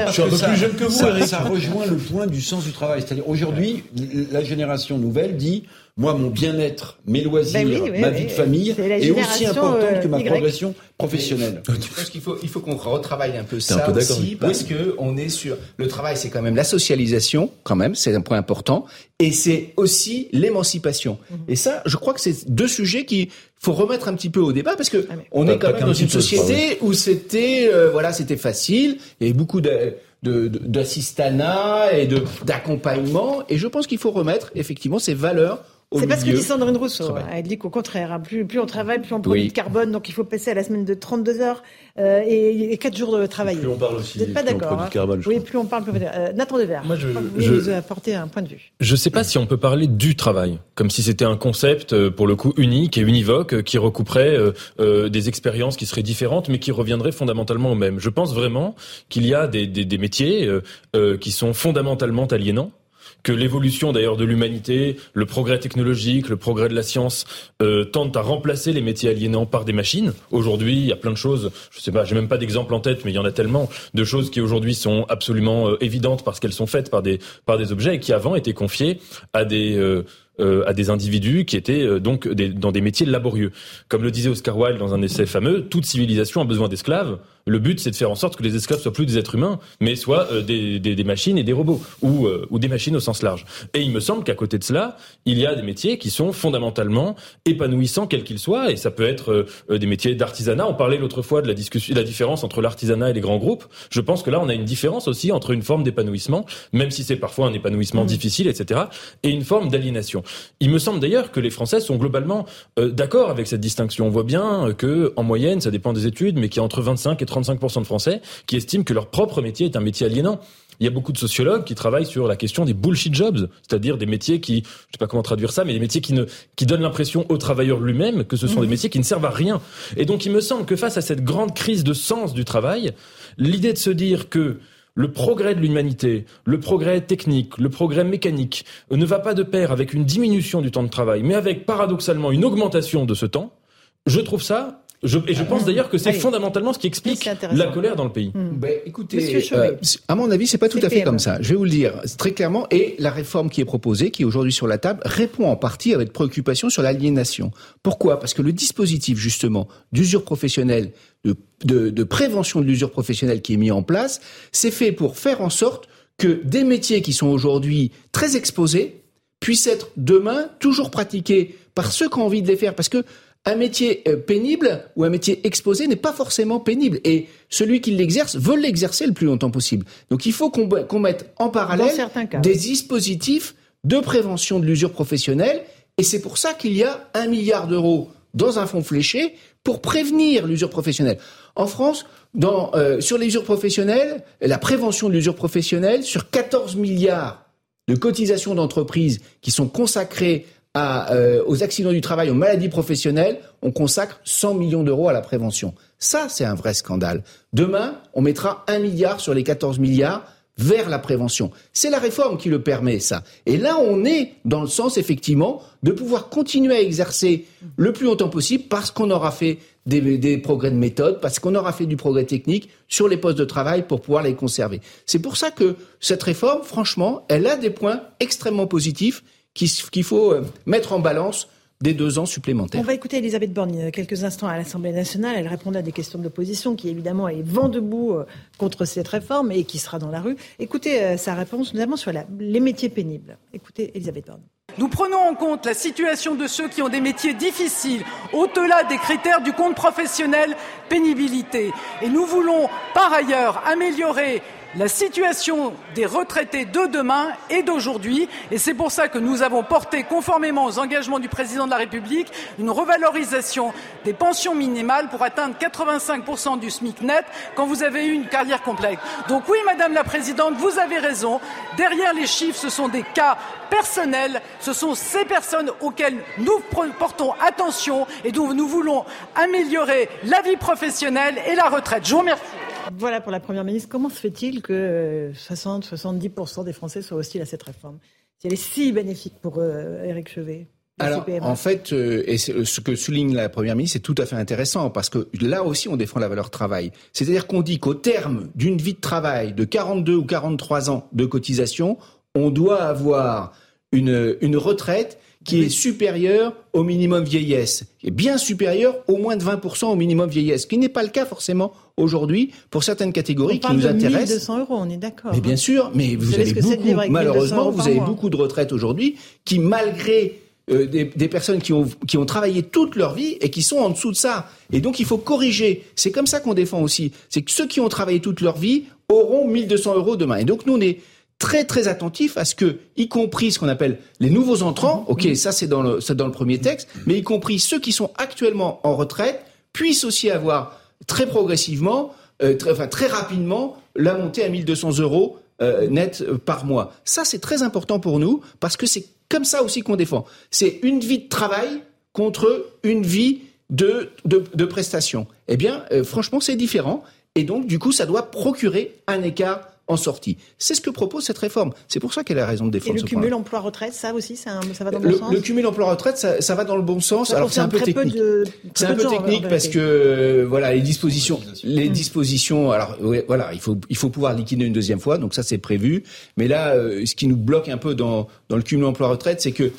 Je suis un peu plus jeune que vous, Eric. ça rejoint le point du sens du travail. C'est-à-dire aujourd'hui, la génération nouvelle dit moi, mon bien-être, mes loisirs, Ben oui, oui, ma oui. vie de famille est aussi importante que ma euh, Y. progression professionnelle. Je pense qu'il faut, il faut qu'on retravaille un peu un ça peu d'accord. aussi, parce que on est sur le travail, c'est quand même la socialisation, quand même, c'est un point important, et c'est aussi l'émancipation. Et ça, je crois que c'est deux sujets qui faut remettre un petit peu au débat, parce que on Pas- est quand même dans une peu, société où c'était, euh, voilà, c'était facile, il y avait beaucoup de de- de- d'assistanat et de d'accompagnement, et je pense qu'il faut remettre effectivement ces valeurs C'est pas ce que dit Sandrine Rousseau. hein. Elle dit qu'au contraire, hein, plus, plus on travaille, plus on produit Oui. de carbone, donc il faut passer à la semaine de 32 heures euh, et, et 4 jours de travail. Plus on parle aussi, Vous n'êtes pas d'accord hein carbone, je Oui, plus on parle, plus on euh, Nathan Devers, Moi, je- que vous je- nous un point de vue. Je sais pas si on peut parler du travail, comme si c'était un concept euh, pour le coup unique et univoque euh, qui recouperait euh, euh, des expériences qui seraient différentes, mais qui reviendraient fondamentalement au même. Je pense vraiment qu'il y a des, des, des métiers euh, euh, qui sont fondamentalement aliénants que l'évolution d'ailleurs de l'humanité, le progrès technologique, le progrès de la science euh, tentent à remplacer les métiers aliénants par des machines. Aujourd'hui, il y a plein de choses, je sais pas, j'ai même pas d'exemple en tête, mais il y en a tellement de choses qui aujourd'hui sont absolument euh, évidentes parce qu'elles sont faites par des par des objets et qui avant étaient confiées à des euh, à des individus qui étaient euh, donc des- dans des métiers laborieux. Comme le disait Oscar Wilde dans un essai fameux, toute civilisation a besoin d'esclaves. Le but, c'est de faire en sorte que les esclaves soient plus des êtres humains, mais soient euh, des, des, des machines et des robots, ou, euh, ou des machines au sens large. Et il me semble qu'à côté de cela, il y a des métiers qui sont fondamentalement épanouissants, quels qu'ils soient, et ça peut être euh, euh, des métiers d'artisanat. On parlait l'autre fois de la discussion, de la différence entre l'artisanat et les grands groupes. Je pense que là, on a une différence aussi entre une forme d'épanouissement, même si c'est parfois un épanouissement difficile, etc., et une forme d'aliénation. Il me semble d'ailleurs que les Français sont globalement euh, d'accord avec cette distinction. On voit bien euh, que, en moyenne, ça dépend des études, mais qu'il y a entre 25 et 35% de Français qui estiment que leur propre métier est un métier aliénant. Il y a beaucoup de sociologues qui travaillent sur la question des bullshit jobs, c'est-à-dire des métiers qui, je sais pas comment traduire ça, mais des métiers qui ne, qui donnent l'impression au travailleur lui-même que ce sont des métiers qui ne servent à rien. Et donc, il me semble que face à cette grande crise de sens du travail, l'idée de se dire que le progrès de l'humanité, le progrès technique, le progrès mécanique ne va pas de pair avec une diminution du temps de travail, mais avec paradoxalement une augmentation de ce temps, je trouve ça je, et je pense d'ailleurs que c'est fondamentalement ce qui explique la colère dans le pays. Ben, écoutez, euh, à mon avis, c'est pas tout à fait comme ça. Je vais vous le dire très clairement. Et la réforme qui est proposée, qui est aujourd'hui sur la table, répond en partie à votre préoccupation sur l'aliénation. Pourquoi? Parce que le dispositif justement d'usure professionnelle, de, de, de prévention de l'usure professionnelle qui est mis en place, c'est fait pour faire en sorte que des métiers qui sont aujourd'hui très exposés puissent être demain toujours pratiqués par ceux qui ont envie de les faire. Parce que un métier euh, pénible ou un métier exposé n'est pas forcément pénible. Et celui qui l'exerce veut l'exercer le plus longtemps possible. Donc il faut qu'on mette en parallèle des dispositifs de prévention de l'usure professionnelle. Et c'est pour ça qu'il y a un milliard d'euros dans un fonds fléché pour prévenir l'usure professionnelle. En France, dans, euh, sur l'usure professionnelle, la prévention de l'usure professionnelle, sur 14 milliards de cotisations d'entreprises qui sont consacrées euh, aux accidents du travail, aux maladies professionnelles, on consacre 100 millions d'euros à la prévention. Ça, c'est un vrai scandale. Demain, on mettra un milliard sur les 14 milliards vers la prévention. C'est la réforme qui le permet, ça. Et là, on est dans le sens, effectivement, de pouvoir continuer à exercer le plus longtemps possible parce qu'on aura fait des, des, progrès de méthode, parce qu'on aura fait du progrès technique sur les postes de travail pour pouvoir les conserver. C'est pour ça que cette réforme, franchement, elle a des points extrêmement positifs qu'il faut euh, mettre en balance des deux ans supplémentaires. On va écouter Elisabeth Borne il y a quelques instants à l'Assemblée nationale. Elle répondait à des questions de l'opposition qui, évidemment, est vent debout euh, contre cette réforme et qui sera dans la rue. Écoutez euh, sa réponse, notamment sur les métiers pénibles. Écoutez Elisabeth Borne. Nous prenons en compte la situation de ceux qui ont des métiers difficiles, au-delà des critères du compte professionnel pénibilité. Et nous voulons, par ailleurs, améliorer la situation des retraités de demain et d'aujourd'hui. Et c'est pour ça que nous avons porté, conformément aux engagements du président de la République, une revalorisation des pensions minimales pour atteindre 85% du SMIC net quand vous avez eu une carrière complète. Donc oui, Madame la Présidente, vous avez raison. Derrière les chiffres, ce sont des cas personnels. Ce sont ces personnes auxquelles nous portons attention et dont nous voulons améliorer la vie professionnelle et la retraite. Je vous remercie. Voilà pour la Première ministre. Comment se fait-il que 60-70% des Français soient hostiles à cette réforme? Si elle est si bénéfique pour euh, Éric Chevet alors, en fait, euh, et ce que souligne la Première ministre, c'est tout à fait intéressant parce que là aussi, on défend la valeur travail. C'est-à-dire qu'on dit qu'au terme d'une vie de travail de 42 ou 43 ans de cotisation, on doit avoir une, une retraite qui est supérieur au minimum vieillesse, qui est bien supérieur au moins de 20% au minimum vieillesse, ce qui n'est pas le cas forcément aujourd'hui pour certaines catégories qui nous intéressent. 1200 euros, on est d'accord. Mais bien hein. sûr, mais vous, avez beaucoup, malheureusement, vous avez beaucoup de retraites aujourd'hui qui, malgré euh, des, des, personnes qui ont, qui ont travaillé toute leur vie et qui sont en dessous de ça. Et donc il faut corriger. C'est comme ça qu'on défend aussi. C'est que ceux qui ont travaillé toute leur vie auront 1200 euros demain. Et donc nous, on est très très attentif à ce que, y compris ce qu'on appelle les nouveaux entrants, ok, ça c'est dans le, dans le premier texte, mais y compris ceux qui sont actuellement en retraite, puissent aussi avoir très progressivement, euh, très, enfin très rapidement, la montée à 1200 euros euh, net euh, par mois. Ça c'est très important pour nous parce que c'est comme ça aussi qu'on défend. C'est une vie de travail contre une vie de, de, de prestations. Eh bien, franchement, c'est différent. Et donc, du coup, ça doit procurer un écart en sortie. C'est ce que propose cette réforme. C'est pour ça qu'elle a raison de défendre. Et le cumul emploi-retraite, ça aussi, ça, va dans le, bon sens. Le cumul emploi-retraite, ça, va dans le bon sens. Alors c'est un peu technique. C'est un peu technique parce que euh, voilà les dispositions, les dispositions. Alors voilà, il faut il faut pouvoir liquider une deuxième fois, donc ça c'est prévu. Mais là, euh, ce qui nous bloque un peu dans dans le cumul emploi-retraite, c'est que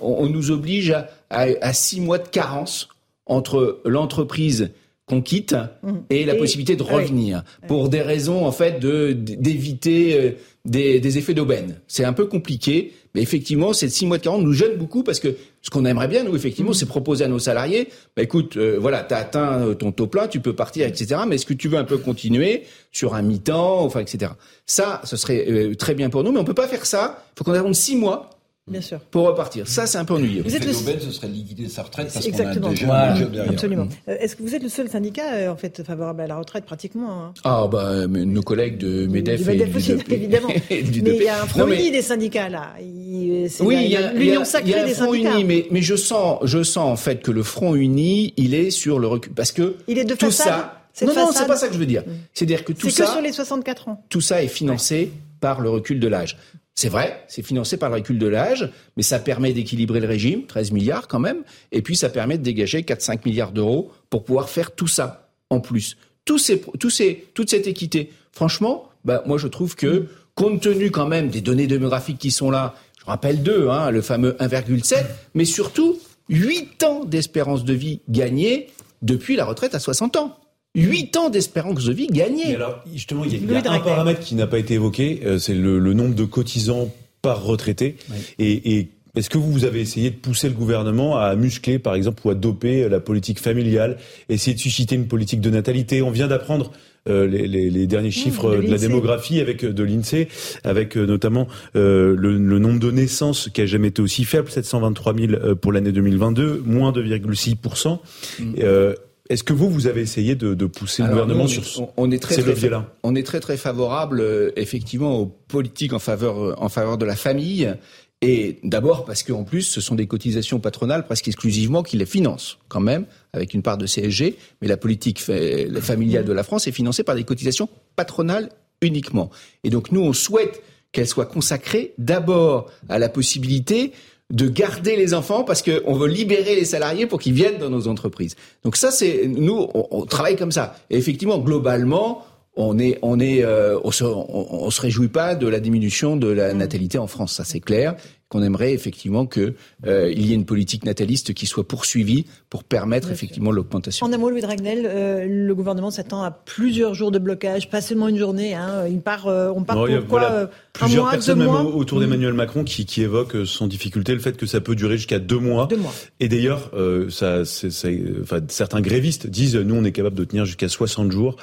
on, nous oblige à, à six mois de carence entre l'entreprise qu'on quitte mmh. et la possibilité de revenir pour des raisons en fait de d'éviter euh, des, effets d'aubaine. C'est un peu compliqué, mais effectivement, ces six mois de 40 nous gêne beaucoup parce que ce qu'on aimerait bien, nous, effectivement, mmh. c'est proposer à nos salariés, bah, écoute, euh, voilà, tu as atteint euh, ton taux plein, tu peux partir, etc. Mais est-ce que tu veux un peu continuer sur un mi-temps, enfin, etc. Ça, ce serait très bien pour nous, mais on peut pas faire ça. Il faut qu'on attende six mois Bien sûr. Pour repartir. Ça, c'est un peu ennuyeux. Vous êtes le... ce serait de liquider sa retraite parce qu'on a déjà un job derrière. Absolument. Mm. Euh, est-ce que vous êtes le seul syndicat, euh, en fait, favorable à la retraite, pratiquement hein? Ah, bah, nos collègues de MEDEF, et MEDEF aussi, évidemment. mais il y a un front uni des syndicats, là. oui, il y a l'union sacrée y a un front uni, mais, mais je sens, je sens, en fait, que le front uni, il est sur le recul. Parce que il est de tout ça, Non, non, c'est pas ça que je veux dire. C'est-à-dire que tout ça. C'est que sur les 64 ans. Tout ça est financé par le recul de l'âge. C'est vrai, c'est financé par le recul de l'âge, mais ça permet d'équilibrer le régime, 13 milliards quand même, et puis ça permet de dégager 4-5 milliards d'euros pour pouvoir faire tout ça en plus. Tous ces, toute cette équité. Franchement, bah, moi je trouve que, compte tenu quand même des données démographiques qui sont là, je rappelle deux, hein, le fameux 1,7, mais surtout 8 ans d'espérance de vie gagnée depuis la retraite à 60 ans. 8 ans d'espérance de vie gagnée. alors, justement, il y a, un paramètre qui n'a pas été évoqué, euh, c'est le, nombre de cotisants par retraité. Et, est-ce que vous avez essayé de pousser le gouvernement à muscler, par exemple, ou à doper la politique familiale, essayer de susciter une politique de natalité? On vient d'apprendre euh, les, derniers chiffres de, la démographie avec de l'INSEE, avec euh, notamment le, nombre de naissances qui a jamais été aussi faible, 723 000 pour l'année 2022, moins 2,6 est-ce que vous, vous avez essayé de, pousser le gouvernement sur on, est très, ces leviers-là On est très très favorable, euh, effectivement, aux politiques en faveur euh, en faveur de la famille. Et d'abord parce qu'en plus, ce sont des cotisations patronales presque exclusivement qui les financent, quand même, avec une part de CSG. Mais la politique familiale de la France est financée par des cotisations patronales uniquement. Et donc nous, on souhaite qu'elle soit consacrée d'abord à la possibilité de garder les enfants parce qu'on veut libérer les salariés pour qu'ils viennent dans nos entreprises. Donc ça, c'est nous, on, travaille comme ça. Et effectivement, globalement, on est, on est, euh, on, se, on, se réjouit pas de la diminution de la natalité en France, ça c'est clair qu'on aimerait effectivement qu'il euh, y ait une politique nataliste qui soit poursuivie pour permettre effectivement l'augmentation. En un mot, Louis Dragnel, euh, le gouvernement s'attend à plusieurs jours de blocage, pas seulement une journée. Hein. Il part, euh, on part pour quoi voilà, Plusieurs mois, personnes, même autour d'Emmanuel Macron, qui, qui évoquent sans difficulté le fait que ça peut durer jusqu'à deux mois. Deux mois. Et d'ailleurs, ça, enfin, certains grévistes disent, nous, on est capable de tenir jusqu'à 60 jours.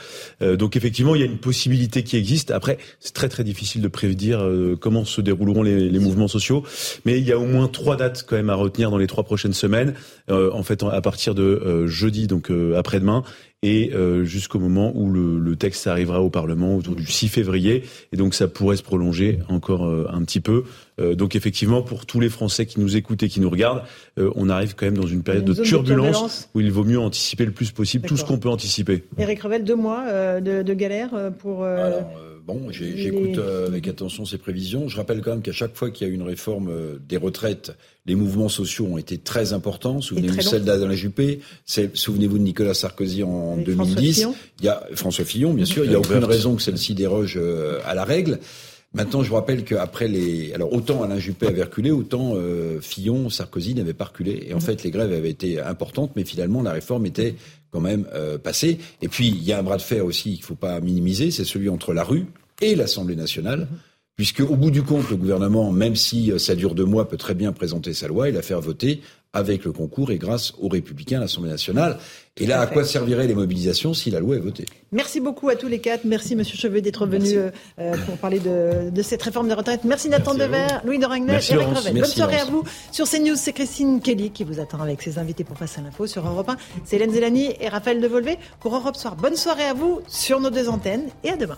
donc effectivement, il y a une possibilité qui existe. Après, c'est très très difficile de prédire comment se dérouleront les, les mouvements sociaux. Mais il y a au moins trois dates quand même à retenir dans les trois prochaines semaines. Euh, en fait, à partir de euh, jeudi, donc euh, après-demain, et jusqu'au moment où le, texte arrivera au Parlement autour du 6 février. Et donc ça pourrait se prolonger encore un petit peu. Donc effectivement, pour tous les Français qui nous écoutent et qui nous regardent, on arrive quand même dans une période de turbulence, où il vaut mieux anticiper le plus possible tout ce qu'on peut anticiper. Eric Revel, deux mois de, galère pour... Bon, j'écoute euh, avec attention ces prévisions. Je rappelle quand même qu'à chaque fois qu'il y a eu une réforme euh, des retraites, les mouvements sociaux ont été très importants. Souvenez-vous celle d'Alain Juppé, souvenez-vous de Nicolas Sarkozy en 2010. Il y a François Fillon, bien sûr. Il n'y a aucune raison que celle-ci déroge euh, à la règle. Maintenant, je vous rappelle qu'après les, alors autant Alain Juppé avait reculé, autant Fillon, Sarkozy n'avaient pas reculé. Et en fait, les grèves avaient été importantes, mais finalement, la réforme était quand même euh, passé. Et puis, il y a un bras de fer aussi qu'il ne faut pas minimiser, c'est celui entre la rue et l'Assemblée nationale. Puisque, au bout du compte, le gouvernement, même si euh, ça dure deux mois, peut très bien présenter sa loi et la faire voter avec le concours et grâce aux Républicains à l'Assemblée nationale. Et là, à quoi serviraient les mobilisations si la loi est votée? Merci beaucoup à tous les quatre. Merci, Monsieur Chevet, d'être venu euh, euh, pour parler de, cette réforme des retraites. Merci Nathan Dever, Louis de Ragnel et Eric Revel. Bonne soirée à vous. Sur CNews, c'est Christine Kelly qui vous attend avec ses invités pour passer à l'info sur Europe 1. C'est Hélène Zélani et Raphaël Devolvé pour Europe Soir. Bonne soirée à vous sur nos deux antennes et à demain.